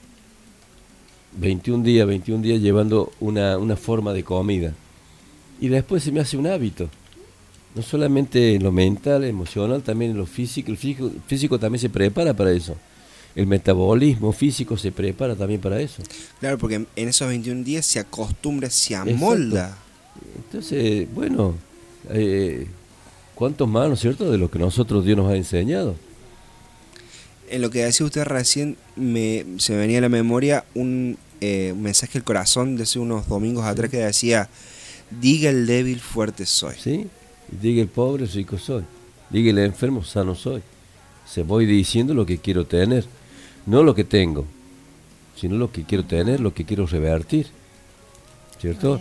21 días, 21 días llevando una, una forma de comida. Y después se me hace un hábito. No solamente en lo mental, emocional, también en lo físico. El físico, físico también se prepara para eso. El metabolismo físico se prepara también para eso. Claro, porque en- esos 21 días se acostumbra, se amolda. Entonces, bueno, eh, ¿Cuántos más, no es cierto, de lo que nosotros Dios nos ha enseñado? En lo que decía usted recién, me, se me venía a la memoria un, eh, un mensaje del corazón de hace unos domingos atrás que decía, diga el débil, fuerte soy. Sí, diga el pobre, rico soy. Diga el enfermo, sano soy. Se voy diciendo lo que quiero tener, no lo que tengo, sino lo que quiero tener, lo que quiero revertir. ¿Cierto?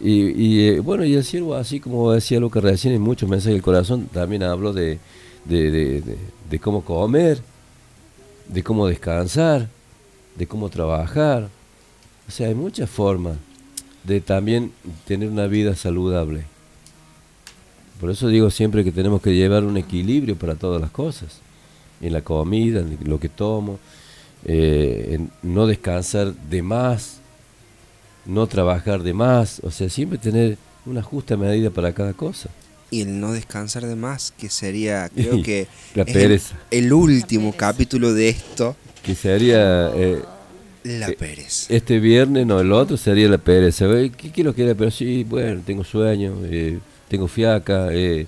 Y, y, eh, bueno, y el siervo, así como decía lo que recién en muchos mensajes del corazón, también habló de, de, de- de- de cómo comer, de cómo descansar, de cómo trabajar. O sea, hay muchas formas de también tener una vida saludable. Por eso digo siempre que tenemos que llevar un equilibrio para todas las cosas. En la comida, en lo que tomo, eh, en no descansar de más, no trabajar de más, o sea, siempre tener una justa medida para cada cosa. Y el no descansar de más, que sería, creo que La es el- pereza. El, último capítulo de esto, Que sería... eh, la eh, pereza. Este viernes, no, el otro sería la pereza. ¿Qué quiero que era? Pero sí, bueno, tengo sueño, eh, tengo fiaca, eh,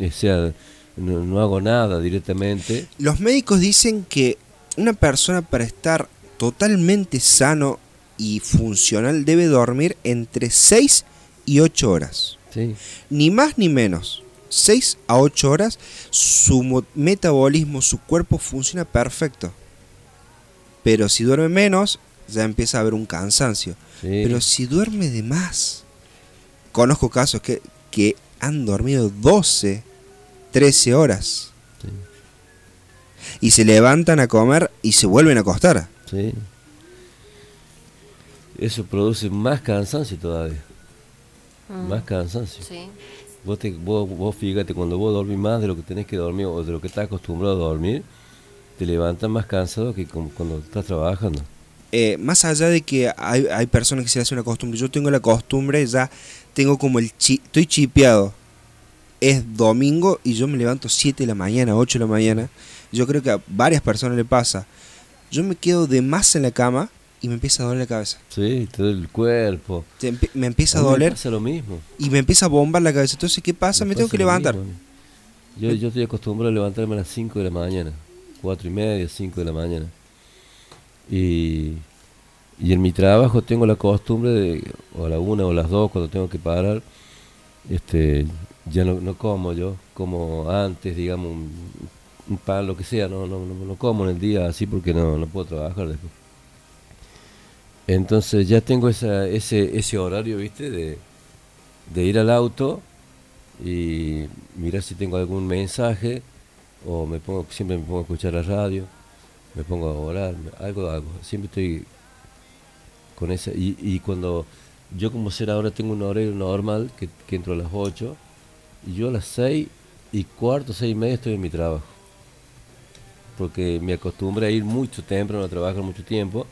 o sea, no, no hago nada directamente. Los médicos dicen que una persona para estar totalmente sano y funcional debe dormir entre 6 y 8 horas. Sí. Ni más ni menos. 6 a 8 horas, su mo- metabolismo, su cuerpo funciona perfecto. Pero si duerme menos, ya empieza a haber un cansancio. Sí. Pero si duerme de más, conozco casos que, que han dormido 12, 13 horas. Y se levantan a comer y se vuelven a acostar. Sí. Eso produce más cansancio todavía. Mm. Más cansancio. Sí. Vos, te, vos, vos fíjate, cuando vos dormís más de lo que tenés que dormir o de lo que estás acostumbrado a dormir, te levantas más cansado que cuando estás trabajando. Eh, más allá de que hay, hay personas que se hacen una costumbre, yo tengo la costumbre, ya tengo como el chi estoy chipeado. Es domingo y yo me levanto 7 de la mañana, 8 de la mañana. Yo creo que a varias personas le pasa. Yo me quedo de más en la cama y me empieza a doler la cabeza. Sí, te duele el cuerpo. Me empieza a me doler pasa lo mismo. y me empieza a bombar la cabeza. Entonces, ¿qué pasa? Me, tengo pasa que levantar. mismo. Yo, yo estoy acostumbrado a levantarme a las 5 de la mañana, 4 y media, 5 de la mañana. Y, y en mi trabajo tengo la costumbre de, o a la 1 o a las 2 cuando tengo que parar, este, ya no, no como yo, como antes, digamos, un, pan, lo que sea, no, no, no, como en el día así porque no, no puedo trabajar después. Entonces ya tengo esa, ese, ese horario, ¿viste? De, de ir al auto y mirar si tengo algún mensaje o me pongo siempre me pongo a escuchar la radio me pongo a orar algo algo siempre estoy con esa y, y cuando yo como ser ahora tengo un horario normal que, que entro a las 8 y yo a las 6 y cuarto, 6 y media estoy en mi trabajo porque me acostumbré a ir mucho temprano a trabajar mucho tiempo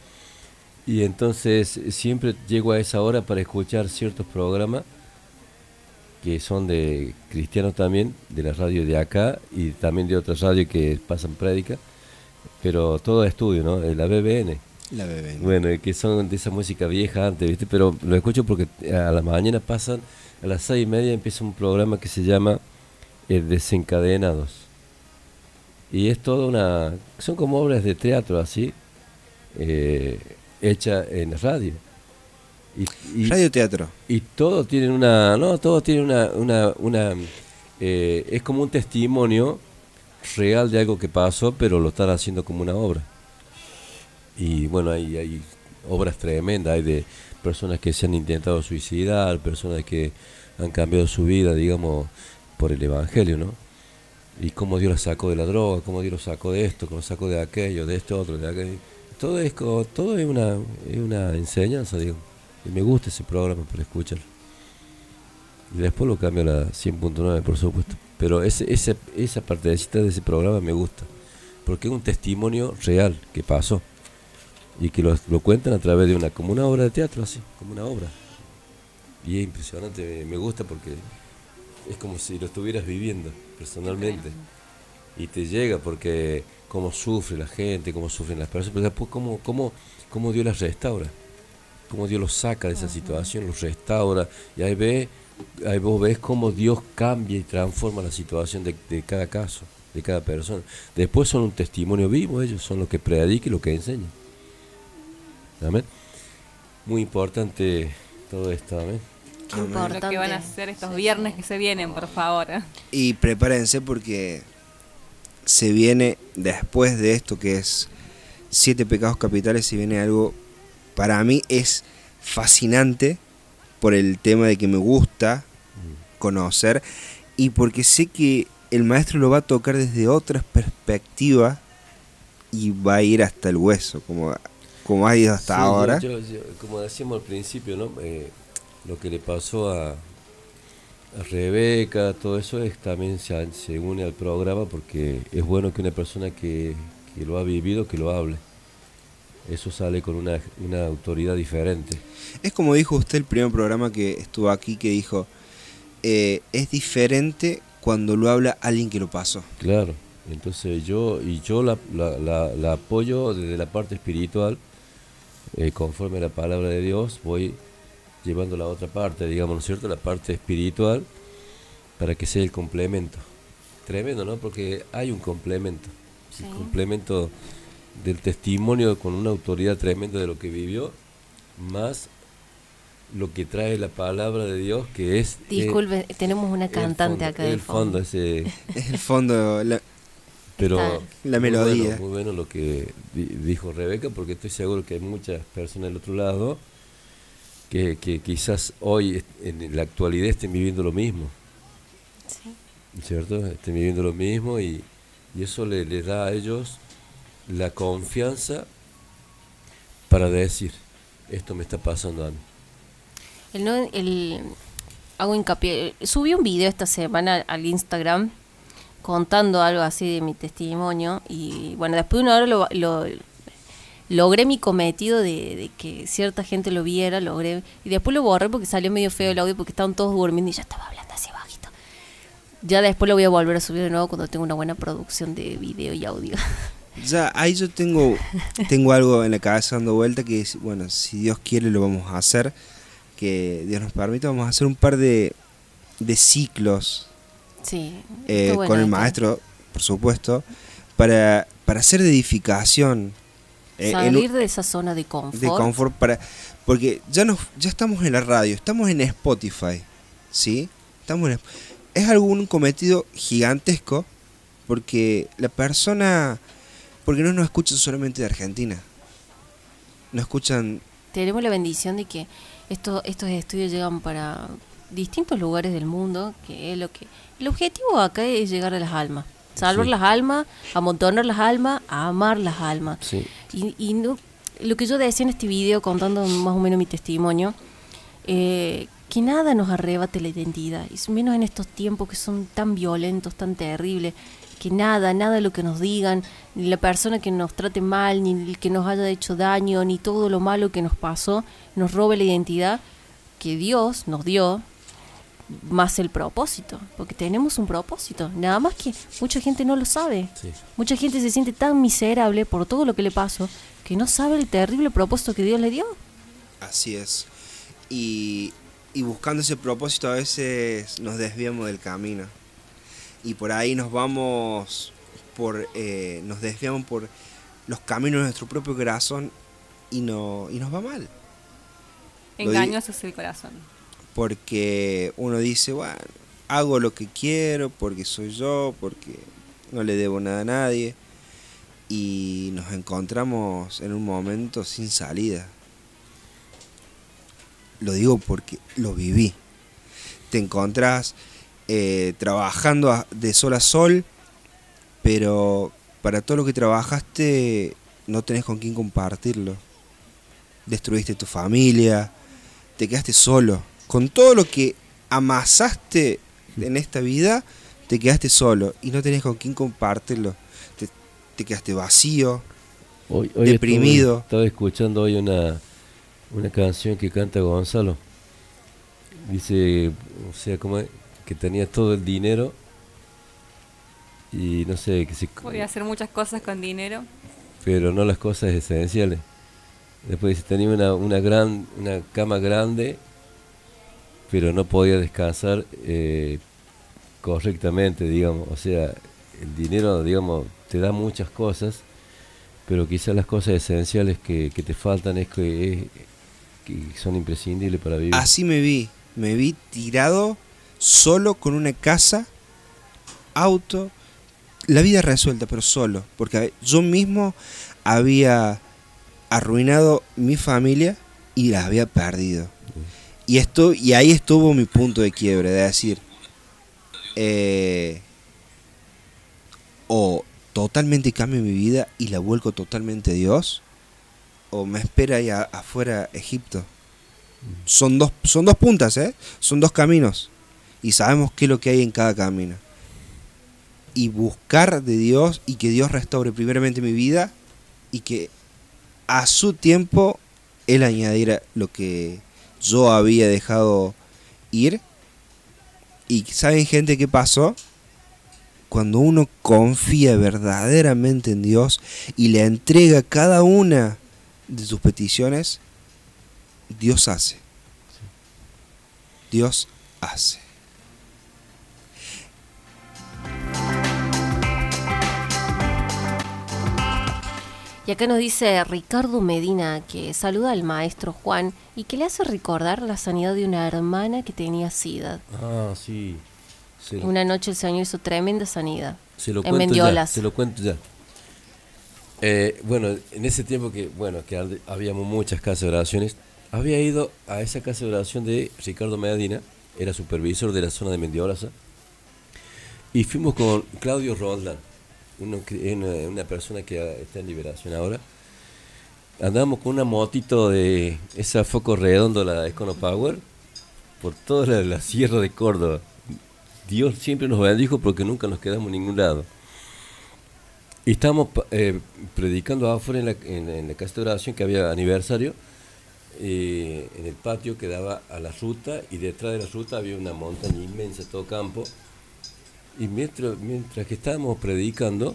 y entonces siempre llego a esa hora para escuchar ciertos programas que son de cristianos también, de la radio de acá y también de otras radios que pasan prédica, pero todo estudio, ¿no? Eh, La BBN. La BBN. Bueno, eh, que son de esa música vieja antes, ¿viste? Pero lo escucho porque a la mañana pasan, a las seis y media empieza un programa que se llama eh, Desencadenados. Y es toda una... Son como obras de teatro así, eh, hecha en radio. Y, y- Radioteatro. Y todo tiene una... No, todo tiene una... una, una eh, es como un testimonio real de algo que pasó, pero lo están haciendo como una obra. Y bueno, hay, hay obras tremendas, hay de personas que se han intentado suicidar, personas que han cambiado su vida, digamos, por el Evangelio, ¿no? Y cómo Dios la sacó de la droga, cómo Dios lo sacó de esto, cómo lo sacó de aquello, de esto otro, de aquello. Todo es, todo es, una, es una enseñanza, digo. Y me gusta ese programa para escuchar. Y después lo cambio a la 100.9, por supuesto. Pero ese, ese, esa partecita de ese programa me gusta. Porque es un testimonio real que pasó. Y que lo, lo cuentan a través de una, como una obra de teatro, así, como una obra. Y es impresionante, me, gusta porque es como si lo estuvieras viviendo personalmente. Y te llega porque cómo sufre la gente, cómo sufren las personas, pero después cómo, cómo, cómo Dios las restaura, cómo Dios los saca de esa situación, los restaura, y ahí ve ahí vos ves cómo Dios cambia y transforma la situación de, de cada caso, de cada persona. Después son un testimonio vivo, ellos son los que predican y los que enseñan. Amén. Muy importante todo esto, amén. Qué Lo que van a hacer estos viernes que se vienen, por favor. Y prepárense porque se viene después de esto que es siete pecados capitales, se viene algo para mí es fascinante por el tema de que me gusta conocer y porque sé que el maestro lo va a tocar desde otras perspectivas y va a ir hasta el hueso, como, como ha ido hasta Sí, ahora. yo- yo- como decíamos al principio, ¿no? Eh, lo que le pasó a, a Rebeca, todo eso es también se, se une al programa porque es bueno que una persona que, que lo ha vivido, que lo hable. Eso sale con una, una autoridad diferente. Es como dijo usted el primer programa que estuvo aquí, que dijo, eh, es diferente cuando lo habla alguien que lo pasó. Claro, entonces yo y yo la, la, la- la apoyo desde la parte espiritual, eh, conforme a la palabra de Dios, voy llevando la otra parte, digamos, ¿no es cierto? La parte espiritual para que sea el complemento. Tremendo, ¿no? Porque hay un complemento. Sí. El complemento del testimonio con una autoridad tremenda de lo que vivió, más lo que trae la palabra de Dios, que es... Disculpe, tenemos una el cantante fondo, acá del el fondo, ese... Es el fondo, la, Pero. La muy melodía. bueno, muy bueno lo que di- dijo Rebeca, porque estoy seguro que hay muchas personas del otro lado que, que quizás hoy, en la actualidad, estén viviendo lo mismo. ¿Cierto? Estén viviendo lo mismo y, y eso le, le da a ellos la confianza para decir, esto me está pasando a mí. El, no- el- hago hincapié. Subí un video esta semana al Instagram contando algo así de mi testimonio y bueno, después de una hora lo, lo- logré mi cometido de, que cierta gente lo viera, logré y después lo borré porque salió medio feo el audio porque estaban todos durmiendo y ya estaba hablando así bajito. Ya después lo voy a volver a subir de nuevo cuando tenga una buena producción de video y audio. Ya, ahí yo tengo, tengo algo en la cabeza dando vuelta que es, bueno, si Dios quiere lo vamos a hacer, que Dios nos permita, vamos a hacer un par de, de ciclos Sí. eh, bueno con el esto. maestro, por supuesto, para, para hacer de edificación. eh, en Salir de esa zona de confort. de confort para porque ya nos ya estamos en la radio estamos en Spotify sí estamos en, es algún cometido gigantesco porque la persona porque no nos escuchan solamente de Argentina nos escuchan tenemos la bendición de que estos estos estudios llegan para distintos lugares del mundo, que es lo que el objetivo acá es llegar a las almas, salvar Sí. las almas, amontonar las almas, a amar las almas. Sí. Y, y no, lo que yo decía en este video contando más o menos mi testimonio, eh, que nada nos arrebate la identidad, y menos en estos tiempos que son tan violentos, tan terribles, que nada, nada de lo que nos digan, ni la persona que nos trate mal, ni el que nos haya hecho daño, ni todo lo malo que nos pasó, nos robe la identidad que Dios nos dio, más el propósito, porque tenemos un propósito, nada más que mucha gente no lo sabe. Mucha gente se siente tan miserable por todo lo que le pasó que no sabe el terrible propósito que Dios le dio. así es y, y buscando ese propósito a veces nos desviamos del camino y por ahí nos vamos por eh, nos desviamos por los caminos de nuestro propio corazón y no y nos va mal Engañoso es el corazón. Porque uno dice, bueno, hago lo que quiero porque soy yo, porque no le debo nada a nadie. Y nos encontramos en un momento sin salida. Lo digo porque lo viví. Te encontrás eh, trabajando de sol a sol, pero para todo lo que trabajaste no tenés con quién compartirlo. Destruiste tu familia, te quedaste solo. Con todo lo que amasaste en esta vida, te quedaste solo y no tenés con quién compartirlo. Te, te quedaste vacío, Hoy, hoy deprimido. estuve- estaba escuchando hoy una, una canción que canta Gonzalo. Dice, o sea, como que tenía todo el dinero y no sé, que se, Podía hacer muchas cosas con dinero. pero no las cosas esenciales. Después dice, tenía una, una, gran, una cama grande, pero no podía descansar eh, correctamente, digamos. O sea, el dinero, digamos, te da muchas cosas, pero quizás las cosas esenciales que, que te faltan es que, es- que son imprescindibles para vivir. Así me vi, me vi tirado solo con una casa, auto, la vida resuelta, pero solo, porque yo mismo había arruinado mi familia y la había perdido. Y esto y ahí estuvo mi punto de quiebre, de decir, eh, o totalmente cambio mi vida y la vuelco totalmente a Dios, o me espera ahí afuera Egipto. Son dos, son dos puntas, ¿eh? Son dos caminos. Y sabemos qué es lo que hay en cada camino. Y buscar de Dios y que Dios restaure primeramente mi vida y que a su tiempo Él añadiera lo que yo había dejado ir. Y ¿saben gente qué pasó? Cuando uno confía verdaderamente en Dios y le entrega cada una de sus peticiones, Dios hace. Dios hace. Y acá nos dice Ricardo Medina que saluda al maestro Juan y que le hace recordar la sanidad de una hermana que tenía SIDA. Ah, sí. Lo, Una noche el Señor hizo tremenda sanidad. se lo en cuento ya. Mendiolas. Se lo cuento ya. Eh, bueno, en ese tiempo que, bueno, que habíamos muchas casas de oraciones, había ido a esa casa de oración de Ricardo Medina, era supervisor de la zona de Mendiolaza, y fuimos con Claudio Roldán, uno una, una persona que está en liberación ahora. Andábamos con una motito de esa foco redondo, la Econo Power, por toda la, la sierra de Córdoba. Dios siempre nos bendijo porque nunca nos quedamos en ningún lado. Y estábamos eh, predicando afuera en la, en, en la casa de oración que había aniversario, eh, en el patio que daba a la ruta y detrás de la ruta había una montaña inmensa, todo campo. Y mientras, mientras que estábamos predicando,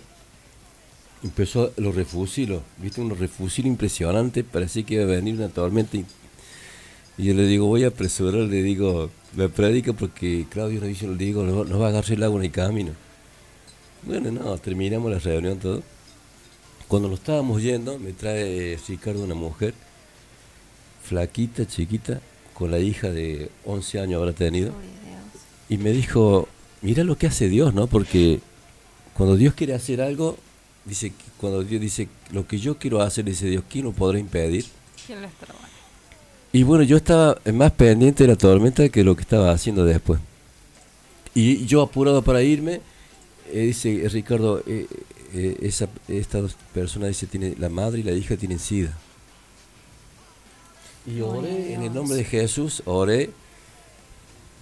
empezó los refusilos, viste, unos refusilos impresionantes, parecía que iba a venir una tormenta. Y, y yo le digo, voy a apresurar, le digo, la predica porque Claudio nos dice, le digo, no, no va a agarrar el agua en el camino. Bueno, no, terminamos la reunión todo. Cuando nos estábamos yendo, me trae Ricardo una mujer, flaquita, chiquita, con la hija de 11 años habrá tenido. Y me dijo, mira lo que hace Dios, ¿no? Porque cuando Dios quiere hacer algo, dice, cuando Dios dice, lo que yo quiero hacer, dice Dios, ¿quién lo podrá impedir? ¿Quién lo? Y bueno, yo estaba más pendiente de la tormenta que lo que estaba haciendo después. Y yo apurado para irme, eh, dice eh, Ricardo, eh, eh, esa, esta dos personas, dice, tiene, la madre y la hija tienen sida. Y oré en el nombre de Jesús, oré,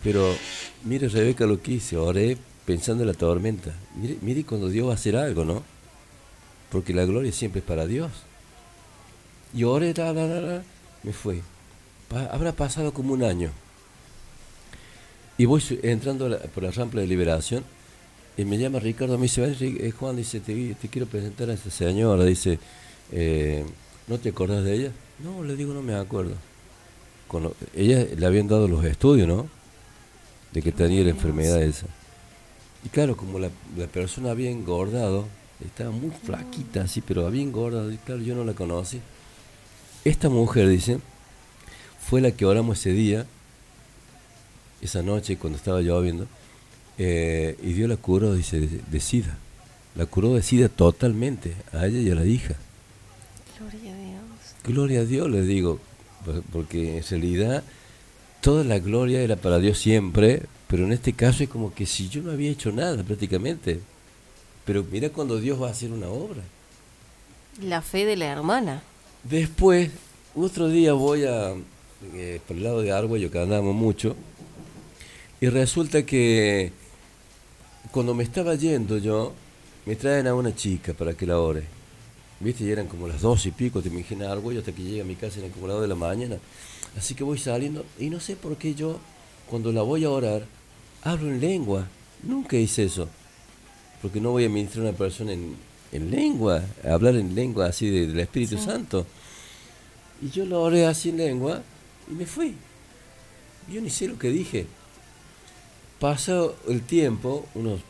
pero mire Rebeca lo que hice, oré pensando en la tormenta. Mire, mire cuando Dios va a hacer algo, ¿no? Porque la gloria siempre es para Dios. Y oré, la, la, la, me fue. Pa- habrá pasado como un año. Y voy entrando por la rampa de liberación y me llama Ricardo, me dice, "Ven, Ri- eh, Juan, dice, te, te quiero presentar a esta señora, dice, eh, ¿no te acordás de ella? No, le digo, no me acuerdo. Ella le habían dado los estudios, ¿no? De que tenía la enfermedad esa. Y claro, como la, la persona había engordado, estaba muy flaquita así, pero había engordado, y claro, yo no la conocí. Esta mujer, dice, fue la que oramos ese día, esa noche cuando estaba lloviendo, eh, y Dios la curó, dice, de, de SIDA. La curó de SIDA totalmente, a ella y a la hija. Gloria a Dios. Gloria a Dios, le digo, por- porque en realidad toda la gloria era para Dios siempre, pero en este caso es como que si yo no había hecho nada prácticamente. Pero mira cuando Dios va a hacer una obra. La fe de la hermana. Después, otro día voy a eh, por el lado de Arguello, que andábamos mucho, y resulta que cuando me estaba yendo yo, me traen a una chica para que la ore. ¿Viste? Y eran como las dos y pico, te imaginas Arguello, hasta que llega a mi casa en el dos de la mañana. Así que voy saliendo, y no sé por qué yo, cuando la voy a orar, hablo en lengua. Nunca hice eso. Porque no voy a ministrar a una persona en, en lengua, a hablar en lengua así de- del Espíritu Sí. Santo. Y yo lo oré así en lengua y me fui. Yo ni sé lo que dije. Pasó el tiempo, unos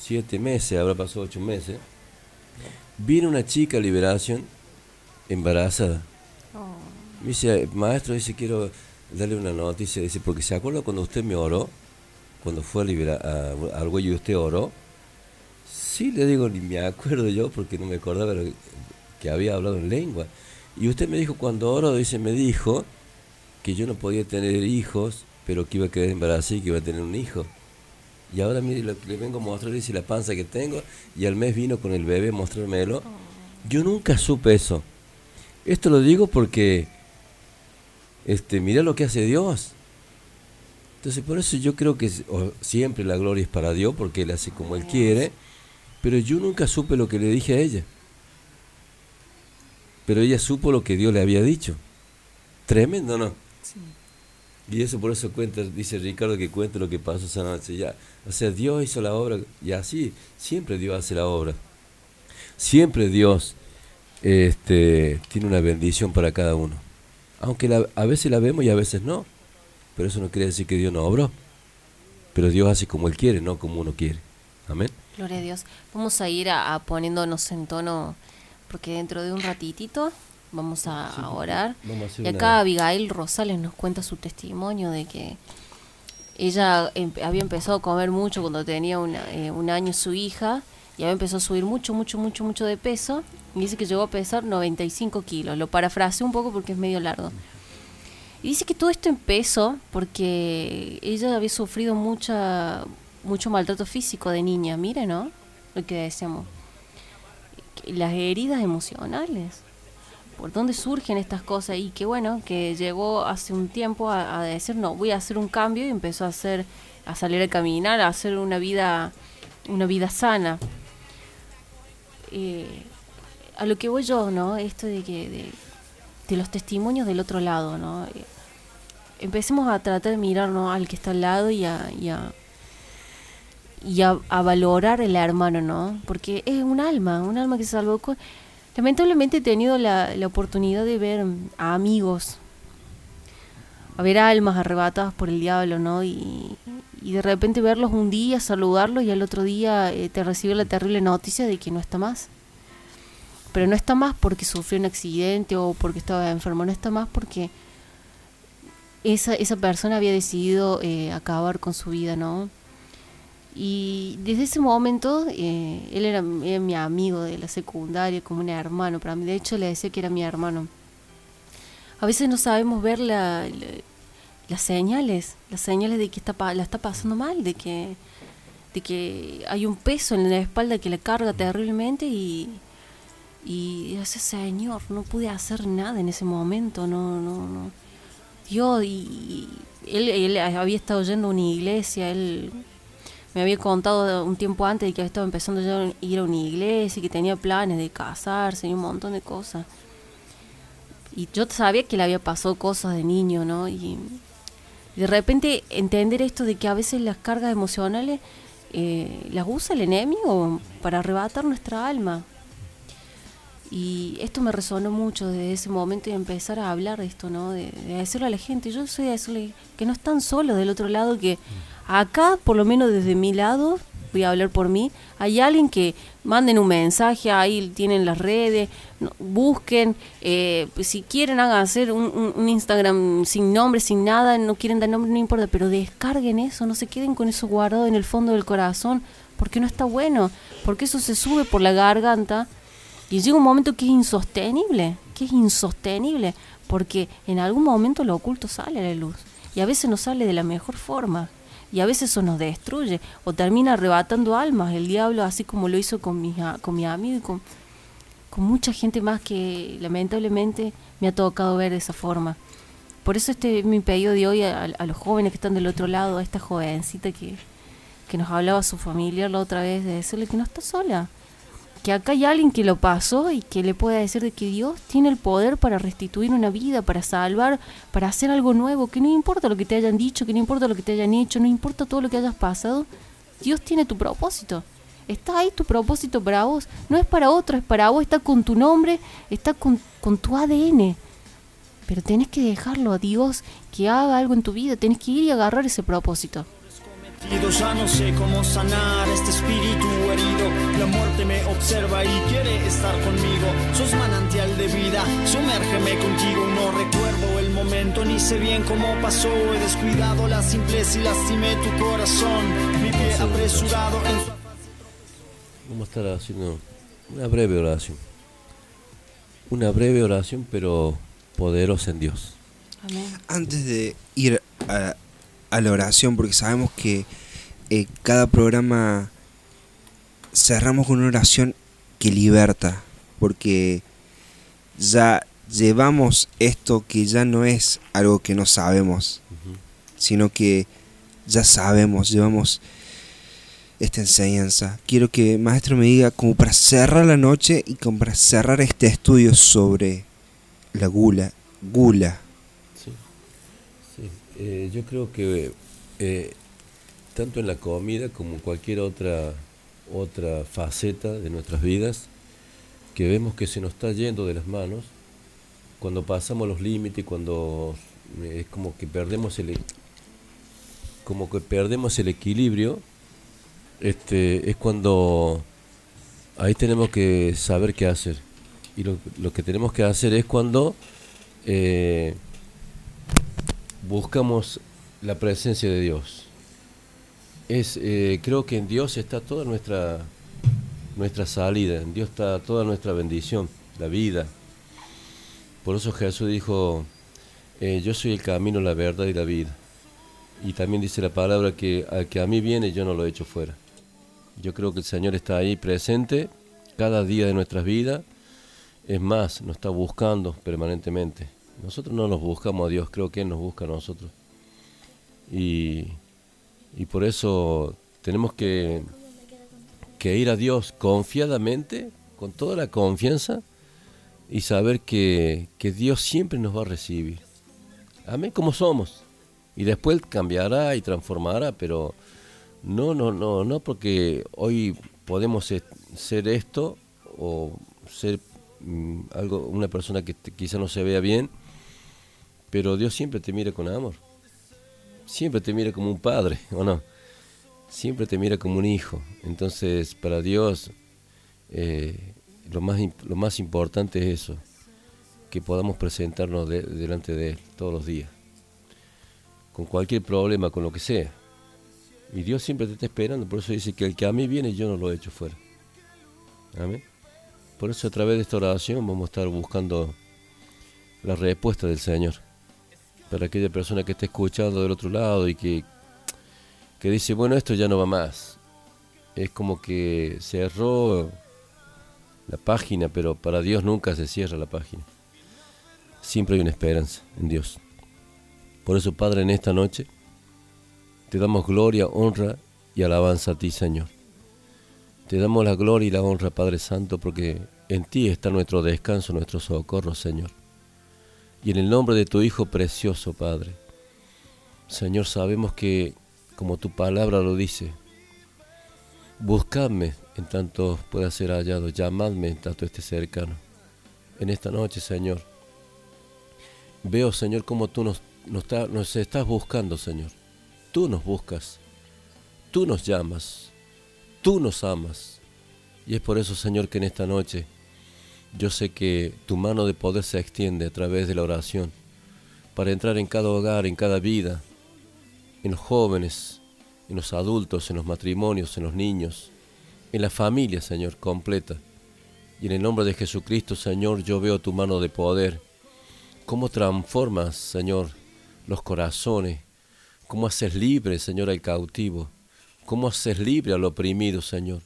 siete meses, habrá pasado ocho meses. Vino una chica a Liberación embarazada. Me dice, maestro, dice, quiero darle una noticia. Dice, porque se acuerda cuando usted me oró, cuando fue a libera- a- al güey y usted oró. Sí, le digo, ni me acuerdo yo porque no me acordaba que, que había hablado en lengua. Y usted me dijo, cuando oro, dice, me dijo que yo no podía tener hijos, pero que iba a quedar embarazada y que iba a tener un hijo. Y ahora mire lo que le vengo a mostrar, dice la panza que tengo, y al mes vino con el bebé a mostrármelo. Yo nunca supe eso. Esto lo digo porque, este, mira lo que hace Dios. Entonces por eso yo creo que o- siempre la gloria es para Dios, porque Él hace como Él quiere, pero yo nunca supe lo que le dije a ella. Pero ella supo lo que Dios le había dicho. Tremendo, ¿no? Y eso por eso cuenta, dice Ricardo que cuenta lo que pasó esa noche. Ya, o sea, Dios hizo la obra y así, siempre Dios hace la obra. Siempre Dios este, tiene una bendición para cada uno. Aunque la- a veces la vemos y a veces no. Pero eso no quiere decir que Dios no obró. Pero Dios hace como Él quiere, no como uno quiere. Amén. Gloria a Dios. Vamos a ir a, a poniéndonos en tono, porque dentro de un ratitito vamos a, a orar. Vamos a Y una- acá Abigail Rosales nos cuenta su testimonio de que ella em- había empezado a comer mucho cuando tenía una, eh, un año su hija y había empezado a subir mucho, mucho, mucho, mucho de peso. Dice que llegó a pesar 95 kilos. Lo parafraseo un poco porque es medio largo. Y dice que todo esto empezó porque ella había sufrido mucha, mucho maltrato físico de niña. Mire, ¿no? Lo que decíamos. Las heridas emocionales. ¿Por dónde surgen estas cosas? Y que bueno, que llegó hace un tiempo a, a decir, no, voy a hacer un cambio y empezó a hacer, a salir a caminar, a hacer una vida, una vida sana. Eh, a lo que voy yo, ¿no? Esto de que de, los testimonios del otro lado, ¿no? Empecemos a tratar de mirarnos al que está al lado y a, y a, y a, valorar el hermano, ¿no? Porque es un alma, un alma que se salvó. con- Lamentablemente he tenido la, la oportunidad de ver a amigos, a ver almas arrebatadas por el diablo, ¿no? Y, y de repente verlos un día, saludarlos y al otro día eh, te recibe la terrible noticia de que no está más. Pero no está más porque sufrió un accidente o porque estaba enfermo, no está más porque esa, esa persona había decidido eh, acabar con su vida, ¿no? Y desde ese momento, eh, él era, mi amigo de la secundaria, como un hermano para mí. De hecho, le decía que era mi hermano. A veces no sabemos ver la- la- las señales, las señales de que está, la está pasando mal, de que, de que hay un peso en la espalda que le carga terriblemente y, y ese señor, no pude hacer nada en ese momento, no, no, no. Dios, y, él, había estado yendo a una iglesia, él me había contado un tiempo antes de que estaba empezando ya a ir a una iglesia y que tenía planes de casarse y un montón de cosas. Y yo sabía que le había pasado cosas de niño, ¿no? Y de repente entender esto de que a veces las cargas emocionales eh, las usa el enemigo para arrebatar nuestra alma. Y esto me resonó mucho desde ese momento y empezar a hablar de esto, ¿no? De, de decirle a la gente, yo soy de decirle que no están solos del otro lado, que acá, por lo menos desde mi lado, voy a hablar por mí, hay alguien que manden un mensaje, ahí tienen las redes, no- busquen, eh, si quieren hagan hacer un, un- un Instagram sin nombre, sin nada, no quieren dar nombre, no importa, pero descarguen eso, no se queden con eso guardado en el fondo del corazón, porque no está bueno, porque eso se sube por la garganta y llega un momento que es insostenible, que es insostenible, porque en algún momento lo oculto sale a la luz y a veces no sale de la mejor forma y a veces eso nos destruye o termina arrebatando almas el diablo así como lo hizo con mi, con mi amigo y con, con mucha gente más que lamentablemente me ha tocado ver de esa forma. Por eso este es mi pedido de hoy a, a los jóvenes que están del otro lado, a esta jovencita que, que nos hablaba su familiar la otra vez, de decirle que no está sola, que acá hay alguien que lo pasó y que le pueda decir de que Dios tiene el poder para restituir una vida, para salvar, para hacer algo nuevo, que no importa lo que te hayan dicho, que no importa lo que te hayan hecho, no importa todo lo que hayas pasado, Dios tiene tu propósito. Está ahí tu propósito para vos, no es para otro, es para vos, está con tu nombre, está con, con tu ADN. pero tenés que dejarlo a Dios que haga algo en tu vida, tenés que ir y agarrar ese propósito. Ya no sé cómo sanar este espíritu herido. La muerte me observa y quiere estar conmigo. Sos manantial de vida, sumérgeme contigo. No recuerdo el momento, ni sé bien cómo pasó. He descuidado la simpleza y lastimé tu corazón. Mi pie apresurado en su Vamos a estar haciendo una breve oración. Una breve oración, pero poderosa en Dios. Antes de ir a, a la oración, porque sabemos que eh, cada programa cerramos con una oración que liberta, porque ya llevamos esto que ya no es algo que no sabemos, sino que ya sabemos, llevamos esta enseñanza. Quiero que maestro me diga como para cerrar la noche y como para cerrar este estudio sobre la gula, gula. Sí, eh, yo creo que eh, tanto en la comida como en cualquier otra, otra faceta de nuestras vidas, que vemos que se nos está yendo de las manos, cuando pasamos los límites, cuando eh, es como que perdemos el, e- como que perdemos el equilibrio, este, es cuando ahí tenemos que saber qué hacer. Y lo, lo que tenemos que hacer es cuando buscamos la presencia de Dios. Es, eh, creo que en Dios está toda nuestra, nuestra salida, en Dios está toda nuestra bendición, la vida. Por eso Jesús dijo, eh, yo soy el camino, la verdad y la vida. Y también dice la palabra que al que a mí viene yo no lo echo fuera. Yo creo que el Señor está ahí presente cada día de nuestras vidas. Es más, nos está buscando permanentemente. Nosotros no nos buscamos a Dios, creo que Él nos busca a nosotros. Y, y por eso tenemos que, que ir a Dios confiadamente, con toda la confianza, y saber que, que Dios siempre nos va a recibir. Amén, como somos. Y después cambiará y transformará, pero no, no, no, no porque hoy podemos ser esto o ser mm, algo, una persona que quizá no se vea bien, pero Dios siempre te mira con amor. Siempre te mira como un padre, ¿o no? Siempre te mira como un hijo. Entonces, para Dios, eh, lo, más, lo más importante es eso, que podamos presentarnos de- delante de Él todos los días, con cualquier problema, con lo que sea. Y Dios siempre te está esperando, por eso dice que el que a mí viene yo no lo echo fuera. Amén. Por eso a través de esta oración vamos a estar buscando la respuesta del Señor. Para aquella persona que está escuchando del otro lado y que, que dice, bueno, esto ya no va más. Es como que cerró la página, pero para Dios nunca se cierra la página. Siempre hay una esperanza en Dios. Por eso, Padre, en esta noche te damos gloria, honra y alabanza a ti, Señor. Te damos la gloria y la honra, Padre Santo, porque en ti está nuestro descanso, nuestro socorro, Señor. Y en el nombre de tu Hijo precioso, Padre, Señor, sabemos que, como tu palabra lo dice, buscadme en tanto pueda ser hallado, llamadme en tanto esté cercano. En esta noche, Señor, veo, Señor, como tú nos, nos, nos estás buscando, Señor. Tú nos buscas, tú nos llamas, tú nos amas. Y es por eso, Señor, que en esta noche yo sé que tu mano de poder se extiende a través de la oración para entrar en cada hogar, en cada vida, en los jóvenes, en los adultos, en los matrimonios, en los niños, en la familia, Señor, completa. Y en el nombre de Jesucristo, Señor, yo veo tu mano de poder. Cómo transformas, Señor, los corazones. Cómo haces libre, Señor, al cautivo. Cómo haces libre al oprimido, Señor.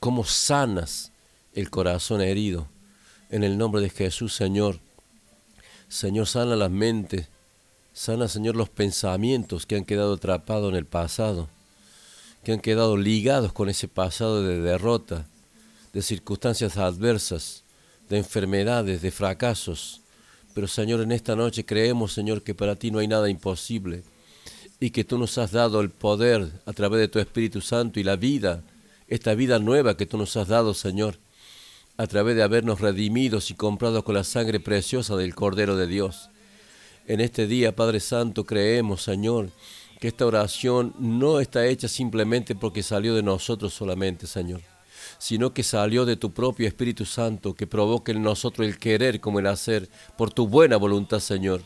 Cómo sanas el corazón herido. En el nombre de Jesús, Señor. Señor, sana las mentes. Sana, Señor, los pensamientos que han quedado atrapados en el pasado. Que han quedado ligados con ese pasado de derrota, de circunstancias adversas, de enfermedades, de fracasos. Pero Señor, en esta noche creemos, Señor, que para ti no hay nada imposible y que tú nos has dado el poder a través de tu Espíritu Santo y la vida, esta vida nueva que tú nos has dado, Señor, a través de habernos redimidos y comprados con la sangre preciosa del Cordero de Dios. En este día, Padre Santo, creemos, Señor, que esta oración no está hecha simplemente porque salió de nosotros solamente, Señor, sino que salió de tu propio Espíritu Santo, que provoca en nosotros el querer como el hacer, por tu buena voluntad, Señor.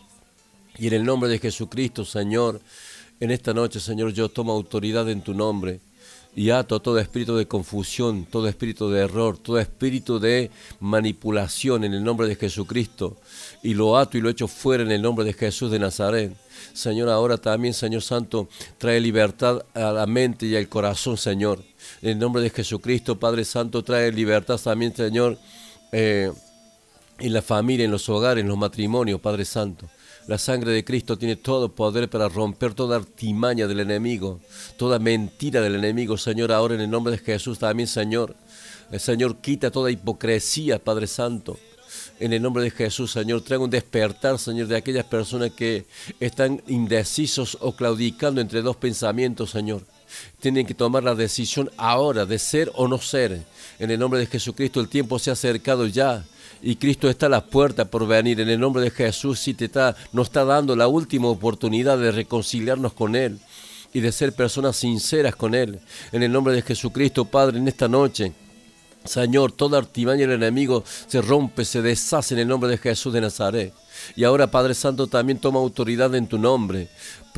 Y en el nombre de Jesucristo, Señor, en esta noche, Señor, yo tomo autoridad en tu nombre y ato todo espíritu de confusión, todo espíritu de error, todo espíritu de manipulación en el nombre de Jesucristo. Y lo ato y lo echo fuera en el nombre de Jesús de Nazaret. Señor, ahora también, Señor Santo, trae libertad a la mente y al corazón, Señor. En el nombre de Jesucristo, Padre Santo, trae libertad también, Señor, eh, en la familia, en los hogares, en los matrimonios, Padre Santo. La sangre de Cristo tiene todo poder para romper toda artimaña del enemigo, toda mentira del enemigo, Señor. Ahora en el nombre de Jesús también, Señor. Señor quita toda hipocresía, Padre Santo. En el nombre de Jesús, Señor, traiga un despertar, Señor, de aquellas personas que están indecisos o claudicando entre dos pensamientos, Señor. Tienen que tomar la decisión ahora de ser o no ser. En el nombre de Jesucristo, el tiempo se ha acercado ya y Cristo está a la puerta por venir. En el nombre de Jesús, si te está, nos está dando la última oportunidad de reconciliarnos con Él y de ser personas sinceras con Él. En el nombre de Jesucristo, Padre, en esta noche. Señor, toda artimaña del enemigo se rompe, se deshace en el nombre de Jesús de Nazaret. Y ahora, Padre Santo, también toma autoridad en tu nombre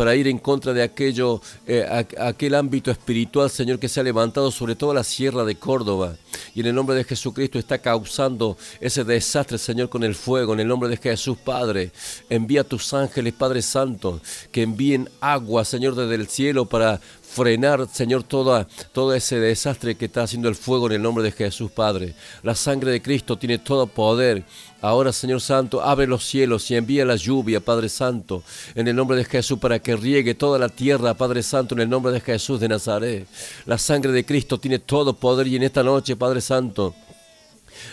para ir en contra de aquello, eh, aquel ámbito espiritual, Señor, que se ha levantado sobre toda la sierra de Córdoba. Y en el nombre de Jesucristo está causando ese desastre, Señor, con el fuego. En el nombre de Jesús, Padre, envía a tus ángeles, Padre Santo, que envíen agua, Señor, desde el cielo para frenar, Señor, todo, todo ese desastre que está haciendo el fuego en el nombre de Jesús, Padre. La sangre de Cristo tiene todo poder. Ahora, Señor Santo, abre los cielos y envía la lluvia, Padre Santo, en el nombre de Jesús, para que riegue toda la tierra, Padre Santo, en el nombre de Jesús de Nazaret. La sangre de Cristo tiene todo poder y en esta noche, Padre Santo,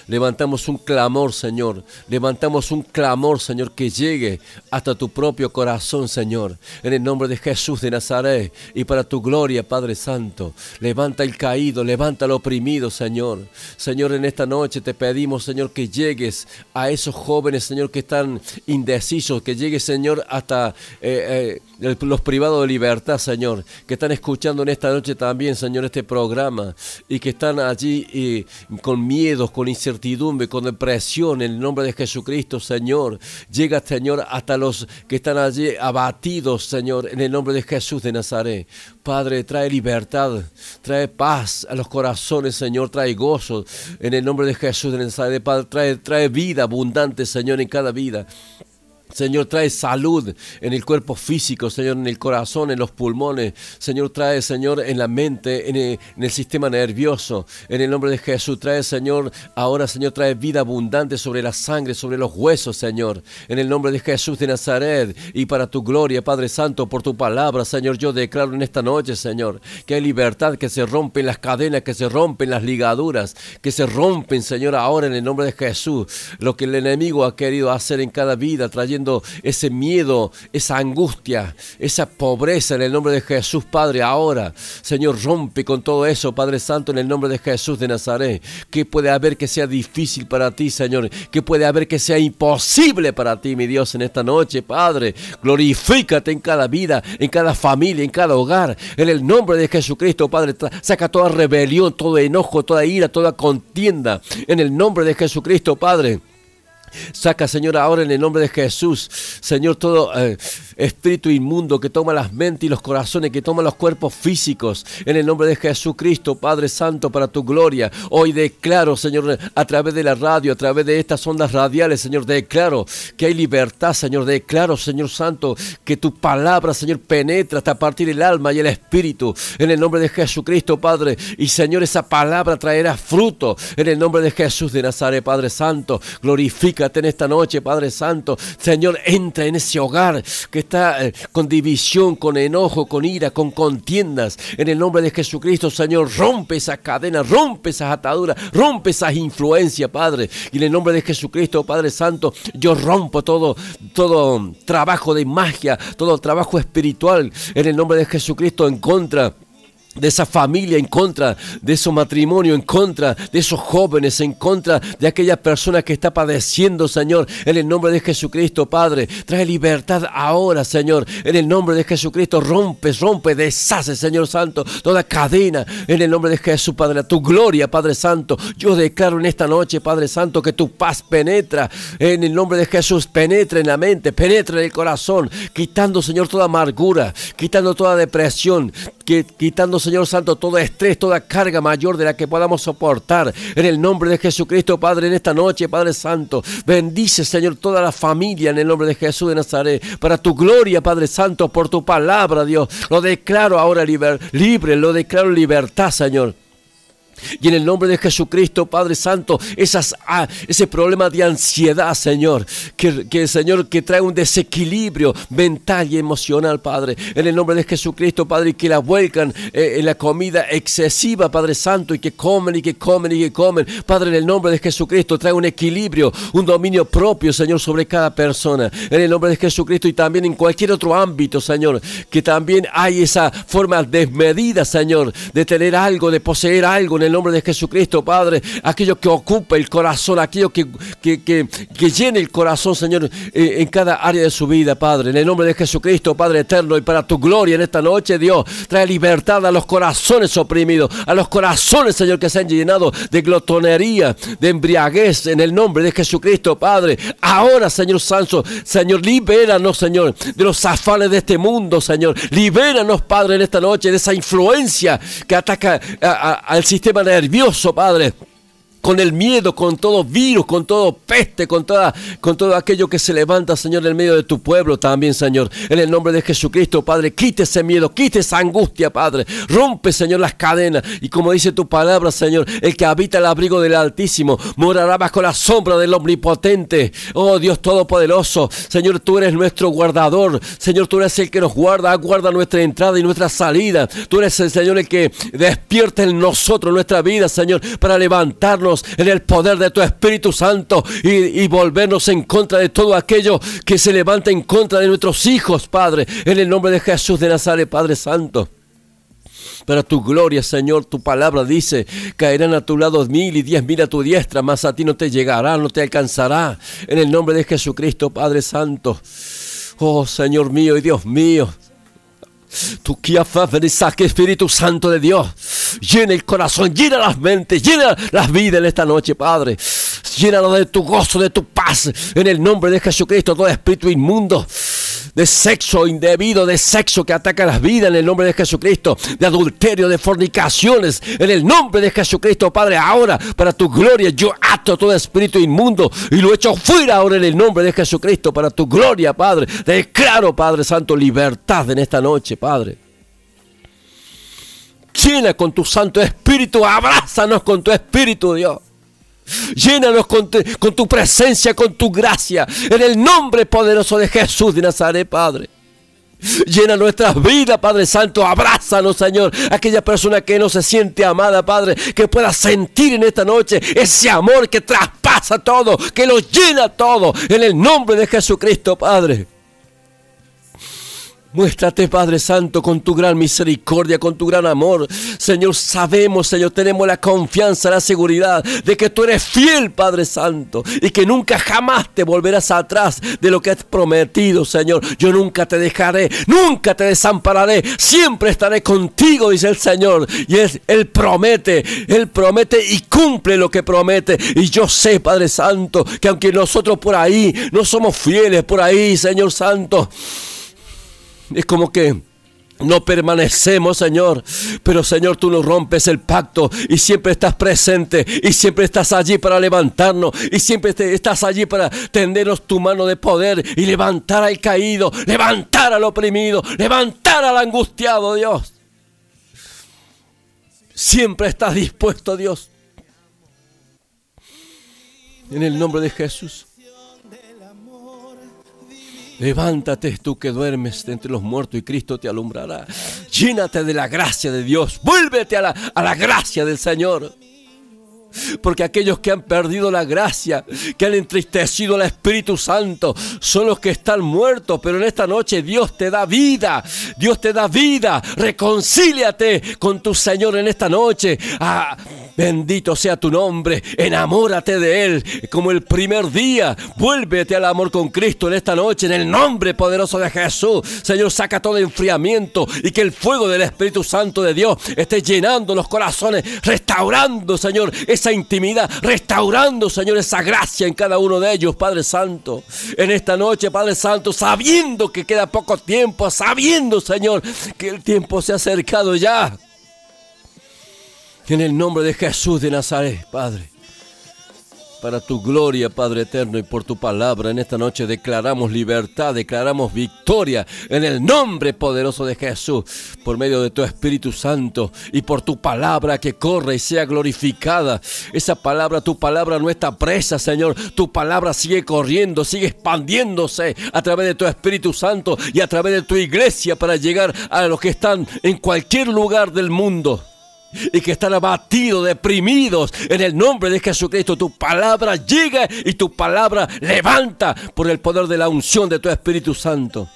Levantamos un clamor, Señor. Levantamos un clamor, Señor, que llegue hasta tu propio corazón, Señor. En el nombre de Jesús de Nazaret y para tu gloria, Padre Santo. Levanta el caído, levanta al oprimido, Señor. Señor, en esta noche te pedimos, Señor, que llegues a esos jóvenes, Señor, que están indecisos. Que llegues, Señor, hasta... Eh, eh, los privados de libertad, Señor, que están escuchando en esta noche también, Señor, este programa y que están allí con miedos, con incertidumbre, con depresión, en el nombre de Jesucristo, Señor. Llega, Señor, hasta los que están allí abatidos, Señor, en el nombre de Jesús de Nazaret. Padre, trae libertad, trae paz a los corazones, Señor, trae gozo en el nombre de Jesús de Nazaret. Padre, trae, trae vida abundante, Señor, en cada vida. Señor, trae salud en el cuerpo físico, Señor, en el corazón, en los pulmones. Señor, trae, Señor, en la mente, en el, sistema nervioso. En el nombre de Jesús, trae, Señor, ahora, Señor, trae vida abundante sobre la sangre, sobre los huesos, Señor. En el nombre de Jesús de Nazaret y para tu gloria, Padre Santo, por tu palabra, Señor, yo declaro en esta noche, Señor, que hay libertad, que se rompen las cadenas, que se rompen las ligaduras, que se rompen, Señor, ahora en el nombre de Jesús. Lo que el enemigo ha querido hacer en cada vida, trayendo ese miedo, esa angustia, esa pobreza en el nombre de Jesús, Padre, ahora. Señor, rompe con todo eso, Padre Santo, en el nombre de Jesús de Nazaret. ¿Qué puede haber que sea difícil para ti, Señor? ¿Qué puede haber que sea imposible para ti, mi Dios, en esta noche, Padre? Glorifícate en cada vida, en cada familia, en cada hogar. En el nombre de Jesucristo, Padre, saca toda rebelión, todo enojo, toda ira, toda contienda. En el nombre de Jesucristo, Padre. Saca, Señor, ahora en el nombre de Jesús, Señor, todo eh, espíritu inmundo que toma las mentes y los corazones, que toma los cuerpos físicos, en el nombre de Jesucristo, Padre Santo, para tu gloria. Hoy declaro, Señor, a través de la radio, a través de estas ondas radiales, Señor, declaro que hay libertad, Señor, declaro, Señor Santo, que tu palabra, Señor, penetra hasta partir el alma y el espíritu, en el nombre de Jesucristo, Padre. Y, Señor, esa palabra traerá fruto, en el nombre de Jesús de Nazaret, Padre Santo. En esta noche, Padre Santo. Señor, entra en ese hogar que está eh, con división, con enojo, con ira, con contiendas. En el nombre de Jesucristo, Señor, rompe esa cadena, rompe esas ataduras, rompe esas influencias, Padre. Y en el nombre de Jesucristo, Padre Santo, yo rompo todo, todo trabajo de magia, todo trabajo espiritual. En el nombre de Jesucristo, en contra de esa familia, en contra de esos matrimonios, en contra de esos jóvenes, en contra de aquella persona que está padeciendo, Señor, en el nombre de Jesucristo, Padre. Trae libertad ahora, Señor, en el nombre de Jesucristo. Rompe, rompe, deshace, Señor Santo, toda cadena, en el nombre de Jesús, Padre. Tu gloria, Padre Santo. Yo declaro en esta noche, Padre Santo, que tu paz penetra, en el nombre de Jesús, penetra en la mente, penetra en el corazón, quitando, Señor, toda amargura, quitando toda depresión, que, quitando, Señor Santo, todo estrés, toda carga mayor de la que podamos soportar. En el nombre de Jesucristo, Padre, en esta noche, Padre Santo, bendice, Señor, toda la familia en el nombre de Jesús de Nazaret. Para tu gloria, Padre Santo, por tu palabra, Dios. Lo declaro ahora libre, lo declaro libertad, Señor. Y en el nombre de Jesucristo, Padre Santo, esas, ah, ese problema de ansiedad, Señor, que, que, Señor, que trae un desequilibrio mental y emocional, Padre. En el nombre de Jesucristo, Padre, y que la vuelcan eh, en la comida excesiva, Padre Santo, y que comen y que comen y que comen. Padre, en el nombre de Jesucristo, trae un equilibrio, un dominio propio, Señor, sobre cada persona. En el nombre de Jesucristo y también en cualquier otro ámbito, Señor, que también hay esa forma desmedida, Señor, de tener algo, de poseer algo en el nombre de Jesucristo, Padre, aquello que ocupa el corazón, aquello que, que, que, que el corazón, Señor, eh, en cada área de su vida, Padre. En el nombre de Jesucristo, Padre eterno, y para tu gloria en esta noche, Dios, trae libertad a los corazones oprimidos, a los corazones, Señor, que se han llenado de glotonería, de embriaguez, en el nombre de Jesucristo, Padre. Ahora, Señor Santo, Señor, libéranos, Señor, de los afanes de este mundo, Señor. Libéranos, Padre, en esta noche de esa influencia que ataca al sistema nervioso, Padre con el miedo, con todo virus, con todo peste, con, toda, con todo aquello que se levanta, Señor, en el medio de tu pueblo también, Señor. En el nombre de Jesucristo, Padre, quite ese miedo, quite esa angustia, Padre. Rompe, Señor, las cadenas. Y como dice tu palabra, Señor, el que habita el abrigo del Altísimo morará bajo la sombra del Omnipotente. Oh Dios Todopoderoso, Señor, tú eres nuestro guardador. Señor, tú eres el que nos guarda, guarda nuestra entrada y nuestra salida. Tú eres el Señor el que despierta en nosotros nuestra vida, Señor, para levantarnos en el poder de tu Espíritu Santo y, y volvernos en contra de todo aquello que se levanta en contra de nuestros hijos, Padre, en el nombre de Jesús de Nazaret, Padre Santo. Para tu gloria, Señor, tu palabra dice, caerán a tu lado mil y diez mil a tu diestra, mas a ti no te llegará, no te alcanzará. En el nombre de Jesucristo, Padre Santo. Oh, Señor mío y Dios mío. Tu que Espíritu Santo de Dios. Llena el corazón, llena las mentes, llena las vidas en esta noche, Padre. Llénalo de tu gozo, de tu paz. En el nombre de Jesucristo, todo espíritu inmundo de sexo indebido, de sexo que ataca las vidas en el nombre de Jesucristo, de adulterio, de fornicaciones, en el nombre de Jesucristo, Padre, ahora para tu gloria yo ato todo espíritu inmundo y lo echo fuera ahora en el nombre de Jesucristo, para tu gloria, Padre. Declaro, Padre Santo, libertad en esta noche, Padre. Llena con tu Santo Espíritu, abrázanos con tu Espíritu, Dios. Llénanos con tu, presencia, con tu gracia, en el nombre poderoso de Jesús de Nazaret, Padre. Llena nuestras vidas, Padre Santo. Abrázanos, Señor. Aquella persona que no se siente amada, Padre, que pueda sentir en esta noche ese amor que traspasa todo, que lo llena todo, en el nombre de Jesucristo, Padre. Muéstrate, Padre Santo, con tu gran misericordia, con tu gran amor. Señor, sabemos, Señor, tenemos la confianza, la seguridad de que tú eres fiel, Padre Santo, y que nunca jamás te volverás atrás de lo que has prometido, Señor. Yo nunca te dejaré, nunca te desampararé, siempre estaré contigo, dice el Señor. Y él, él promete, Él promete y cumple lo que promete. Y yo sé, Padre Santo, que aunque nosotros por ahí no somos fieles, por ahí, Señor Santo, es como que no permanecemos, Señor. Pero, Señor, tú nos rompes el pacto y siempre estás presente y siempre estás allí para levantarnos y siempre estás allí para tendernos tu mano de poder y levantar al caído, levantar al oprimido, levantar al angustiado, Dios. Siempre estás dispuesto, Dios. En el nombre de Jesús. Levántate tú que duermes entre los muertos y Cristo te alumbrará. Llénate de la gracia de Dios. Vuélvete a la, a la gracia del Señor. porque aquellos que han perdido la gracia, que han entristecido al Espíritu Santo, son los que están muertos, pero en esta noche Dios te da vida, Dios te da vida, reconcíliate con tu Señor en esta noche. Ah, bendito sea tu nombre, enamórate de Él como el primer día, vuélvete al amor con Cristo en esta noche, en el nombre poderoso de Jesús. Señor, saca todo enfriamiento y que el fuego del Espíritu Santo de Dios esté llenando los corazones, restaurando, Señor, esa intimidad, restaurando, Señor, esa gracia en cada uno de ellos, Padre Santo. En esta noche, Padre Santo, sabiendo que queda poco tiempo, sabiendo, Señor, que el tiempo se ha acercado ya. En el nombre de Jesús de Nazaret, Padre para tu gloria, Padre eterno, y por tu palabra. En esta noche declaramos libertad, declaramos victoria en el nombre poderoso de Jesús, por medio de tu Espíritu Santo y por tu palabra que corre y sea glorificada. Esa palabra, tu palabra no está presa, Señor. Tu palabra sigue corriendo, sigue expandiéndose a través de tu Espíritu Santo y a través de tu iglesia para llegar a los que están en cualquier lugar del mundo y que están abatidos, deprimidos. En el nombre de Jesucristo, tu palabra llega y tu palabra levanta por el poder de la unción de tu Espíritu Santo.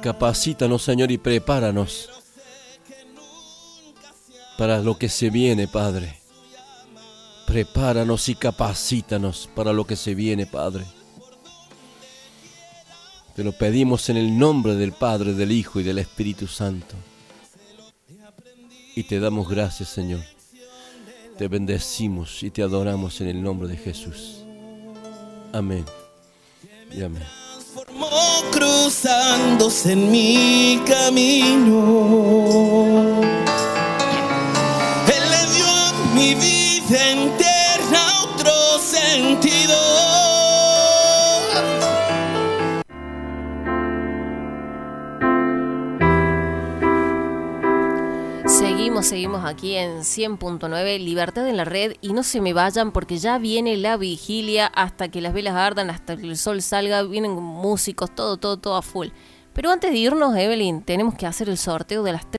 Capacítanos, Señor, y prepáranos para lo que se viene, Padre. Prepáranos y capacítanos para lo que se viene, Padre. Te lo pedimos en el nombre del Padre, del Hijo y del Espíritu Santo. Y te damos gracias, Señor. Te bendecimos y te adoramos en el nombre de Jesús. Amén. Y amén. Cruzándose en mi camino. Él le dio mi vida entera Seguimos, seguimos aquí en 100.9, Libertad en la Red, y no se me vayan porque ya viene la vigilia hasta que las velas ardan, hasta que el sol salga, vienen músicos, todo, todo, todo a full. Pero antes de irnos, Evelyn, tenemos que hacer el sorteo de las tres.